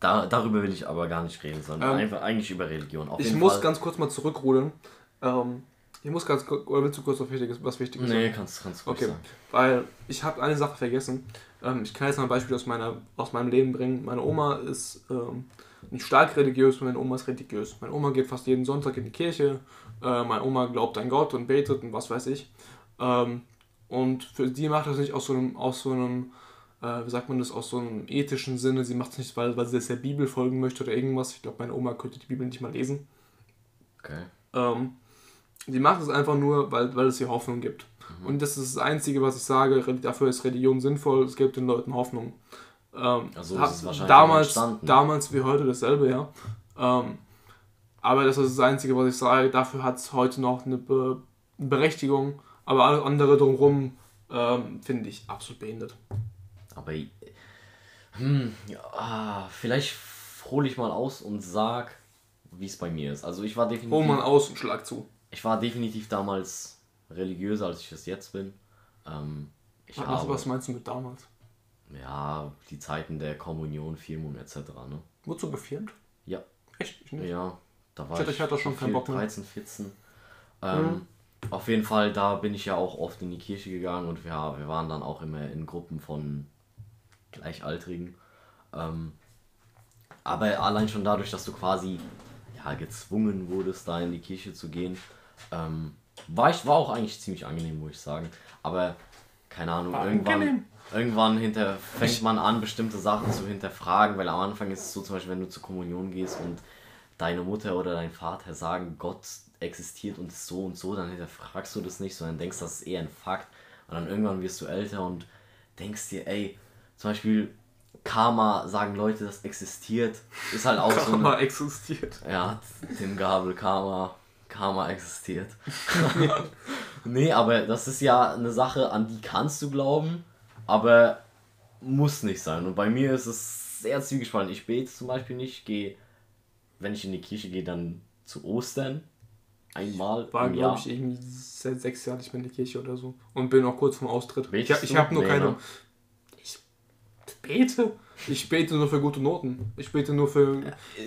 da, darüber will ich aber gar nicht reden, sondern Ähm, einfach eigentlich über Religion. Auf Ich jeden muss Fall. ganz kurz mal zurückrudern. Ähm, ich muss ganz kurz, oder willst du kurz was Wichtiges, was Wichtiges Nee, kannst, kannst du ruhig Okay, sagen. weil ich habe eine Sache vergessen. Ähm, ich kann jetzt mal ein Beispiel aus, meiner, aus meinem Leben bringen. Meine Oma ist ähm, nicht stark religiös, meine Oma ist religiös. Meine Oma geht fast jeden Sonntag in die Kirche. Äh, meine Oma glaubt an Gott und betet und was weiß ich. Ähm, und für sie macht das nicht aus so einem, aus so einem äh, wie sagt man das, aus so einem ethischen Sinne. Sie macht es nicht, weil, weil sie der Bibel folgen möchte oder irgendwas. Ich glaube, meine Oma könnte die Bibel nicht mal lesen. Okay. Ähm, die macht es einfach nur, weil, weil es ihr Hoffnung gibt. Und das ist das Einzige, was ich sage. Dafür ist Religion sinnvoll. Es gibt den Leuten Hoffnung. Ähm, Also ist es wahrscheinlich damals, entstanden. damals wie heute dasselbe, ja. Ähm, aber das ist das Einzige, was ich sage. Dafür hat es heute noch eine Be Berechtigung. Aber alles andere drumherum ähm, finde ich absolut behindert. Aber hm, ja, vielleicht hole ich mal aus und sag, wie es bei mir ist. Also ich war definitiv, Hol mal aus und schlag zu. ich war definitiv damals religiöser, als ich es jetzt bin. Ähm, ich Was, habe, was meinst du mit damals? ja, die Zeiten der Kommunion, Firmung etc. Ne? Wurdest du gefirmt? Ja, ich nicht. Ja, da war Ich hatte- ich hatte schon keinen Bock mehr. 13, 14. Ähm, Auf jeden Fall, da bin ich ja auch oft in die Kirche gegangen und wir, wir waren dann auch immer in Gruppen von Gleichaltrigen. Ähm, aber allein schon dadurch, dass du quasi ja, gezwungen wurdest, da in die Kirche zu gehen, ähm, war, ich, war auch eigentlich ziemlich angenehm, muss ich sagen. Aber keine Ahnung, War irgendwann, angenehm. irgendwann hinter, fängt man an, bestimmte Sachen zu hinterfragen, weil am Anfang ist es so, zum Beispiel, wenn du zur Kommunion gehst und deine Mutter oder dein Vater sagen, Gott existiert und ist so und so, dann hinterfragst du das nicht, sondern denkst, das ist eher ein Fakt. Und dann irgendwann wirst du älter und denkst dir, ey, zum Beispiel Karma, sagen Leute, das existiert, ist halt auch so eine, Karma existiert. ja, Tim Gabel, Karma, Karma existiert. [LAUGHS] nee, aber das ist ja eine Sache, an die kannst du glauben, aber muss nicht sein. Und bei mir ist es sehr zwiegespalten. Ich bete zum Beispiel nicht, gehe, wenn ich in die Kirche gehe, dann zu Ostern. Einmal War, im glaube ich, irgendwie seit sechs Jahren nicht mehr in die Kirche oder so. Und bin auch kurz vom Austritt. Ich, Betest ich du? habe nur Nee, keine. ne? Ich bete. Ich bete nur für gute Noten. Ich bete nur für.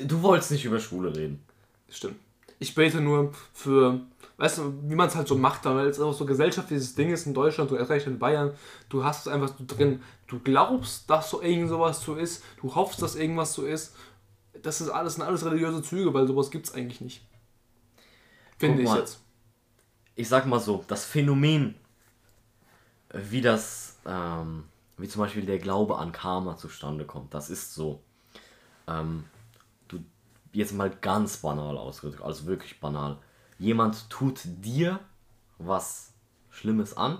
Du wolltest nicht über Schule reden. Stimmt. Ich bete nur für, weißt du, wie man es halt so macht, weil es auch so gesellschaftliches Ding ist in Deutschland, du erst recht in Bayern, du hast es einfach so drin, du glaubst, dass so irgend sowas so ist, du hoffst, dass irgendwas so ist. Das ist alles, sind alles religiöse Züge, weil sowas gibt es eigentlich nicht. Finde ich jetzt. ich sag mal so, das Phänomen, äh, wie das, ähm, wie zum Beispiel der Glaube an Karma zustande kommt, das ist so. Ähm, jetzt mal ganz banal ausgedrückt, also wirklich banal. Jemand tut dir was Schlimmes an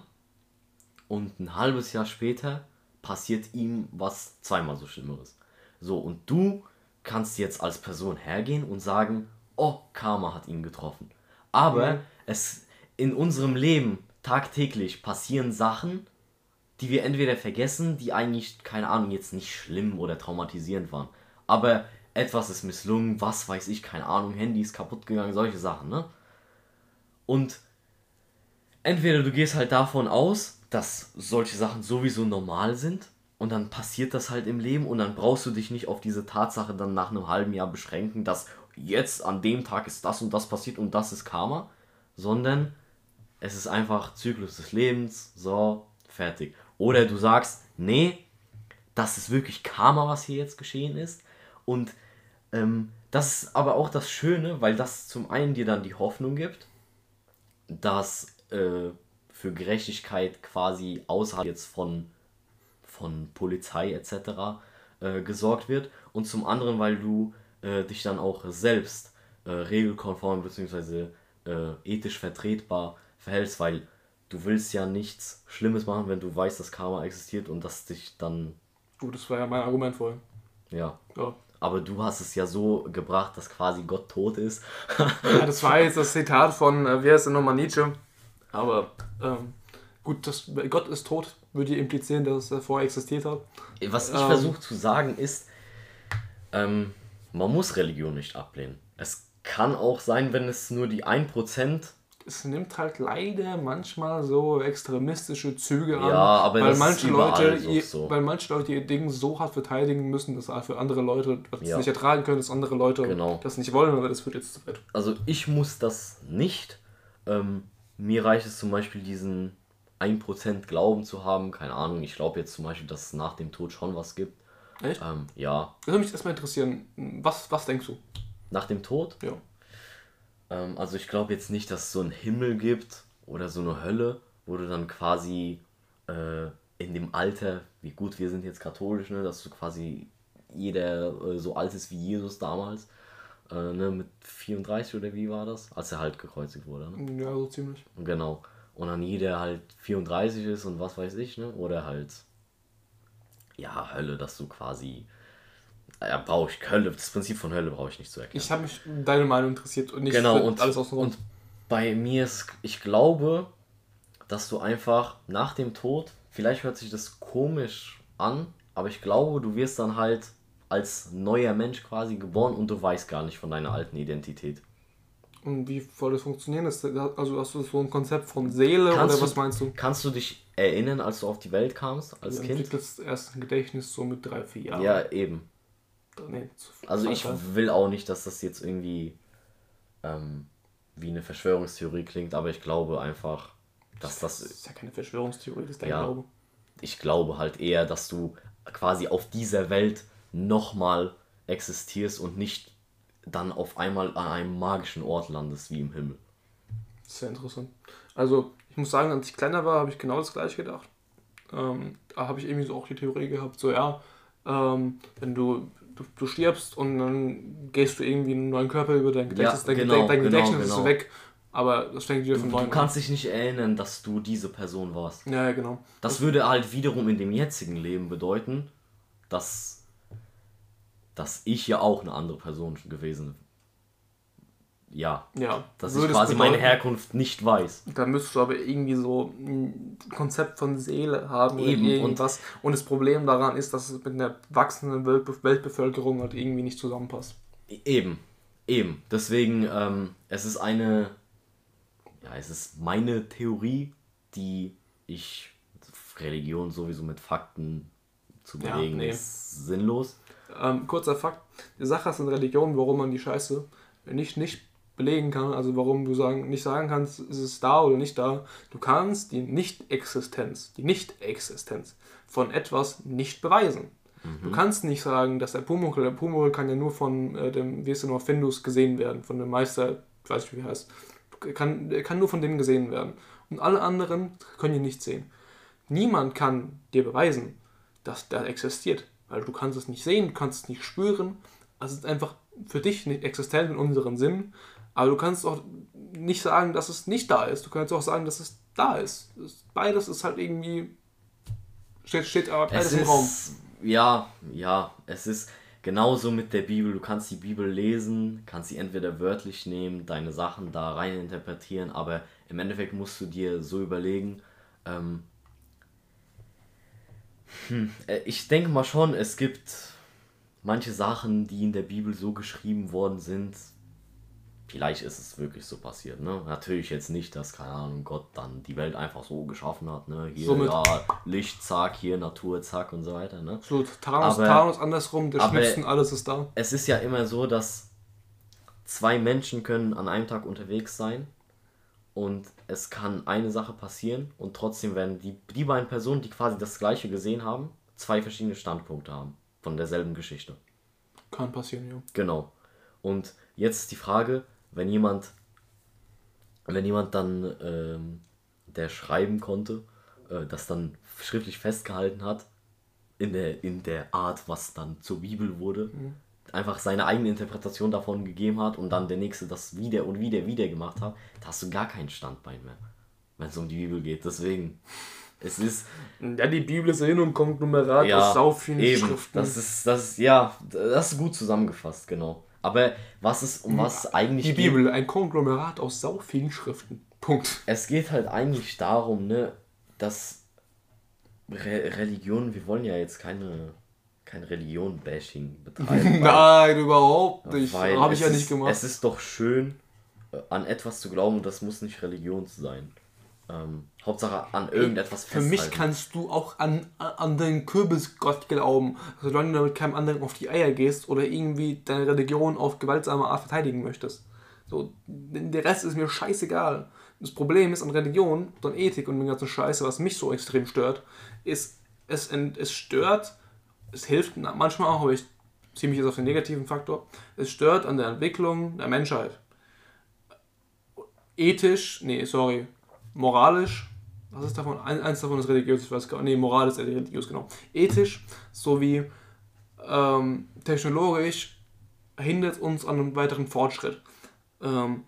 und ein halbes Jahr später passiert ihm was zweimal so Schlimmeres. So, und du kannst jetzt als Person hergehen und sagen, oh, Karma hat ihn getroffen. Aber Mhm. es in unserem Leben tagtäglich passieren Sachen, die wir entweder vergessen, die eigentlich, keine Ahnung, jetzt nicht schlimm oder traumatisierend waren. Aber etwas ist misslungen, was weiß ich, keine Ahnung, Handy ist kaputt gegangen, solche Sachen, ne? Und entweder du gehst halt davon aus, dass solche Sachen sowieso normal sind und dann passiert das halt im Leben und dann brauchst du dich nicht auf diese Tatsache dann nach einem halben Jahr beschränken, dass jetzt an dem Tag ist das und das passiert und das ist Karma, sondern es ist einfach Zyklus des Lebens, so, fertig. Oder du sagst, nee, das ist wirklich Karma, was hier jetzt geschehen ist und ähm, das ist aber auch das Schöne, weil das zum einen dir dann die Hoffnung gibt, dass äh, für Gerechtigkeit quasi außerhalb jetzt von, von Polizei etc. Äh, gesorgt wird und zum anderen, weil du äh, dich dann auch selbst äh, regelkonform bzw. Äh, ethisch vertretbar verhältst, weil du willst ja nichts Schlimmes machen, wenn du weißt, dass Karma existiert und dass dich dann, Gut, das war ja mein Argument vorhin. ja. Ja. Aber du hast es ja so gebracht, dass quasi Gott tot ist. Ja, das war jetzt das Zitat von, äh, wie heißt der nochmal, Nietzsche. Aber ähm, gut, das, Gott ist tot, würde implizieren, dass er vorher existiert hat. Was ich Ähm. versuche zu sagen ist, ähm, man muss Religion nicht ablehnen. Es kann auch sein, wenn es nur die 1%, Es nimmt halt leider manchmal so extremistische Züge an, Ja, weil manche Leute, so- ihr, so. weil manche Leute ihr Ding so hart verteidigen müssen, dass für andere Leute das Ja. nicht ertragen können, dass andere Leute Genau. das nicht wollen, aber das wird jetzt zu weit. also ich muss das nicht. Ähm, mir reicht es zum Beispiel diesen 1% Glauben zu haben. Keine Ahnung, ich glaube jetzt zum Beispiel, dass es nach dem Tod schon was gibt. Echt? Ähm, ja, Das würde mich erstmal interessieren. Was, was denkst du? nach dem Tod Ja. Ähm, also ich glaube jetzt nicht, dass es so einen Himmel gibt oder so eine Hölle, wo du dann quasi äh, in dem Alter, wie gut wir sind jetzt katholisch, ne, dass du quasi jeder äh, so alt ist wie Jesus damals, äh, ne, mit 34 oder wie war das, als er halt gekreuzigt wurde. Ne? Ja, so ziemlich. Genau. Und dann jeder halt 34 ist und was weiß ich, ne? Oder halt, ja, Hölle, dass du quasi, ja, brauche ich, Hölle, das Prinzip von Hölle brauche ich nicht zu erklären. Ich habe mich deine Meinung interessiert und nicht Genau, und, alles außen und bei mir ist, ich glaube, dass du einfach nach dem Tod, vielleicht hört sich das komisch an, aber ich glaube, du wirst dann halt als neuer Mensch quasi geboren und du weißt gar nicht von deiner alten Identität. Und wie soll das funktionieren? Also hast du so ein Konzept von Seele Kannst oder du- was meinst du? Kannst du dich erinnern, als du auf die Welt kamst, als Du Kind? entwickelst erst ein Gedächtnis so mit drei, vier Jahren. Ja, eben. Nee, also ich will auch nicht, dass das jetzt irgendwie ähm, wie eine Verschwörungstheorie klingt, aber ich glaube einfach, dass das. Das ist ja keine Verschwörungstheorie, das ist dein ja, Glaube. Ich glaube halt eher, dass du quasi auf dieser Welt nochmal existierst und nicht dann auf einmal an einem magischen Ort landest wie im Himmel. Sehr interessant. Also, ich muss sagen, als ich kleiner war, habe ich genau das gleiche gedacht. Ähm, da habe ich irgendwie so auch die Theorie gehabt, so ja, ähm, wenn du, du, du stirbst und dann gehst du irgendwie einen neuen Körper über dein Gedächtnis, Ja, dein, genau, dein genau, Gedächtnis ist genau. weg, aber das fängt wieder Du, von du neuem kannst dich nicht erinnern, dass du diese Person warst. an. Ja, ja, genau. Das würde halt wiederum in dem jetzigen Leben bedeuten, dass, dass ich ja auch eine andere Person gewesen Ja. Ja, Dass ich quasi meine. Herkunft nicht weiß. Da müsstest du aber irgendwie so ein Konzept von Seele haben oder Eben, und- irgendwas. Und, das Problem daran ist, dass es mit einer wachsenden Welt Weltbevölkerung halt irgendwie nicht zusammenpasst. E- Eben. Eben. Deswegen, ähm, es ist eine. Ja, es ist meine Theorie, die ich. Religion sowieso mit Fakten zu Ja, belegen nee. ist sinnlos. Ähm, kurzer Fakt: Die Sache ist in Religion, warum man die Scheiße nicht, nicht belegen kann, also warum du sagen, nicht sagen kannst, ist es da oder nicht da. Du kannst die Nicht-Existenz, die Nicht-Existenz von etwas nicht beweisen. Du kannst nicht sagen, dass der Pumuckl, der Pumuckl kann ja nur von äh, dem, wie ist noch, Findus gesehen werden, von dem Meister, ich weiß nicht, wie er heißt. Kann, kann nur von dem gesehen werden. Und alle anderen können ihn nicht sehen. Niemand kann dir beweisen, dass der existiert, weil du kannst es nicht sehen, du kannst es nicht spüren. Also es ist einfach für dich nicht existent in unseren Sinn, aber du kannst auch nicht sagen, dass es nicht da ist. Du kannst auch sagen, dass es da ist. Es- Beides ist halt irgendwie steht steht aber beides Es im Raum. ist, ja, ja, es ist genauso mit der Bibel. Du kannst die Bibel lesen, kannst sie entweder wörtlich nehmen, deine Sachen da rein interpretieren, aber im Endeffekt musst du dir so überlegen, ähm, hm, äh, ich denke mal schon, es gibt manche Sachen, die in der Bibel so geschrieben worden sind. Vielleicht ist es wirklich so passiert, ne? Natürlich jetzt nicht, dass, keine Ahnung, Gott dann die Welt einfach so geschaffen hat, ne? Hier, Somit- ja, Licht, zack, hier, Natur, zack und so weiter, ne? So, Thanos, Aber- Thanos andersrum, der Schnipsen, alles ist da. Es ist ja immer so, dass zwei Menschen können an einem Tag unterwegs sein und es kann eine Sache passieren und trotzdem werden die, die beiden Personen, die quasi das gleiche gesehen haben, zwei verschiedene Standpunkte haben von derselben Geschichte. Kann passieren, ja. Genau. Und jetzt ist die Frage, wenn jemand, wenn jemand dann, ähm, der schreiben konnte, äh, das dann schriftlich festgehalten hat, in der, in der Art, was dann zur Bibel wurde, einfach seine eigene Interpretation davon gegeben hat und dann der Nächste das wieder und wieder wieder gemacht hat, da hast du gar kein Standbein mehr, wenn es um die Bibel geht. Deswegen, es ist, Ja, die Bibel ist hin und Konglomerat ja, aus sau vielen eben. Schriften. Das ist, das ist, ja, das ist gut zusammengefasst, genau. Aber was ist, um was es eigentlich die geht, Bibel, ein Konglomerat aus sau vielen Schriften. Punkt. es geht halt eigentlich darum, ne, dass Re Religion, wir wollen ja jetzt keine, kein Religion-Bashing betreiben. [LAUGHS] Nein, überhaupt nicht. weil Habe ich es ja nicht ist, gemacht. Es ist doch schön, an etwas zu glauben und das muss nicht Religion sein. Ähm, Hauptsache an irgendetwas Für mich festhalten. kannst du auch an, an den Kürbisgott glauben, solange du mit keinem anderen auf die Eier gehst oder irgendwie deine Religion auf gewaltsame Art verteidigen möchtest. So, der Rest ist mir scheißegal. Das Problem ist an Religion und an Ethik und den ganzen Scheiße, was mich so extrem stört, ist, es, es stört, es hilft manchmal auch, aber ich ziehe mich jetzt auf den negativen Faktor, es stört an der Entwicklung der Menschheit. Ethisch, nee, sorry, moralisch, was ist davon? Ein, eins davon ist religiös, ich weiß gar nicht, nee, Moral ist religiös, genau. Ethisch sowie ähm, technologisch hindert uns an einem weiteren Fortschritt. Ähm,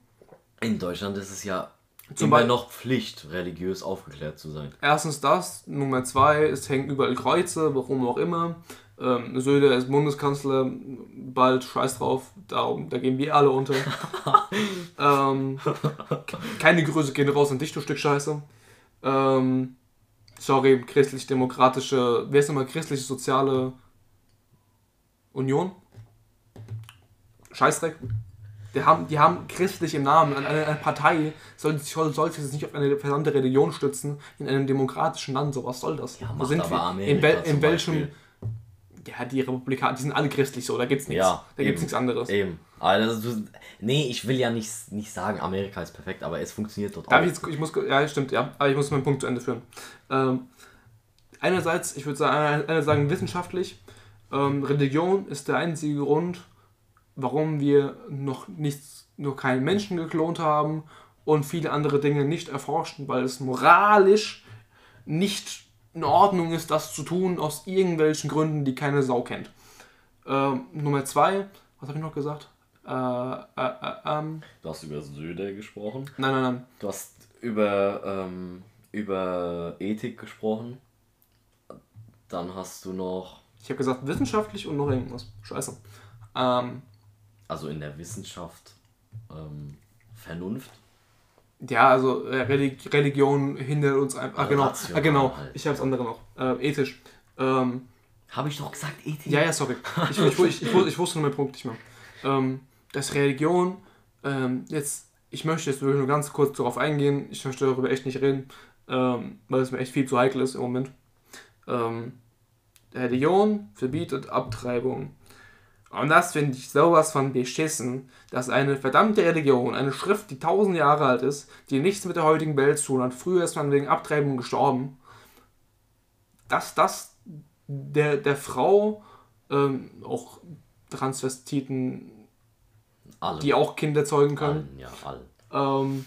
In Deutschland ist es ja Zum immer Beispiel- noch Pflicht, religiös aufgeklärt zu sein. erstens das, Nummer zwei, es hängen überall Kreuze, warum auch immer. Ähm, Söder ist Bundeskanzler, bald scheiß drauf, darum, da gehen wir alle unter. [LAUGHS] ähm, keine Grüße gehen raus an dich, du Stück Scheiße. Ähm, sorry, christlich-demokratische, wer ist nochmal christlich-soziale Union? Scheißdreck. Die haben, die haben christlich im Namen. Eine, eine Partei soll, soll, sollte sich nicht auf eine verdammte Religion stützen in einem demokratischen Land. So was soll das? Ja, macht sind aber wir- Amerika in, zum in welchem Beispiel. Ja, die Republikaner, die sind alle christlich so, da gibt's nichts. Ja, da gibt's nichts anderes. Eben. Also, du, nee, ich will ja nicht, nicht sagen, Amerika ist perfekt, aber es funktioniert dort Darf auch. ich, jetzt, ich muss, ja, stimmt, ja, aber ich muss meinen Punkt zu Ende führen. Ähm, einerseits, ich würde sagen, einerseits sagen wissenschaftlich, ähm, Religion ist der einzige Grund, warum wir noch nichts, noch keinen Menschen geklont haben und viele andere Dinge nicht erforschen, weil es moralisch nicht in Ordnung ist, das zu tun, aus irgendwelchen Gründen, die keine Sau kennt. Ähm, Nummer zwei, was habe ich noch gesagt? Äh, äh, äh, ähm, Du hast über Söder gesprochen. nein, nein, nein. Du hast über, ähm, über Ethik gesprochen. Dann hast du noch, Ich habe gesagt wissenschaftlich und noch irgendwas. Scheiße. Ähm, also in der Wissenschaft, ähm, Vernunft. Ja, also äh, Relig Religion hindert uns einfach. Ah, genau. Ah, genau. halt. Ich habe das andere noch. Äh, ethisch. Ähm, Habe ich doch gesagt, Ethik? ja, ja, sorry. Ich, ich, ich, ich, ich wusste nur meinen Punkt nicht mehr. Ähm, dass Religion, ähm, jetzt, ich möchte jetzt wirklich nur ganz kurz darauf eingehen. Ich möchte darüber echt nicht reden, ähm, weil es mir echt viel zu heikel ist im Moment. Ähm, Religion verbietet Abtreibung. Und das finde ich sowas von beschissen, dass eine verdammte Religion, eine Schrift, die tausend Jahre alt ist, die nichts mit der heutigen Welt zu tun hat, früher ist man wegen Abtreibung gestorben, dass das der, der Frau, ähm, auch Transvestiten, Alle. die auch Kinder zeugen können, Allen, ja, ähm,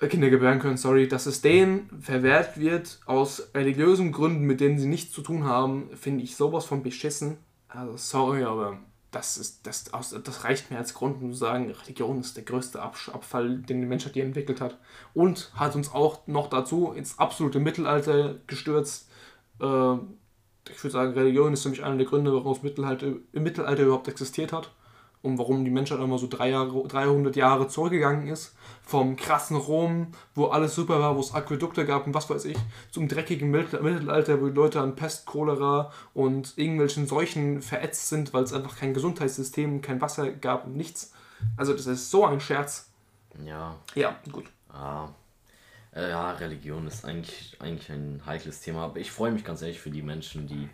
äh, Kinder gebären können, sorry, dass es denen verwehrt wird aus religiösen Gründen, mit denen sie nichts zu tun haben, finde ich sowas von beschissen. Also sorry, aber das ist das, das reicht mir als Grund, um zu sagen, Religion ist der größte Abfall, den die Menschheit je entwickelt hat. Und hat uns auch noch dazu ins absolute Mittelalter gestürzt. Äh, ich würde sagen, Religion ist mich einer der Gründe, warum das Mittelalter, im Mittelalter überhaupt existiert hat und warum die Menschheit immer so drei Jahre, 300 Jahre zurückgegangen ist. Vom krassen Rom, wo alles super war, wo es Aquädukte gab und was weiß ich, zum dreckigen Mittel- Mittelalter, wo die Leute an Pest, Cholera und irgendwelchen Seuchen verätzt sind, weil es einfach kein Gesundheitssystem, kein Wasser gab und nichts. Also das ist so ein Scherz. Ja, Ja, gut. Ah, äh, ja, Religion ist eigentlich, eigentlich ein heikles Thema, aber ich freue mich ganz ehrlich für die Menschen, die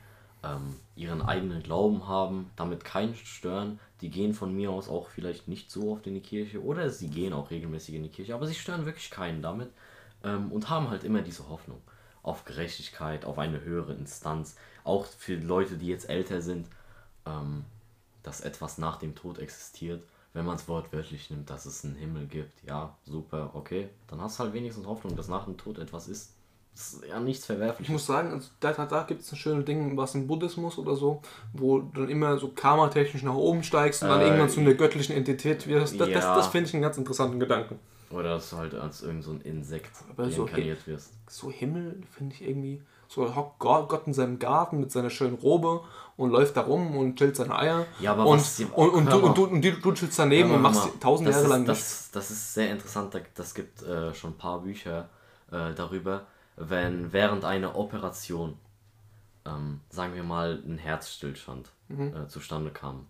ähm, ihren eigenen Glauben haben, damit keinen stören. Die gehen von mir aus auch vielleicht nicht so oft in die Kirche oder sie gehen auch regelmäßig in die Kirche, aber sie stören wirklich keinen damit ähm, und haben halt immer diese Hoffnung auf Gerechtigkeit, auf eine höhere Instanz, auch für Leute, die jetzt älter sind, ähm, dass etwas nach dem Tod existiert. Wenn man es wortwörtlich nimmt, dass es einen Himmel gibt, ja, super, okay. Dann hast du halt wenigstens Hoffnung, dass nach dem Tod etwas ist. Das ist ja nichts Ich Verwerfliches. muss sagen, also da, da, gibt es ein schönes Ding, was im Buddhismus oder so, wo du dann immer so karmatechnisch nach oben steigst und dann Äh, irgendwann zu einer göttlichen Entität wirst. Das, das, ja. das finde ich einen ganz interessanten Gedanken. Oder dass du halt als irgend so ein Insekt Aber so wirst. So Himmel finde ich irgendwie. So hockt Gott, in seinem Garten mit seiner schönen Robe und läuft da rum und chillt seine Eier. Ja, aber und, was und, und, du, und, du, und du, du chillst daneben und machst tausend das Jahre lang nichts. das, das ist sehr interessant. da- Das gibt äh, schon ein paar Bücher äh, darüber, wenn während einer Operation, ähm, sagen wir mal, ein Herzstillstand Mhm. äh, zustande kam.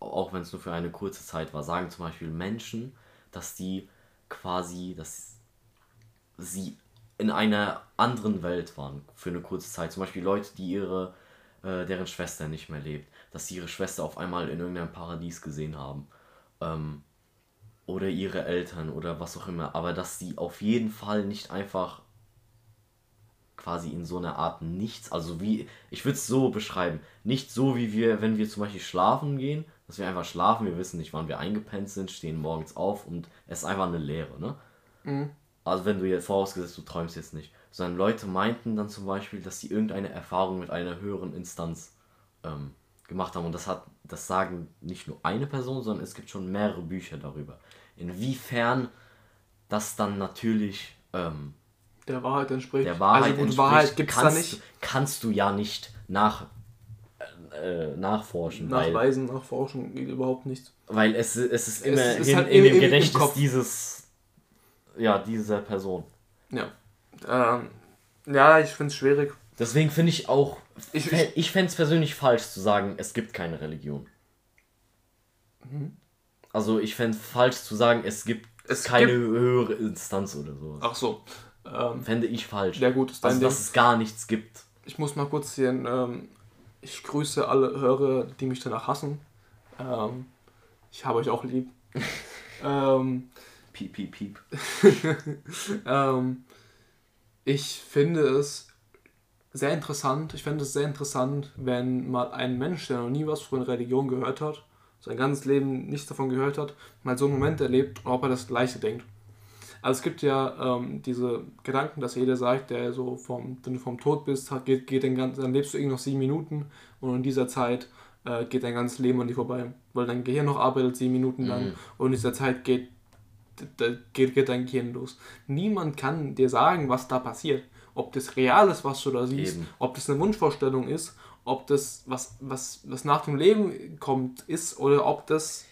Auch wenn es nur für eine kurze Zeit war, sagen zum Beispiel Menschen, dass die quasi, dass sie in einer anderen Welt waren für eine kurze Zeit. Zum Beispiel Leute, die ihre, äh, deren Schwester nicht mehr lebt, dass sie ihre Schwester auf einmal in irgendeinem Paradies gesehen haben. Ähm, oder ihre Eltern oder was auch immer. Aber dass sie auf jeden Fall nicht einfach quasi in so einer Art nichts, also wie, ich würde es so beschreiben, nicht so wie wir, wenn wir zum Beispiel schlafen gehen, dass wir einfach schlafen, wir wissen nicht, wann wir eingepennt sind, stehen morgens auf und es ist einfach eine Leere, ne? Also wenn du jetzt vorausgesetzt, du träumst jetzt nicht. Sondern Leute meinten dann zum Beispiel, dass sie irgendeine Erfahrung mit einer höheren Instanz ähm, gemacht haben. Und das hat, das sagen nicht nur eine Person, sondern es gibt schon mehrere Bücher darüber. Inwiefern das dann natürlich ähm, Der Wahrheit entspricht. der Wahrheit also, gut, entspricht, Wahrheit gibt es da kannst, nicht. kannst du ja nicht nach, äh, nachforschen, weil, Nachweisen, nachforschen, geht überhaupt nichts. weil es, es ist Es immer ist in, halt in im- dem Gedächtnis dieses, ja, dieser Person. Ja. Ähm, ja, ich finde es schwierig. Deswegen finde ich auch, Ich- ich, ich fände es persönlich falsch zu sagen, es gibt keine Religion. Mhm. Also ich fände falsch zu sagen, es gibt Es keine gibt- höhere Instanz oder so. Ach so. Ähm, Fände ich falsch. ja gut, ist dein also Ding. dass es gar nichts gibt. Ich muss mal kurz hier ähm, ich grüße alle Hörer, die mich danach hassen. Ähm, ich habe euch auch lieb. [LAUGHS] ähm, piep, piep, piep. [LAUGHS] ähm, ich finde es sehr interessant. Ich finde es sehr interessant, wenn mal ein Mensch, der noch nie was von Religion gehört hat, sein ganzes Leben nichts davon gehört hat, mal so einen Moment erlebt, ob er das Gleiche denkt. Also es gibt ja ähm, diese Gedanken, dass jeder sagt, der so vom, wenn du vom Tod bist, geht, geht den ganzen, dann lebst du irgendwie noch sieben Minuten und in dieser Zeit äh, geht dein ganzes Leben an dir vorbei, weil dein Gehirn noch arbeitet sieben Minuten lang mhm. und in dieser Zeit geht, geht, geht dein Gehirn los. Niemand kann dir sagen, was da passiert. Ob das real ist, was du da siehst, Eben. ob das eine Wunschvorstellung ist, ob das, was, was, was nach dem Leben kommt, ist oder ob das,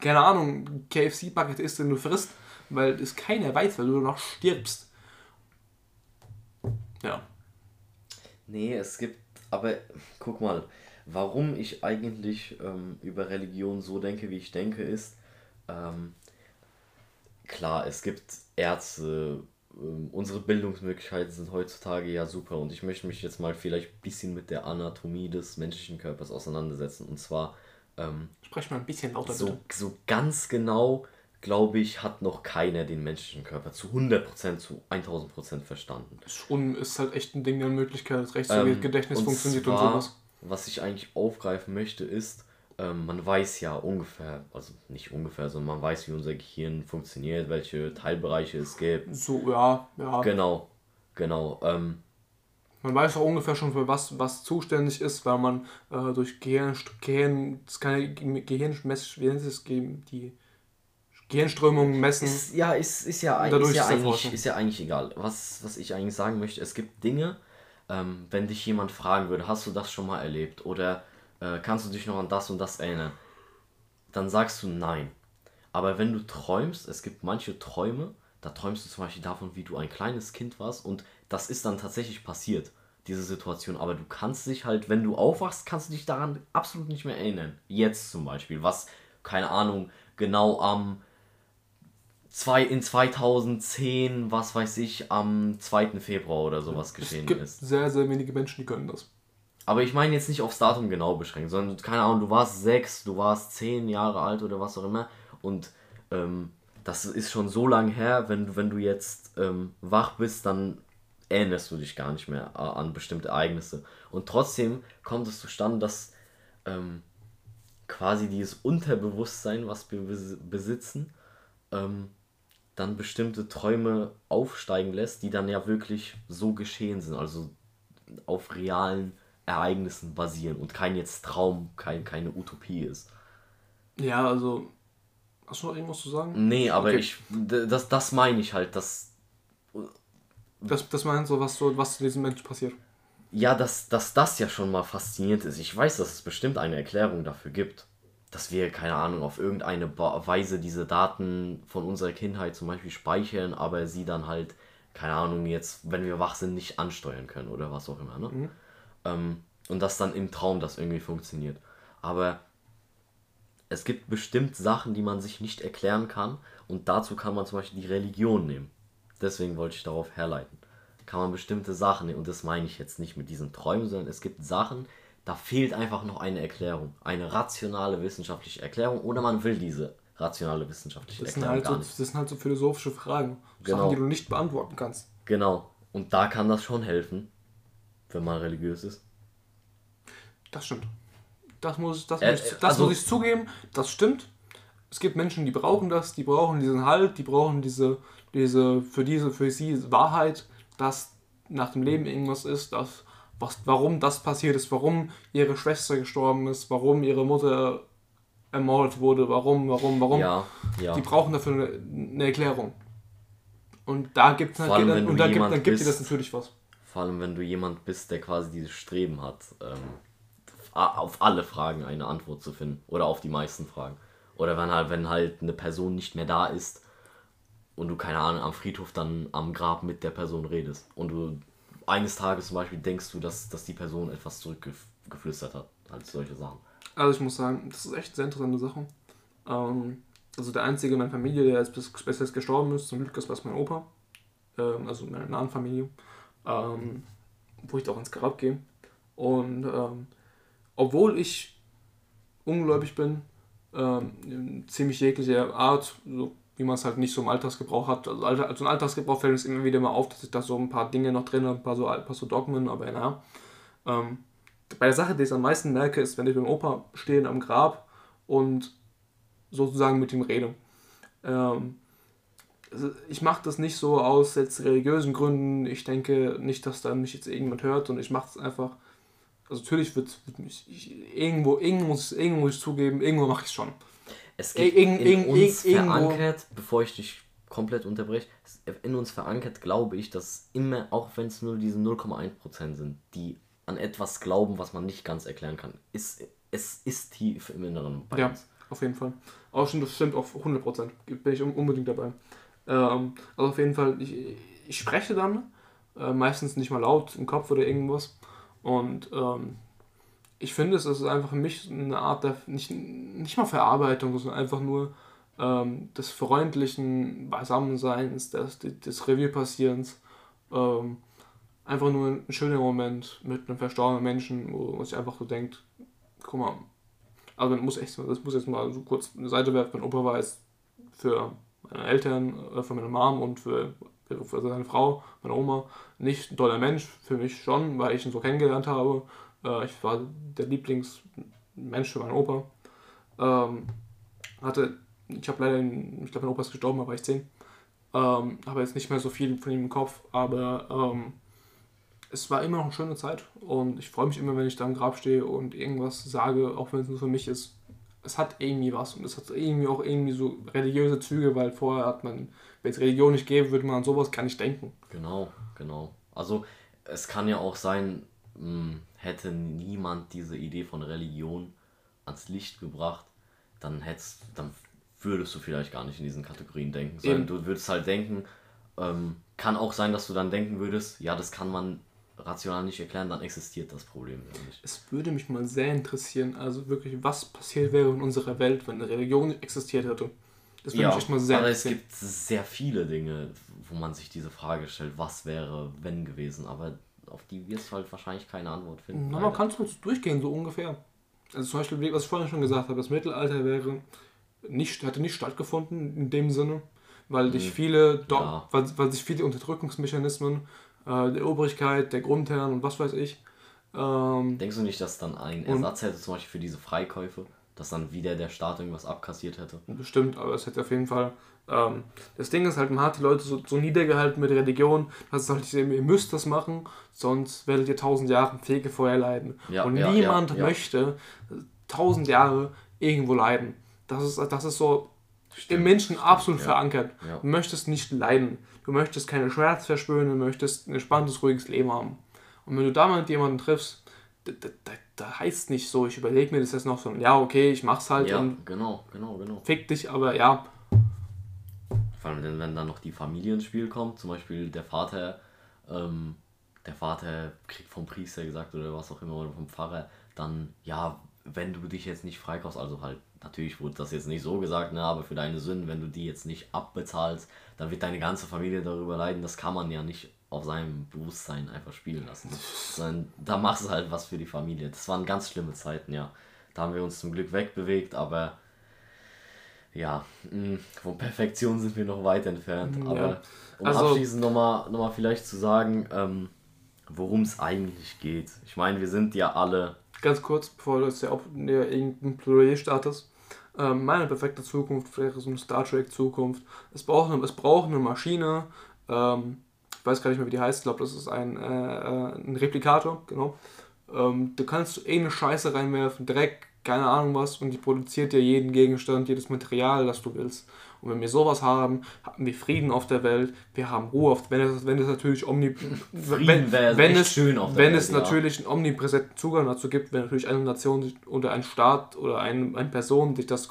keine Ahnung, KFC-Bucket ist, den du frisst, weil es keiner weiß, weil du noch stirbst. Ja. Nee, es gibt, aber guck mal, warum ich eigentlich ähm, über Religion so denke, wie ich denke, ist, ähm, klar, es gibt Ärzte, ähm, unsere Bildungsmöglichkeiten sind heutzutage ja super und ich möchte mich jetzt mal vielleicht ein bisschen mit der Anatomie des menschlichen Körpers auseinandersetzen und zwar ähm, Sprech mal ein bisschen lauter so, so ganz genau glaube ich, hat noch keiner den menschlichen Körper zu 100%, zu 1000% verstanden. Schon ist halt echt ein Ding der Möglichkeit, das Rechtsgedächtnis ähm, funktioniert zwar, und sowas. Was ich eigentlich aufgreifen möchte, ist, ähm, man weiß ja ungefähr, also nicht ungefähr, sondern man weiß, wie unser Gehirn funktioniert, welche Teilbereiche es gibt. So, ja, ja. Genau, genau. Ähm, man weiß auch ungefähr schon, für was, was zuständig ist, weil man äh, durch Gehirn, Gehirn, es keine Gehirnmess, wie nennt es, die Gehirnströmung messen. Ist, ja, ist, ist, ja, ist, ja eigentlich, ist ja eigentlich egal. Was, was ich eigentlich sagen möchte, es gibt Dinge, ähm, wenn dich jemand fragen würde, hast du das schon mal erlebt? Oder äh, kannst du dich noch an das und das erinnern? Dann sagst du nein. Aber wenn du träumst, es gibt manche Träume, da träumst du zum Beispiel davon, wie du ein kleines Kind warst und das ist dann tatsächlich passiert, diese Situation. Aber du kannst dich halt, wenn du aufwachst, kannst du dich daran absolut nicht mehr erinnern. Jetzt zum Beispiel, was, keine Ahnung, genau am zwei, in 2010, was weiß ich, am 2. Februar oder sowas geschehen es gibt ist. Sehr, sehr wenige Menschen, die können das. Aber ich meine jetzt nicht aufs Datum genau beschränkt, sondern keine Ahnung, du warst sechs, du warst zehn Jahre alt oder was auch immer und ähm, das ist schon so lange her, wenn du, wenn du jetzt ähm, wach bist, dann erinnerst du dich gar nicht mehr äh, an bestimmte Ereignisse. Und trotzdem kommt es zustande, dass ähm, quasi dieses Unterbewusstsein, was wir besitzen, ähm, dann bestimmte Träume aufsteigen lässt, die dann ja wirklich so geschehen sind, also auf realen Ereignissen basieren und kein jetzt Traum, kein, keine Utopie ist. Ja, also. Hast du noch irgendwas zu sagen? Nee, aber okay. ich. Das, das meine ich halt, dass. Das, das meinst du, was, so, was zu diesem Mensch passiert? Ja, dass, dass das ja schon mal faszinierend ist. Ich weiß, dass es bestimmt eine Erklärung dafür gibt. Dass wir, keine Ahnung, auf irgendeine Weise diese Daten von unserer Kindheit zum Beispiel speichern, aber sie dann halt, keine Ahnung, jetzt, wenn wir wach sind, nicht ansteuern können oder was auch immer. Ne? Mhm. Ähm, und dass dann im Traum das irgendwie funktioniert. Aber es gibt bestimmt Sachen, die man sich nicht erklären kann und dazu kann man zum Beispiel die Religion nehmen. Deswegen wollte ich darauf herleiten. Kann man bestimmte Sachen nehmen und das meine ich jetzt nicht mit diesen Träumen, sondern es gibt Sachen, da fehlt einfach noch eine Erklärung. Eine rationale wissenschaftliche Erklärung oder man will diese rationale wissenschaftliche das Erklärung halt so. Das sind halt so philosophische Fragen. Genau. Sachen, die du nicht beantworten kannst. Genau. Und da kann das schon helfen wenn man religiös ist. Das stimmt. Das muss, das, äh, muss, das also, muss ich zugeben, das stimmt. Es gibt Menschen, die brauchen das, die brauchen diesen Halt, die brauchen diese, diese, für diese, für sie Wahrheit, dass nach dem Leben irgendwas ist, dass, was, warum das passiert ist, warum ihre Schwester gestorben ist, warum ihre Mutter ermordet wurde, warum, warum, warum. Ja, ja. Die brauchen dafür eine, eine Erklärung. Und da gibt es und da gibt, dann gibt dir das natürlich was. Vor allem, wenn du jemand bist, der quasi dieses Streben hat, ähm, auf alle Fragen eine Antwort zu finden. Oder auf die meisten Fragen. Oder wenn halt, wenn halt eine Person nicht mehr da ist und du, keine Ahnung, am Friedhof dann am Grab mit der Person redest. Und du eines Tages zum Beispiel denkst du, dass, dass die Person etwas zurückgeflüstert hat. Halt solche Sachen. Also ich muss sagen, das ist echt eine sehr interessante Sache. Ähm, also der einzige in meiner Familie, der jetzt bis, bis jetzt gestorben ist, zum Glück ist was mein Opa. Ähm, also in meiner nahen Familie ähm, wo ich auch ins Grab gehe. Und ähm, obwohl ich ungläubig bin, ähm, ziemlich jeglicher Art, so wie man es halt nicht so im Alltagsgebrauch hat. Also, also im Alltagsgebrauch fällt es immer wieder mal auf, dass ich da so ein paar Dinge noch drin habe, ein paar so, ein paar so Dogmen, aber ja. Ähm, bei der Sache, die ich am meisten merke, ist, wenn ich dem Opa stehe am Grab und sozusagen mit ihm rede. Ähm, ich mache das nicht so aus jetzt religiösen Gründen. Ich denke nicht, dass da mich jetzt irgendjemand hört und ich mache es einfach. Also natürlich wird, wird mich ich, irgendwo, irgendwo muss, irgendwo muss ich zugeben, irgendwo mache ich es schon. Es gibt in, in uns verankert, bevor ich dich komplett unterbreche, in uns verankert glaube ich, dass immer, auch wenn es nur diese 0,1% sind, die an etwas glauben, was man nicht ganz erklären kann, ist, es ist tief im Inneren bei ja, uns. auf jeden Fall. Auch schon, das stimmt auf 100%, bin ich unbedingt dabei. Ähm, also auf jeden Fall, ich, ich spreche dann, äh, meistens nicht mal laut im Kopf oder irgendwas. Und ähm, ich finde, es ist einfach für mich eine Art der, nicht, nicht mal Verarbeitung, sondern einfach nur ähm, des freundlichen Beisammenseins, des, des Revierpassierens. Ähm, einfach nur ein schöner Moment mit einem verstorbenen Menschen, wo man sich einfach so denkt, guck mal, also man muss echt, das muss jetzt mal so kurz eine Seite werfen, mein Opa war jetzt für meine Eltern, äh, für meine Mom und für, für seine Frau, meine Oma, nicht ein toller Mensch, für mich schon, weil ich ihn so kennengelernt habe. Äh, ich war der Lieblingsmensch für meinen Opa. Ähm, hatte, ich habe leider, ich glaube, mein Opa ist gestorben, da war ich 10. Ähm, habe jetzt nicht mehr so viel von ihm im Kopf, aber ähm, es war immer noch eine schöne Zeit und ich freue mich immer, wenn ich da im Grab stehe und irgendwas sage, auch wenn es nur für mich ist es hat irgendwie was und es hat irgendwie auch irgendwie so religiöse Züge, weil vorher hat man, wenn es Religion nicht gäbe, würde man an sowas gar nicht denken. Genau, genau. Also es kann ja auch sein, hätte niemand diese Idee von Religion ans Licht gebracht, dann hättest, dann würdest du vielleicht gar nicht in diesen Kategorien denken. Sondern du würdest halt denken, ähm, kann auch sein, dass du dann denken würdest, ja, das kann man rational nicht erklären, dann existiert das Problem nicht. Es würde mich mal sehr interessieren, also wirklich, was passiert wäre in unserer Welt, wenn eine Religion existiert hätte. Das würde ja, mich echt mal sehr aber es gibt sehr viele Dinge, wo man sich diese Frage stellt, was wäre, wenn gewesen, aber auf die wirst du halt wahrscheinlich keine Antwort finden. Na, man kann es durchgehen, so ungefähr. Also zum Beispiel, was ich vorhin schon gesagt habe, das Mittelalter wäre nicht, hätte nicht stattgefunden in dem Sinne, weil hm, viele, ja. weil, weil sich viele Unterdrückungsmechanismen äh, der Obrigkeit, der Grundherren und was weiß ich. Ähm, Denkst du nicht, dass dann ein Ersatz hätte, zum Beispiel für diese Freikäufe, dass dann wieder der Staat irgendwas abkassiert hätte? Bestimmt, aber es hätte auf jeden Fall. Ähm, das Ding ist halt, man hat die Leute so, so niedergehalten mit Religion, dass es halt, ihr müsst das machen, sonst werdet ihr tausend Jahre Fegefeuer leiden. Ja, und ja, niemand ja, möchte tausend Jahre irgendwo leiden. Das ist, das ist so Stimmt. im Menschen absolut verankert. Du möchtest nicht leiden. Du möchtest keine Schmerz verspüren, du möchtest ein entspanntes, ruhiges Leben haben. Und wenn du da mal mit jemandem triffst, da, da, da heißt nicht so, ich überlege mir das jetzt noch so, ja, okay, ich mach's halt ja, und genau, genau, genau. fick dich, aber ja. Vor allem, wenn dann noch die Familie ins Spiel kommt, zum Beispiel der Vater, ähm, der Vater kriegt vom Priester gesagt oder was auch immer, oder vom Pfarrer, dann, ja, wenn du dich jetzt nicht freikaufst, also halt natürlich wurde das jetzt nicht so gesagt, ne, aber für deine Sünden, wenn du die jetzt nicht abbezahlst, dann wird deine ganze Familie darüber leiden. Das kann man ja nicht auf seinem Bewusstsein einfach spielen lassen. Sondern da machst du halt was für die Familie. Das waren ganz schlimme Zeiten, ja. Da haben wir uns zum Glück wegbewegt, aber ja, mm, von Perfektion sind wir noch weit entfernt. Ja. Aber um also, abschließend nochmal noch mal vielleicht zu sagen, ähm, worum es eigentlich geht. Ich meine, wir sind ja alle. Ganz kurz, bevor du jetzt ja auch irgendein Plädoyer startest. Ähm, meine perfekte Zukunft wäre so eine Star Trek Zukunft. Es braucht eine, es braucht eine Maschine, ähm, ich weiß gar nicht mehr, wie die heißt, ich glaube, das ist ein, äh, äh, ein Replikator, genau. Ähm, du kannst eh eine Scheiße reinwerfen, Dreck, keine Ahnung was, und die produziert dir jeden Gegenstand, jedes Material, das du willst. Und wenn wir sowas haben, haben wir Frieden auf der Welt, wir haben Ruhe auf wenn es, wenn es natürlich omni wenn, wenn es, schön auf der wenn Welt, es natürlich einen omnipräsenten Zugang dazu gibt, wenn natürlich eine Nation oder ein Staat oder ein, eine Person sich das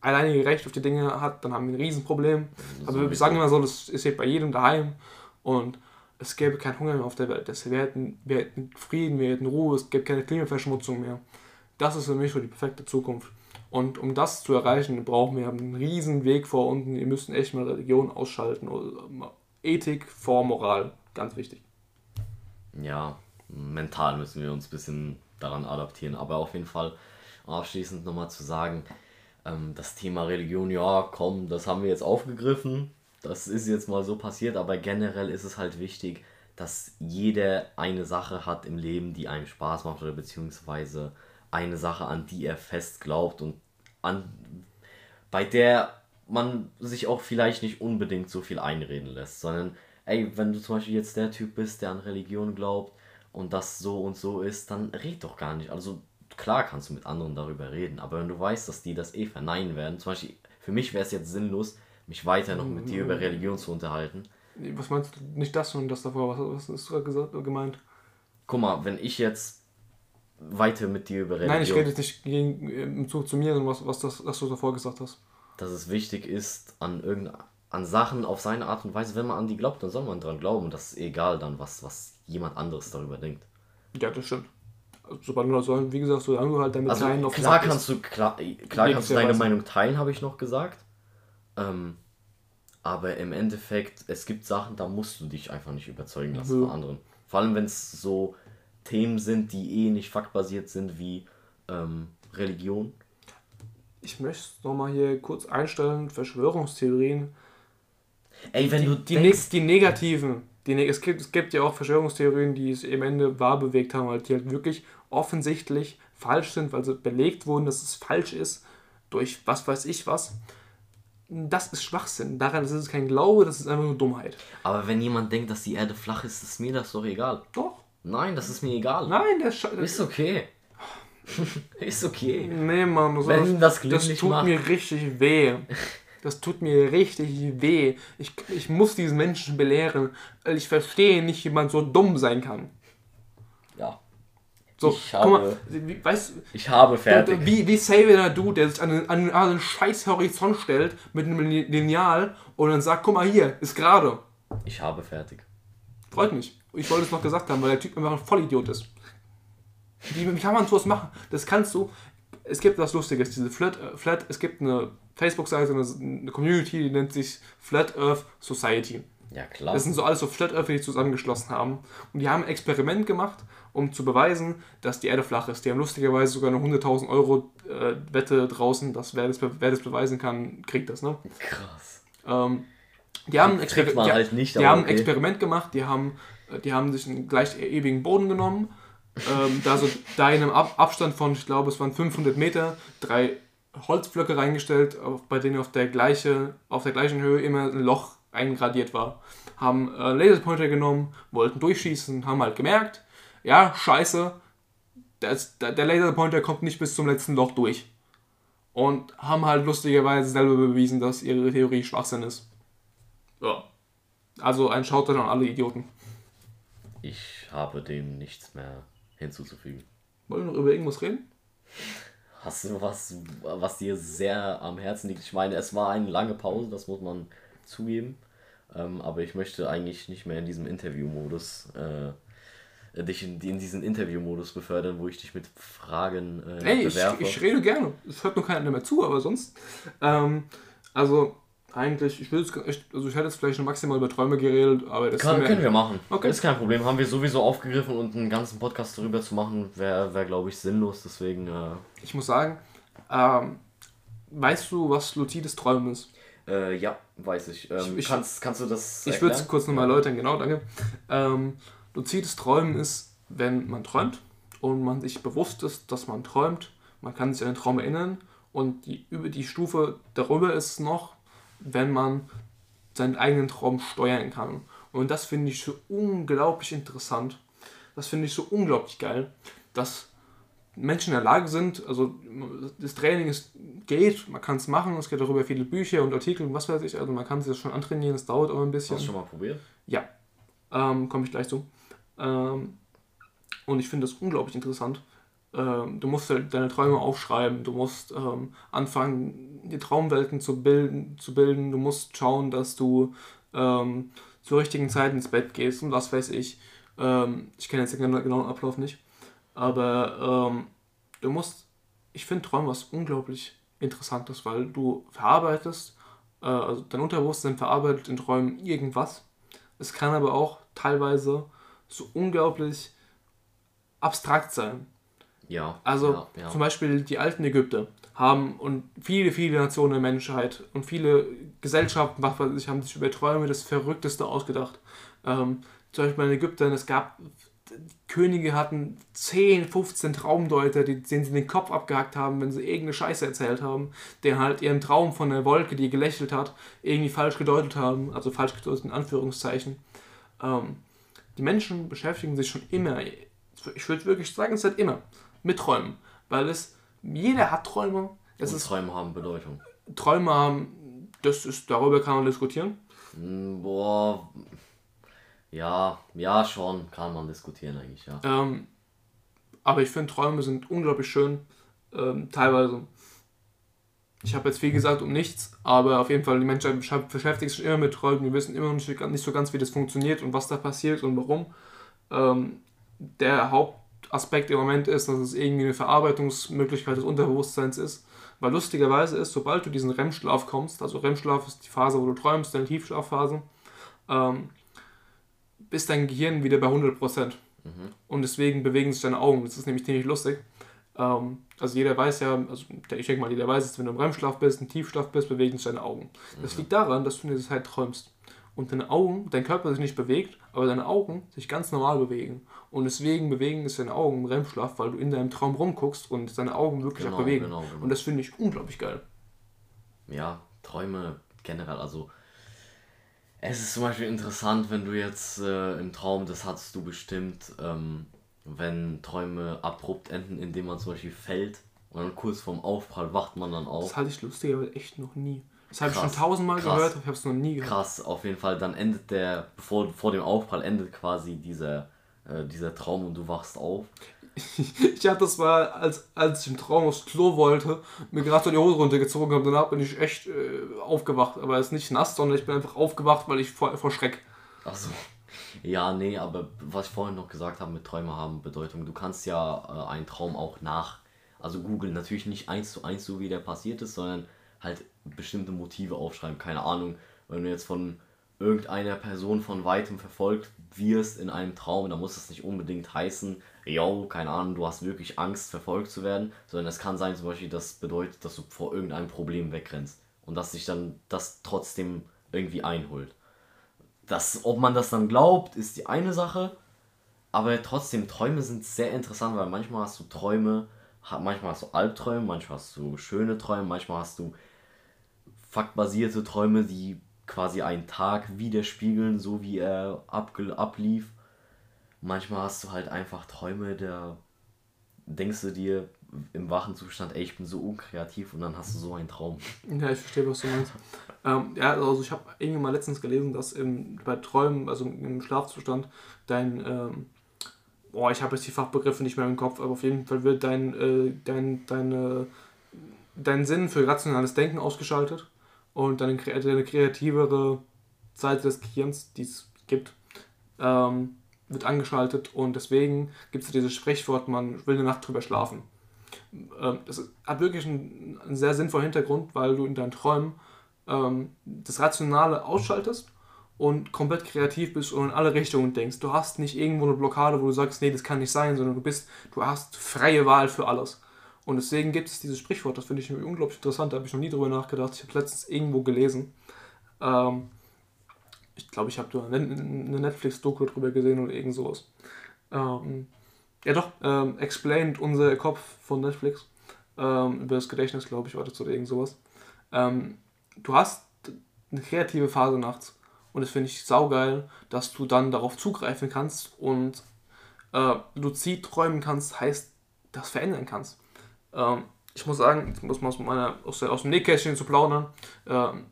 alleinige Recht auf die Dinge hat, dann haben wir ein Riesenproblem. Aber wir sagen immer so, das ist bei jedem daheim und es gäbe keinen Hunger mehr auf der Welt. wir, hätten, wir hätten Frieden, wir hätten Ruhe, es gäbe keine Klimaverschmutzung mehr. Das ist für mich so die perfekte Zukunft. Und um das zu erreichen, brauchen wir einen riesen Weg vor unten. Wir müssen echt mal Religion ausschalten. Ethik vor Moral. Ganz wichtig. Ja, mental müssen wir uns ein bisschen daran adaptieren. Aber auf jeden Fall abschließend nochmal zu sagen, ähm, das Thema Religion, ja, komm, das haben wir jetzt aufgegriffen. Das ist jetzt mal so passiert, aber generell ist es halt wichtig, dass jeder eine Sache hat im Leben, die einem Spaß macht oder beziehungsweise eine Sache, an die er fest glaubt und an, bei der man sich auch vielleicht nicht unbedingt so viel einreden lässt, sondern ey, wenn du zum Beispiel jetzt der Typ bist, der an Religion glaubt und das so und so ist, dann red doch gar nicht. Also klar kannst du mit anderen darüber reden, aber wenn du weißt, dass die das eh verneinen werden, zum Beispiel für mich wäre es jetzt sinnlos, mich weiter noch mit dir über Religion zu unterhalten. Was meinst du? Nicht das, sondern das davor. Was, was hast du gerade gemeint? Guck mal, wenn ich jetzt weiter mit dir über Religion... Nein, ich rede jetzt nicht gegen, im Zug zu mir, sondern was, was, das, was du davor gesagt hast. Dass es wichtig ist, an irgendeiner an Sachen auf seine Art und Weise, wenn man an die glaubt, dann soll man dran glauben. Das ist egal dann, was, was jemand anderes darüber denkt. Ja, das stimmt. Also, sobald du also, wie gesagt, so du halt damit also, teilen auf Klar kannst du, klar, klar kannst du deine Meinung teilen, habe ich noch gesagt. Ähm, aber im Endeffekt, es gibt Sachen, da musst du dich einfach nicht überzeugen lassen mhm. von anderen. Vor allem, wenn es so Themen sind, die eh nicht faktbasiert sind, wie ähm, Religion. Ich möchte es nochmal hier kurz einstellen, Verschwörungstheorien. Ey, wenn die, du die, denkst, die negativen, die, es, gibt, es gibt ja auch Verschwörungstheorien, die es am Ende wahr bewegt haben, halt, die halt wirklich offensichtlich falsch sind, weil sie belegt wurden, dass es falsch ist, durch was weiß ich was das ist Schwachsinn. Daran ist es kein Glaube, das ist einfach nur Dummheit. Aber wenn jemand denkt, dass die Erde flach ist, ist mir das doch egal. Doch. Nein, das ist mir egal. Nein, der Ist okay. [LAUGHS] ist okay. Nee, Mann, das, wenn das, das tut macht. mir richtig weh. Das tut mir richtig weh. Ich, ich muss diesen Menschen belehren, weil ich verstehe nicht, wie man so dumm sein kann. So, ich habe, mal, wie, weißt, ich habe fertig. Wie, wie Xavier du, der sich an, an, an einen scheiß Horizont stellt mit einem Lineal und dann sagt, guck mal hier, ist gerade. Ich habe fertig. Freut mich. Ich wollte es noch gesagt haben, weil der Typ einfach ein Vollidiot ist. Wie, wie kann man sowas machen? Das kannst du. Es gibt was Lustiges, diese Flat, äh, Flat es gibt eine Facebook-Seite, eine, eine Community, die nennt sich Flat Earth Society. Ja, klar. Das sind so alles so Flat Earth, die sich zusammengeschlossen haben. Und die haben ein Experiment gemacht um zu beweisen, dass die Erde flach ist. Die haben lustigerweise sogar eine 100.000 Euro äh, Wette draußen, dass wer das, wer das beweisen kann, kriegt das. Ne? Krass. Ähm, die haben, ein, Exper die, halt nicht, die haben okay. ein Experiment gemacht, die haben, die haben sich einen gleich ewigen Boden genommen, ähm, da, so, da in einem Ab Abstand von, ich glaube, es waren 500 Meter, drei Holzblöcke reingestellt, bei denen auf der, gleiche, auf der gleichen Höhe immer ein Loch eingradiert war. Haben äh, Laserpointer genommen, wollten durchschießen, haben halt gemerkt, ja, scheiße, das, der Laserpointer kommt nicht bis zum letzten Loch durch. Und haben halt lustigerweise selber bewiesen, dass ihre Theorie Schwachsinn ist. Ja. Also ein Shoutout an alle Idioten. Ich habe dem nichts mehr hinzuzufügen. Wollen wir noch über irgendwas reden? Hast du was, was dir sehr am Herzen liegt? Ich meine, es war eine lange Pause, das muss man zugeben. Ähm, aber ich möchte eigentlich nicht mehr in diesem Interview-Modus äh, dich in, in diesen Interviewmodus befördern, wo ich dich mit Fragen äh, Ey. Ich, ich rede gerne. Es hört nur keiner mehr zu, aber sonst. Ähm, also, eigentlich, ich will also ich hätte jetzt vielleicht noch maximal über Träume geredet, aber das Kann, können wir machen. Okay. Das ist kein Problem. Haben wir sowieso aufgegriffen und einen ganzen Podcast darüber zu machen, wäre, wär, glaube ich, sinnlos. Deswegen. Äh ich muss sagen, ähm, weißt du, was luzides Träumen ist? Äh, ja, weiß ich. Ähm, ich kannst, kannst du das. Ich würde es kurz nochmal erläutern, genau, danke. Ähm, Luzides Träumen ist, wenn man träumt und man sich bewusst ist, dass man träumt. Man kann sich an den Traum erinnern und die, über die Stufe darüber ist noch, wenn man seinen eigenen Traum steuern kann. Und das finde ich so unglaublich interessant. Das finde ich so unglaublich geil, dass Menschen in der Lage sind, also das Training ist, geht, man kann es machen, es gibt darüber viele Bücher und Artikel und was weiß ich, also man kann sich das schon antrainieren, es dauert aber ein bisschen. Hast du schon mal probiert? Ja, ähm, komme ich gleich zu. Ähm, und ich finde das unglaublich interessant. Ähm, du musst halt deine Träume aufschreiben, du musst ähm, anfangen, die Traumwelten zu bilden, zu bilden, du musst schauen, dass du ähm, zur richtigen Zeit ins Bett gehst und was weiß ich. Ähm, ich kenne jetzt den genauen Ablauf nicht. Aber ähm, du musst, ich finde Träume was unglaublich Interessantes, weil du verarbeitest, äh, also dein Unterbewusstsein verarbeitet in Träumen irgendwas. Es kann aber auch teilweise so unglaublich abstrakt sein. Ja. Also ja, ja. zum Beispiel die alten Ägypter haben und viele, viele Nationen der Menschheit und viele Gesellschaften, was weiß ich, haben sich über Träume das Verrückteste ausgedacht. Ähm, zum Beispiel bei den Ägyptern, es gab, Könige hatten 10, 15 Traumdeuter, die, denen sie den Kopf abgehackt haben, wenn sie irgendeine Scheiße erzählt haben, der halt ihren Traum von der Wolke, die gelächelt hat, irgendwie falsch gedeutet haben, also falsch gedeutet in Anführungszeichen. Ähm, die Menschen beschäftigen sich schon immer, ich würde wirklich sagen, seit immer, mit Träumen, weil es, jeder hat Träume. Es Und ist, Träume haben Bedeutung. Träume haben, das ist, darüber kann man diskutieren. Hm, Boah. Ja, ja, schon. Kann man diskutieren eigentlich, ja. Ähm, aber ich finde, Träume sind unglaublich schön. Ähm, teilweise. Ich habe jetzt viel gesagt um nichts, aber auf jeden Fall, die Menschheit besch- beschäftigt sich immer mit Träumen. Wir wissen immer noch nicht, nicht so ganz, wie das funktioniert und was da passiert und warum. Ähm, der Hauptaspekt im Moment ist, dass es irgendwie eine Verarbeitungsmöglichkeit des Unterbewusstseins ist. Weil lustigerweise ist, sobald du diesen REM-Schlaf kommst, also REM-Schlaf ist die Phase, wo du träumst, deine Tiefschlafphase, ähm, ist dein Gehirn wieder bei 100%. Und deswegen bewegen sich deine Augen. Das ist nämlich ziemlich lustig. Ähm, also jeder weiß ja, also ich denke mal, jeder weiß es, wenn du im REM-Schlaf bist, im Tiefschlaf bist, bewegen sich deine Augen. Das liegt daran, dass du in dieser Zeit träumst. Und deine Augen, dein Körper sich nicht bewegt, aber deine Augen sich ganz normal bewegen. Und deswegen bewegen sich deine Augen im REM-Schlaf, weil du in deinem Traum rumguckst und deine Augen wirklich Genau, auch bewegen. genau, genau. Und das finde ich unglaublich geil. Ja, Träume generell, also es ist zum Beispiel interessant, wenn du jetzt äh, im Traum, das hattest du bestimmt, ähm, wenn Träume abrupt enden, indem man zum Beispiel fällt und dann kurz vorm Aufprall wacht man dann auf. Das halte ich lustigerweise echt noch nie. Das habe ich schon tausendmal krass. gehört, aber ich habe es noch nie gehört. Krass, auf jeden Fall, dann endet der, bevor vor dem Aufprall endet quasi dieser, äh, dieser Traum und du wachst auf. [LAUGHS] Ich hatte das mal, als, als ich im Traum aufs Klo wollte, mir gerade so die Hose runtergezogen habe, danach bin ich echt äh, aufgewacht. Aber es ist nicht nass, sondern ich bin einfach aufgewacht, weil ich vor, vor Schreck. Achso. Ja, nee, aber was ich vorhin noch gesagt habe mit Träume haben Bedeutung, du kannst ja äh, einen Traum auch nach, also googeln, natürlich nicht eins zu eins so wie der passiert ist, sondern halt bestimmte Motive aufschreiben, keine Ahnung, wenn du jetzt von irgendeiner Person von weitem verfolgt wirst in einem Traum, dann muss das nicht unbedingt heißen, yo, keine Ahnung, du hast wirklich Angst, verfolgt zu werden, sondern es kann sein zum Beispiel, das bedeutet, dass du vor irgendeinem Problem wegrennst und dass sich dann das trotzdem irgendwie einholt. Das, ob man das dann glaubt, ist die eine Sache. Aber trotzdem, Träume sind sehr interessant, weil manchmal hast du Träume, manchmal hast du Albträume, manchmal hast du schöne Träume, manchmal hast du faktbasierte Träume, die quasi einen Tag widerspiegeln, so wie er ablief. Manchmal hast du halt einfach Träume, da denkst du dir im wachen Zustand, ey, ich bin so unkreativ und dann hast du so einen Traum. [LAUGHS] Ja, ich verstehe, was du meinst. Ähm, ja, also ich habe irgendwie mal letztens gelesen, dass im, bei Träumen, also im Schlafzustand, dein, ähm, boah, ich habe jetzt die Fachbegriffe nicht mehr im Kopf, aber auf jeden Fall wird dein, äh, dein, deine, dein Sinn für rationales Denken ausgeschaltet und deine, deine kreativere Seite des Gehirns, die es gibt, ähm, wird angeschaltet und deswegen gibt es dieses Sprichwort, man will eine Nacht drüber schlafen. Ähm, das hat wirklich einen, einen sehr sinnvollen Hintergrund, weil du in deinen Träumen ähm, das Rationale ausschaltest und komplett kreativ bist und in alle Richtungen denkst. Du hast nicht irgendwo eine Blockade, wo du sagst, nee, das kann nicht sein, sondern du bist, du hast freie Wahl für alles. Und deswegen gibt es dieses Sprichwort, das finde ich unglaublich interessant, da habe ich noch nie drüber nachgedacht. Ich habe letztens irgendwo gelesen. Ähm, ich glaube, ich habe da eine Netflix-Doku drüber gesehen oder irgend sowas. Ähm, ja doch, ähm, Explained, unser Kopf von Netflix, ähm, über das Gedächtnis, glaube ich, war das oder irgend sowas. Ähm, du hast eine kreative Phase nachts und das finde ich saugeil, dass du dann darauf zugreifen kannst und äh, luzid träumen kannst, heißt, das verändern kannst. Ähm, ich muss sagen, jetzt muss man aus, meiner, aus, der, aus dem Nähkästchen zu plaudern, ähm,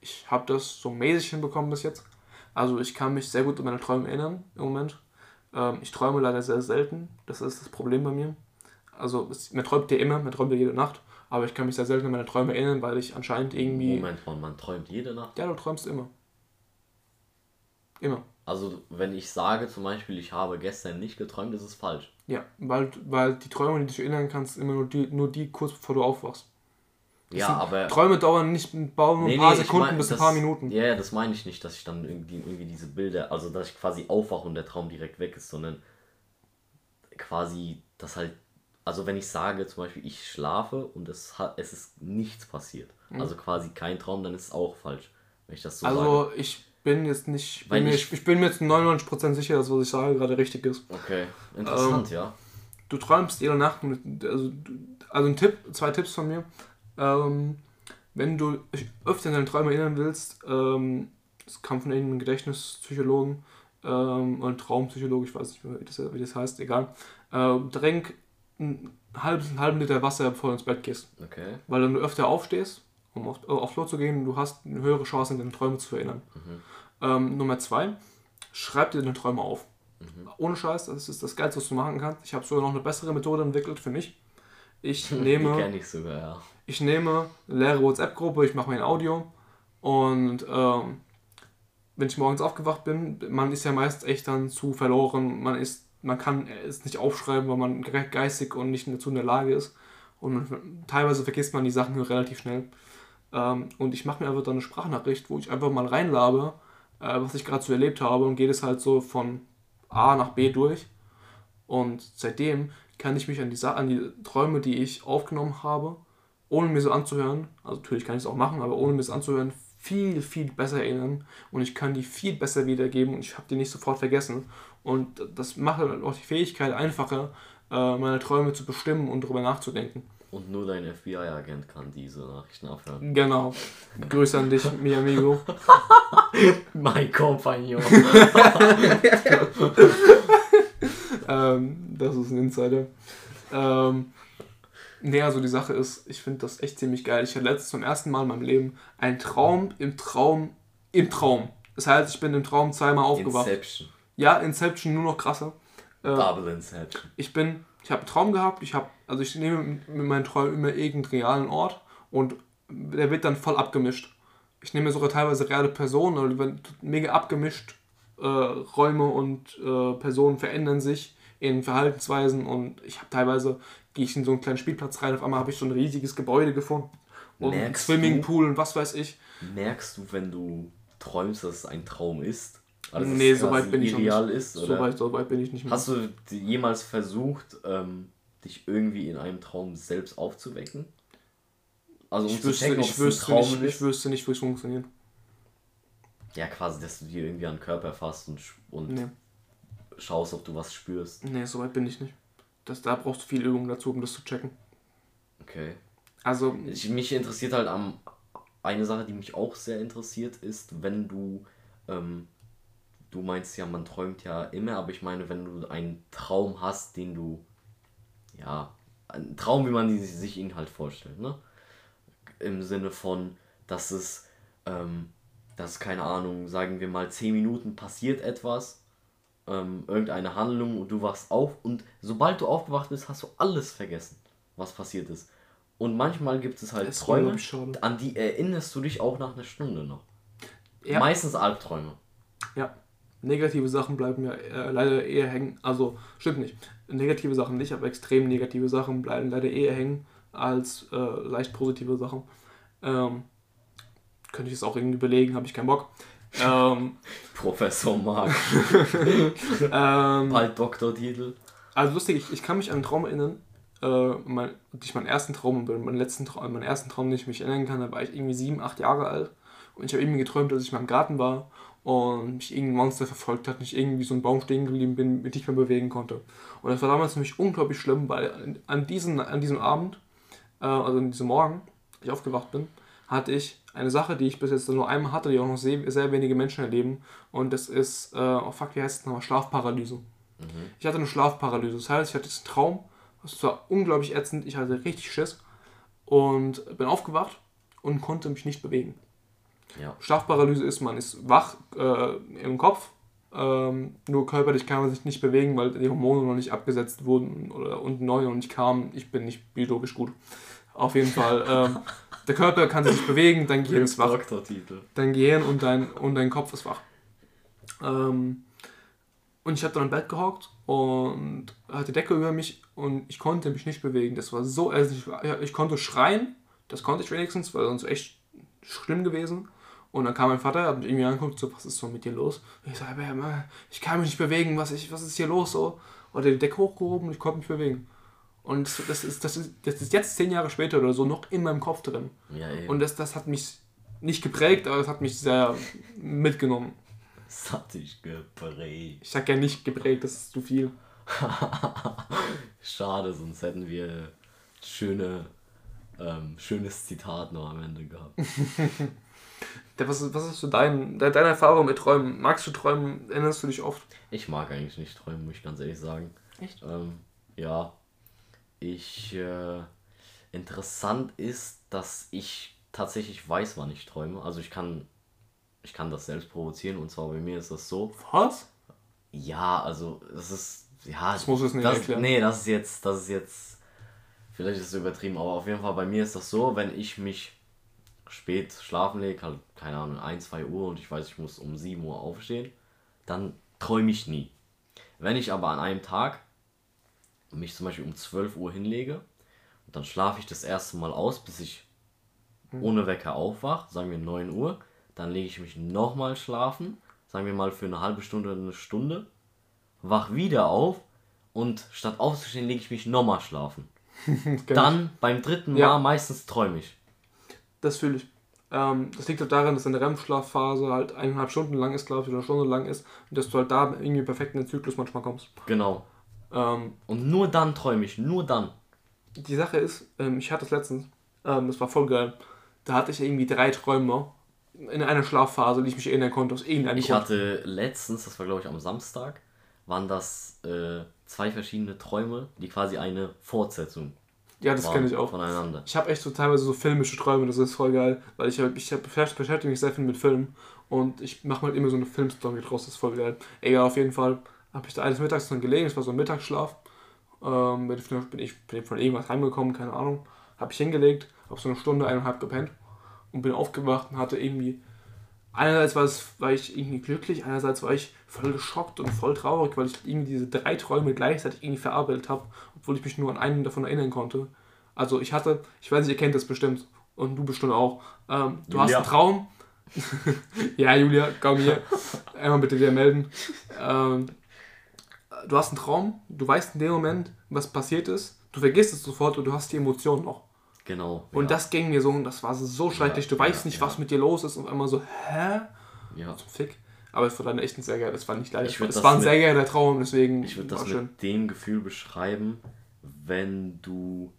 ich habe das so mäßig hinbekommen bis jetzt. Also ich kann mich sehr gut an meine Träume erinnern im Moment. Ähm, ich träume leider sehr selten. Das ist das Problem bei mir. Also es, man träumt ja immer, man träumt ja jede Nacht. Aber ich kann mich sehr selten an meine Träume erinnern, weil ich anscheinend irgendwie... Moment mal, man träumt jede Nacht. Ja, du träumst immer. Immer. Also, wenn ich sage zum Beispiel, ich habe gestern nicht geträumt, ist es falsch. Ja, weil, weil die Träume, die du dich erinnern kannst, immer nur die, nur die kurz bevor du aufwachst. Ja, sind- aber. Träume dauern nicht ein paar, nur ein paar Sekunden bis ein das- paar Minuten. Ja, ja, das meine ich nicht, dass ich dann irgendwie, irgendwie diese Bilder, also dass ich quasi aufwache und der Traum direkt weg ist, sondern quasi das halt, also wenn ich sage zum Beispiel, ich schlafe und es, hat, es ist nichts passiert, Mhm. also quasi kein Traum, dann ist es auch falsch, wenn ich das so also sage. ich bin jetzt nicht, bin, mir, ich- ich, bin mir jetzt 99% sicher, dass was ich sage gerade richtig ist. Okay, interessant, Ähm, ja. Du träumst jede Nacht, mit, also, also ein Tipp, zwei Tipps von mir. Ähm, wenn du dich öfter an deine Träume erinnern willst, ähm, das kam von irgendeinem Gedächtnispsychologen ähm, oder Traumpsychologe, ich weiß nicht mehr, wie das, wie das heißt, egal. Äh, trink einen halben, einen halben Liter Wasser, bevor du ins Bett gehst. Okay. Weil wenn du öfter aufstehst, um auf, äh, aufs Klo zu gehen, du hast eine höhere Chance, an deine Träume zu erinnern. Ähm, Nummer zwei, schreib dir deine Träume auf. Ohne Scheiß, das ist das Geilste, was du machen kannst. Ich habe sogar noch eine bessere Methode entwickelt für mich. Ich [LAUGHS] nehme, ich sogar, ja. ich nehme eine leere WhatsApp-Gruppe, ich mache mir ein Audio und ähm, wenn ich morgens aufgewacht bin, man ist ja meist echt dann zu verloren, man ist, man kann es nicht aufschreiben, weil man ge- geistig und nicht dazu in der Lage ist und teilweise vergisst man die Sachen relativ schnell. Ähm, und ich mache mir einfach dann eine Sprachnachricht, wo ich einfach mal reinlabe, äh, was ich gerade so erlebt habe und geht es halt so von A nach B durch. Und seitdem kann ich mich an die, Sa an die Träume, die ich aufgenommen habe, ohne mir so anzuhören, also natürlich kann ich es auch machen, aber ohne mir es anzuhören, viel, viel besser erinnern und ich kann die viel besser wiedergeben und ich habe die nicht sofort vergessen. Und das macht dann auch die Fähigkeit einfacher, äh, meine Träume zu bestimmen und darüber nachzudenken. Und nur dein FBI-Agent kann diese Nachrichten abhören. Genau. [LAUGHS] Grüße an dich, mi amigo. [LAUGHS] Mein Kompagnon. [LAUGHS] ähm, das ist ein Insider. Ähm, nee, also die Sache ist, ich finde das echt ziemlich geil. Ich hatte letztens zum ersten Mal in meinem Leben einen Traum im Traum im Traum. Das heißt, ich bin im Traum zweimal aufgewacht. Inception. Ja, Inception nur noch krasser. Äh, Double Inception. ich bin, ich habe einen Traum gehabt, ich habe, also ich nehme mit meinen Träumen immer irgendeinen realen Ort und der wird dann voll abgemischt. Ich nehme sogar teilweise reale Personen, oder wenn mega abgemischt, äh, Räume und äh, Personen verändern sich in Verhaltensweisen und ich habe teilweise, gehe ich in so einen kleinen Spielplatz rein, auf einmal habe ich so ein riesiges Gebäude gefunden und einen Merkst Swimmingpool und was weiß ich. Merkst du, wenn du träumst, dass es ein Traum ist? Also nee, dass es so weit quasi bin ich nicht. ist? so, weit, so weit bin ich nicht mehr. Hast du die- jemals versucht, ähm, dich irgendwie in einem Traum selbst aufzuwecken? Also um ich zu wüsste, checken, ob ich, wüsste Traum nicht, ich wüsste nicht, wie es funktioniert. Ja, quasi, dass du dir irgendwie an den Körper fasst und, und Nee. schaust, ob du was spürst. Nee, so weit bin ich nicht. Das, da brauchst du viel Übung dazu, um das zu checken. Okay. Also, Ich, mich interessiert halt am eine Sache, die mich auch sehr interessiert, ist, wenn du ähm, du meinst ja, man träumt ja immer, aber ich meine, wenn du einen Traum hast, den du ja ein Traum, wie man die- sich ihn halt vorstellt, ne? Im Sinne von, dass es ähm, dass keine Ahnung, sagen wir mal 10 Minuten passiert etwas, ähm, irgendeine Handlung und du wachst auf und sobald du aufgewacht bist, hast du alles vergessen, was passiert ist. Und manchmal gibt es halt ist Träume, an die erinnerst du dich auch nach einer Stunde noch. Ja. Meistens Albträume. ja, negative Sachen bleiben ja äh, leider eher hängen. Also, stimmt nicht. Negative Sachen nicht, aber extrem negative Sachen bleiben leider eher hängen als äh, leicht positive Sachen. Ähm, könnte ich es auch irgendwie belegen, habe ich keinen Bock. ähm, [LAUGHS] Professor Mark. [LAUGHS] ähm, Bald Doktortitel. Also lustig, ich, ich kann mich an einen Traum erinnern, äh, mein, nicht meinen ersten Traum, meinen letzten Traum, meinen ersten Traum, den ich mich erinnern kann, da war ich irgendwie sieben, acht Jahre alt und ich habe irgendwie geträumt, dass ich in meinem Garten war und mich irgendein Monster verfolgt hat und ich irgendwie so einen Baum stehen geblieben bin, mich nicht mehr bewegen konnte. Und das war damals für mich unglaublich schlimm, weil an, diesen, an diesem Abend, äh, also an diesem Morgen, als ich aufgewacht bin, hatte ich eine Sache, die ich bis jetzt nur einmal hatte, die auch noch sehr, sehr wenige Menschen erleben und das ist, äh, oh fuck, wie heißt es nochmal, Schlafparalyse. Ich hatte eine Schlafparalyse. Das heißt, ich hatte diesen Traum. Das war unglaublich ätzend. Ich hatte richtig Schiss. Und bin aufgewacht und konnte mich nicht bewegen. Ja. Schlafparalyse ist, man ist wach äh, im Kopf. Ähm, nur körperlich kann man sich nicht bewegen, weil die Hormone noch nicht abgesetzt wurden oder und neu noch nicht kamen. Ich bin nicht biologisch gut. Auf jeden Fall. ähm, der Körper kann sich nicht bewegen, dein Gehirn ist wach dein Gehirn und dein, und dein Kopf ist wach. Ähm, und ich habe dann im Bett gehockt und hatte Decke über mich und ich konnte mich nicht bewegen. Das war so, also ich, ich konnte schreien, das konnte ich wenigstens, weil sonst echt schlimm gewesen. Und dann kam mein Vater, hat mich irgendwie angeguckt, so, was ist so mit dir los? Und ich sage, ich kann mich nicht bewegen, was, ich, was ist hier los so? hat er die Decke hochgehoben und ich konnte mich bewegen. Und das ist, das, ist, das ist jetzt zehn Jahre später oder so noch in meinem Kopf drin. Ja. Und das, das hat mich nicht geprägt, aber es hat mich sehr mitgenommen. Das hat dich geprägt. Ich sag ja nicht geprägt, das ist zu viel. [LAUGHS] Schade, sonst hätten wir schöne, ähm, schönes Zitat noch am Ende gehabt. [LAUGHS] Was ist, was ist so dein, de- deine Erfahrung mit Träumen? Magst du träumen? Erinnerst du dich oft? Ich mag eigentlich nicht träumen, muss ich ganz ehrlich sagen. Echt? Ähm, ja. Ich. Äh, interessant ist, dass ich tatsächlich weiß, wann ich träume. Also ich kann. Ich kann das selbst provozieren und zwar bei mir ist das so. Was? Ja, also es ist. Ja, Das du jetzt nicht das, erklären. Nee, das ist jetzt. Das ist jetzt. Vielleicht ist es übertrieben, aber auf jeden Fall bei mir ist das so, wenn ich mich spät schlafen lege, halt, keine Ahnung, 1, 2 Uhr und ich weiß, ich muss um 7 Uhr aufstehen, dann träume ich nie. Wenn ich aber an einem Tag mich zum Beispiel um 12 Uhr hinlege und dann schlafe ich das erste Mal aus, bis ich ohne Wecker aufwache, sagen wir 9 Uhr, dann lege ich mich nochmal schlafen, sagen wir mal für eine halbe Stunde oder eine Stunde, wach wieder auf und statt aufzustehen, lege ich mich nochmal schlafen. [LAUGHS] Dann beim dritten Mal Ja. meistens träume ich. Das fühle ich. Ähm, das liegt halt daran, dass deine REM-Schlafphase halt eineinhalb Stunden lang ist, glaube ich, oder eine Stunde lang ist und dass du halt da irgendwie perfekt in den Zyklus manchmal kommst. Genau. Ähm, Und nur dann träume ich, nur dann. die Sache ist, ähm, ich hatte es letztens, ähm, das war voll geil. Da hatte ich irgendwie drei Träume in einer Schlafphase, die ich mich erinnern konnte, aus irgendeinem Ich Grund. hatte letztens, das war glaube ich am Samstag, waren das äh, zwei verschiedene Träume, die quasi eine Fortsetzung Ja, das kenne ich auch. voneinander. Ich habe echt so teilweise so filmische Träume, das ist voll geil, weil ich, ich beschäftige mich sehr viel mit Filmen und ich mache halt immer so eine Filmstory draus, das ist voll geil. Egal, auf jeden Fall habe ich da eines Mittags dann gelegen, es war so ein Mittagsschlaf, ähm, bin ich- bin ich bin von irgendwas heimgekommen, keine Ahnung, habe ich hingelegt, habe so eine Stunde, eineinhalb gepennt und bin aufgewacht und hatte irgendwie, einerseits war, es, war ich irgendwie glücklich, einerseits war ich voll geschockt und voll traurig, weil ich irgendwie diese drei Träume gleichzeitig irgendwie verarbeitet habe, obwohl ich mich nur an einen davon erinnern konnte. Also ich hatte, ich weiß nicht, ihr kennt das bestimmt und du bestimmt auch. Ähm, du hast Julia. einen Traum. [LAUGHS] ja, Julia, komm hier. Einmal bitte dir melden. Ähm, du hast einen Traum, du weißt in dem Moment, was passiert ist. Du vergisst es sofort und du hast die Emotionen noch. Genau. Und ja, das ging mir so und das war so schrecklich. Du weißt ja, nicht, ja. was mit dir los ist und einmal so, hä? ja. Zum Fick. Aber es war dann echt ein sehr geil. Das war nicht würd Es war ein sehr geiler Traum, deswegen Ich würde das schön. mit dem Gefühl beschreiben, wenn du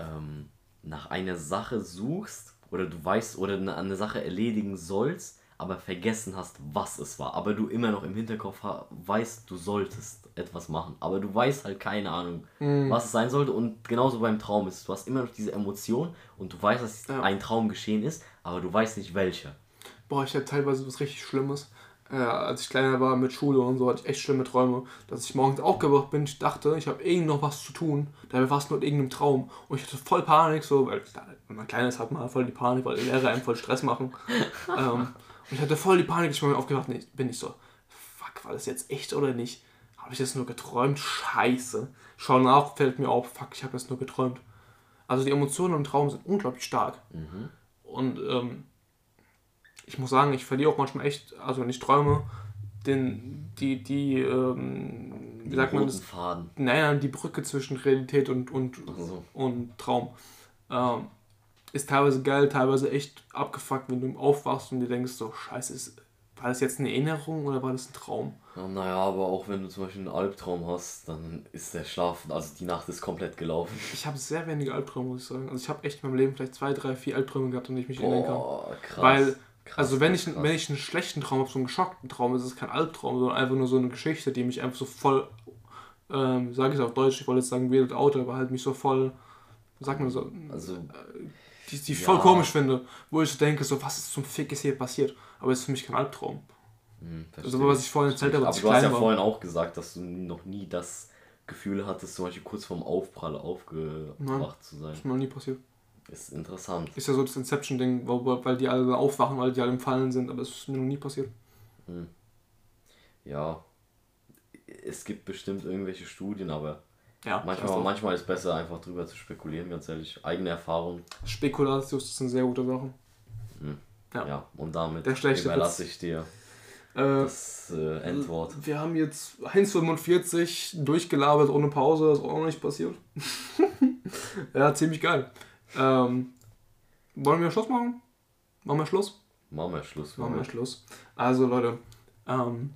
ähm, nach einer Sache suchst oder du weißt oder eine, eine Sache erledigen sollst, aber vergessen hast, was es war. Aber du immer noch im Hinterkopf weißt, du solltest etwas machen. Aber du weißt halt keine Ahnung, Mhm. was es sein sollte. Und genauso beim Traum ist es. Du hast immer noch diese Emotion und du weißt, dass Ja. ein Traum geschehen ist, aber du weißt nicht welcher. Boah, ich hatte teilweise was richtig Schlimmes. Äh, als ich kleiner war mit Schule und so, hatte ich echt schlimme Träume. Dass ich morgens aufgewacht bin, ich dachte, ich habe irgend noch was zu tun. Dabei war es nur in irgendeinem Traum. Und ich hatte voll Panik, so, weil wenn man klein ist, hat man voll die Panik, weil die Lehrer einem voll Stress machen. [LAUGHS] ähm, und ich hatte voll die Panik, ich bin aufgewacht, nee, bin ich so, fuck, war das jetzt echt oder nicht? Habe ich das nur geträumt? Scheiße. Schon nach fällt mir auf, fuck, ich habe das nur geträumt. Also die Emotionen im Traum sind unglaublich stark. Und ähm, ich muss sagen, ich verliere auch manchmal echt, also wenn ich träume, den, die, die, ähm, wie sagt man das? Faden. Naja, die Brücke zwischen Realität und, und, so. und Traum. Ähm, ist teilweise geil, teilweise echt abgefuckt, wenn du aufwachst und dir denkst, so, scheiße, ist, war das jetzt eine Erinnerung oder war das ein Traum? Ja, naja, aber auch wenn du zum Beispiel einen Albtraum hast, dann ist der Schlaf, also die Nacht ist komplett gelaufen. Ich habe sehr wenige Albträume, muss ich sagen. Also ich habe echt in meinem Leben vielleicht zwei, drei, vier Albträume gehabt, an die ich mich erinnern kann. Boah, krass. Weil, Krass, also wenn ich, krass. wenn ich einen schlechten Traum habe, so einen geschockten Traum, ist es kein Albtraum, sondern einfach nur so eine Geschichte, die mich einfach so voll, ähm, sage ich es auf Deutsch, ich wollte jetzt sagen weird out, aber halt mich so voll, sag mal so, Also, die, die ich Ja. voll komisch finde, wo ich so denke, so was ist zum Fick ist hier passiert, aber es ist für mich kein Albtraum. hm, Also was ich vorhin erzählt habe, aber du hast ja war. vorhin auch gesagt, dass du noch nie das Gefühl hattest, zum Beispiel kurz vorm Aufprall aufgewacht zu sein. ist mir noch nie passiert. Ist interessant. Ist ja so das Inception-Ding, weil die alle aufwachen, weil die alle im Fallen sind, aber es ist mir noch nie passiert. Ja. Es gibt bestimmt irgendwelche Studien, aber Ja, manchmal, doch. manchmal ist besser einfach drüber zu spekulieren, ganz ehrlich. Eigene Erfahrung. Spekulatius ist eine sehr gute Sache. Ja. Ja, und damit Der überlasse ich dir Äh, das äh, Endwort. Wir haben jetzt 1,45 durchgelabert ohne Pause, das ist auch noch nicht passiert. [LAUGHS] ja, ziemlich geil. Ähm, wollen wir Schluss machen? Machen wir Schluss? Machen wir Schluss. Machen wir Schluss. Also Leute, ähm,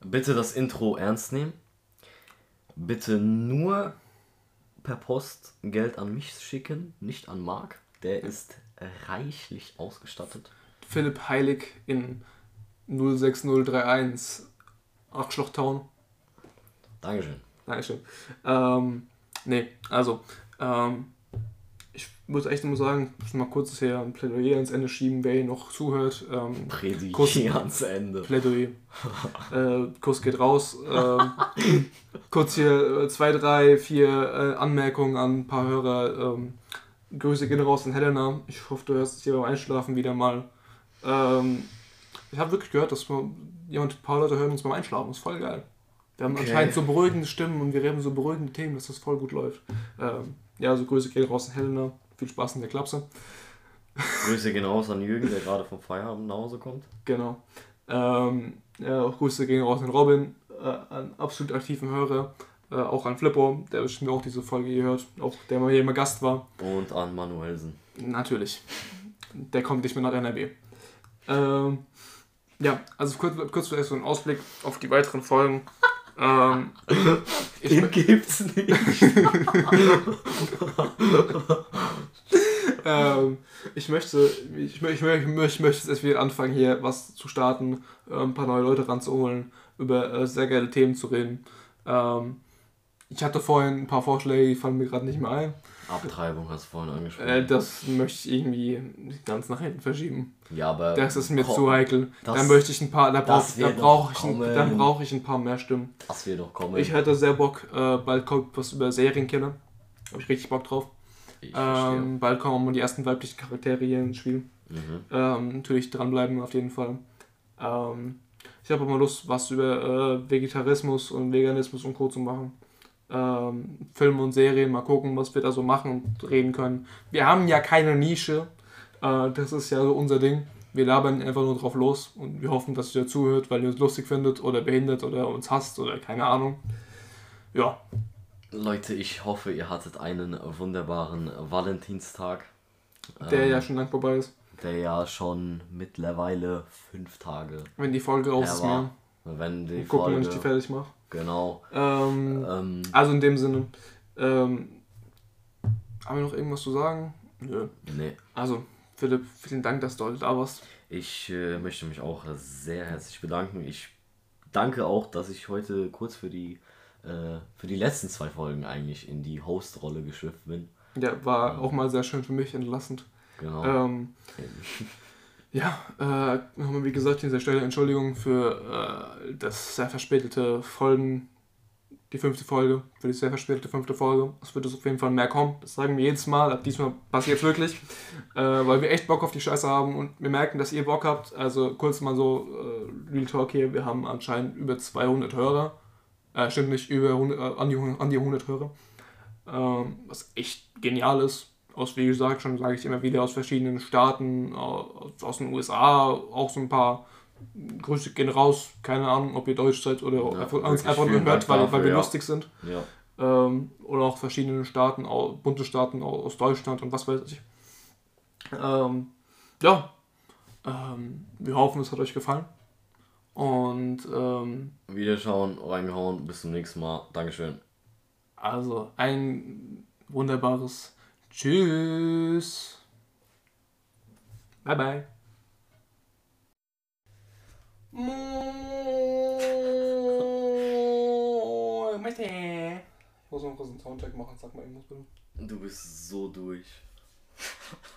bitte das Intro ernst nehmen. Bitte nur per Post Geld an mich schicken, nicht an Marc. Der ist reichlich ausgestattet. Philipp Heilig in 06031 Achtschlochtown. Dankeschön. Dankeschön. Ähm, nee, also, ähm, ich muss echt nur sagen, ich muss mal kurz hier ein Plädoyer ans Ende schieben, wer hier noch zuhört. Ähm, Plädoyer Kuss, [LAUGHS] ans Ende. Plädoyer. [LAUGHS] äh, Kuss geht raus. Ähm, kurz hier äh, zwei, drei, vier äh, Anmerkungen an ein paar Hörer. Ähm, Grüße gehen raus an Helena. Ich hoffe, du hörst es hier beim Einschlafen wieder mal. Ähm, ich habe wirklich gehört, dass wir, jemand, ein paar Leute hören uns beim Einschlafen. Das ist voll geil. Wir haben Okay. anscheinend so beruhigende Stimmen und wir reden so beruhigende Themen, dass das voll gut läuft. Ähm, ja, also Grüße gehen raus an Helena. Viel Spaß in der Klapse. Grüße gehen raus an Jürgen, der gerade vom Feierabend nach Hause kommt. Genau. Ähm, ja, auch Grüße gehen raus an Robin, äh, an absolut aktiven Hörer. Äh, auch an Flippo, der bestimmt auch diese Folge gehört. Auch der mal hier immer Gast war. Und an Manuelsen. Natürlich. Der kommt nicht mehr nach NRW. Ähm, ja, also kurz, kurz vielleicht so ein Ausblick auf die weiteren Folgen. Ähm, [LAUGHS] Den gibt's nicht. [LAUGHS] ähm, ich möchte, ich, ich, ich möchte jetzt wieder anfangen, hier was zu starten, äh, ein paar neue Leute ranzuholen, über äh, sehr geile Themen zu reden. Ähm, ich hatte vorhin ein paar Vorschläge, die fallen mir gerade nicht mehr ein. Abtreibung hast du vorhin angesprochen. Äh, das möchte ich irgendwie ganz nach hinten verschieben. ja, aber. Das ist mir komm, zu heikel. dann möchte ich ein paar, da brauche da brauch ich, ein- kommen. dann brauch ich ein paar mehr Stimmen. Das wird doch kommen. Ich hätte sehr Bock, äh, bald kommt was über Serienkiller. Habe ich richtig Bock drauf. Ich. Ähm, bald kommen die ersten weiblichen Charaktere hier ins Spiel. Mhm. Ähm, natürlich dranbleiben auf jeden Fall. Ähm, ich habe auch mal Lust, was über äh, Vegetarismus und Veganismus und Co. zu machen. Ähm, Filme und Serien, mal gucken, was wir da so machen und reden können. Wir haben ja keine Nische. Äh, das ist ja so unser Ding. Wir labern einfach nur drauf los und wir hoffen, dass ihr zuhört, weil ihr uns lustig findet oder behindert oder uns hasst oder keine Ahnung. Ja, Leute, ich hoffe, ihr hattet einen wunderbaren Valentinstag. der ähm, ja schon lang vorbei ist. Der ja schon mittlerweile fünf Tage Wenn die Folge raus ist, mehr. Wenn die Gucken, wenn ich die Folge. fertig mache. Genau. Ähm, Ähm, Also in dem Sinne. Ähm, haben wir noch irgendwas zu sagen? Nö. nee. Also, Philipp, vielen Dank, dass du heute da warst. Ich äh, möchte mich auch sehr herzlich bedanken. Ich danke auch, dass ich heute kurz für die äh, für die letzten zwei Folgen eigentlich in die Host-Rolle geschlüpft bin. Ja, war auch mal sehr schön für mich, entlastend. Genau. Ähm, [LAUGHS] ja, äh, nochmal wie gesagt, an dieser Stelle Entschuldigung für äh, das sehr verspätete Folgen, die fünfte Folge, für die sehr verspätete fünfte Folge. Es wird es auf jeden Fall mehr kommen. Das sagen wir jedes Mal, ab diesmal passiert es wirklich, äh, weil wir echt Bock auf die Scheiße haben und wir merken, dass ihr Bock habt. Also kurz mal so äh, Real Talk hier, wir haben anscheinend über 200 Hörer. Äh, stimmt nicht, über 100, äh, an, die, 100 an die 100 Hörer. Ähm, was echt genial ist. Aus, wie gesagt, schon sage ich immer wieder, aus verschiedenen Staaten, aus, aus den USA, auch so ein paar Grüße gehen raus. Keine Ahnung, ob ihr Deutsch seid oder Ja, einfach, einfach nur hört, weil, weil wir ja. lustig sind. ja. Ähm, oder auch verschiedenen Staaten, au- Bundesstaaten au- aus Deutschland und was weiß ich. Ähm, ja, ähm, wir hoffen, es hat euch gefallen. Und ähm, Wiederschauen, reingehauen. Bis zum nächsten Mal. Dankeschön. also ein wunderbares Tschüss. Bye bye. Ich muss noch kurz einen Soundcheck machen, sag mal irgendwas bitte. Du bist so durch. [LAUGHS]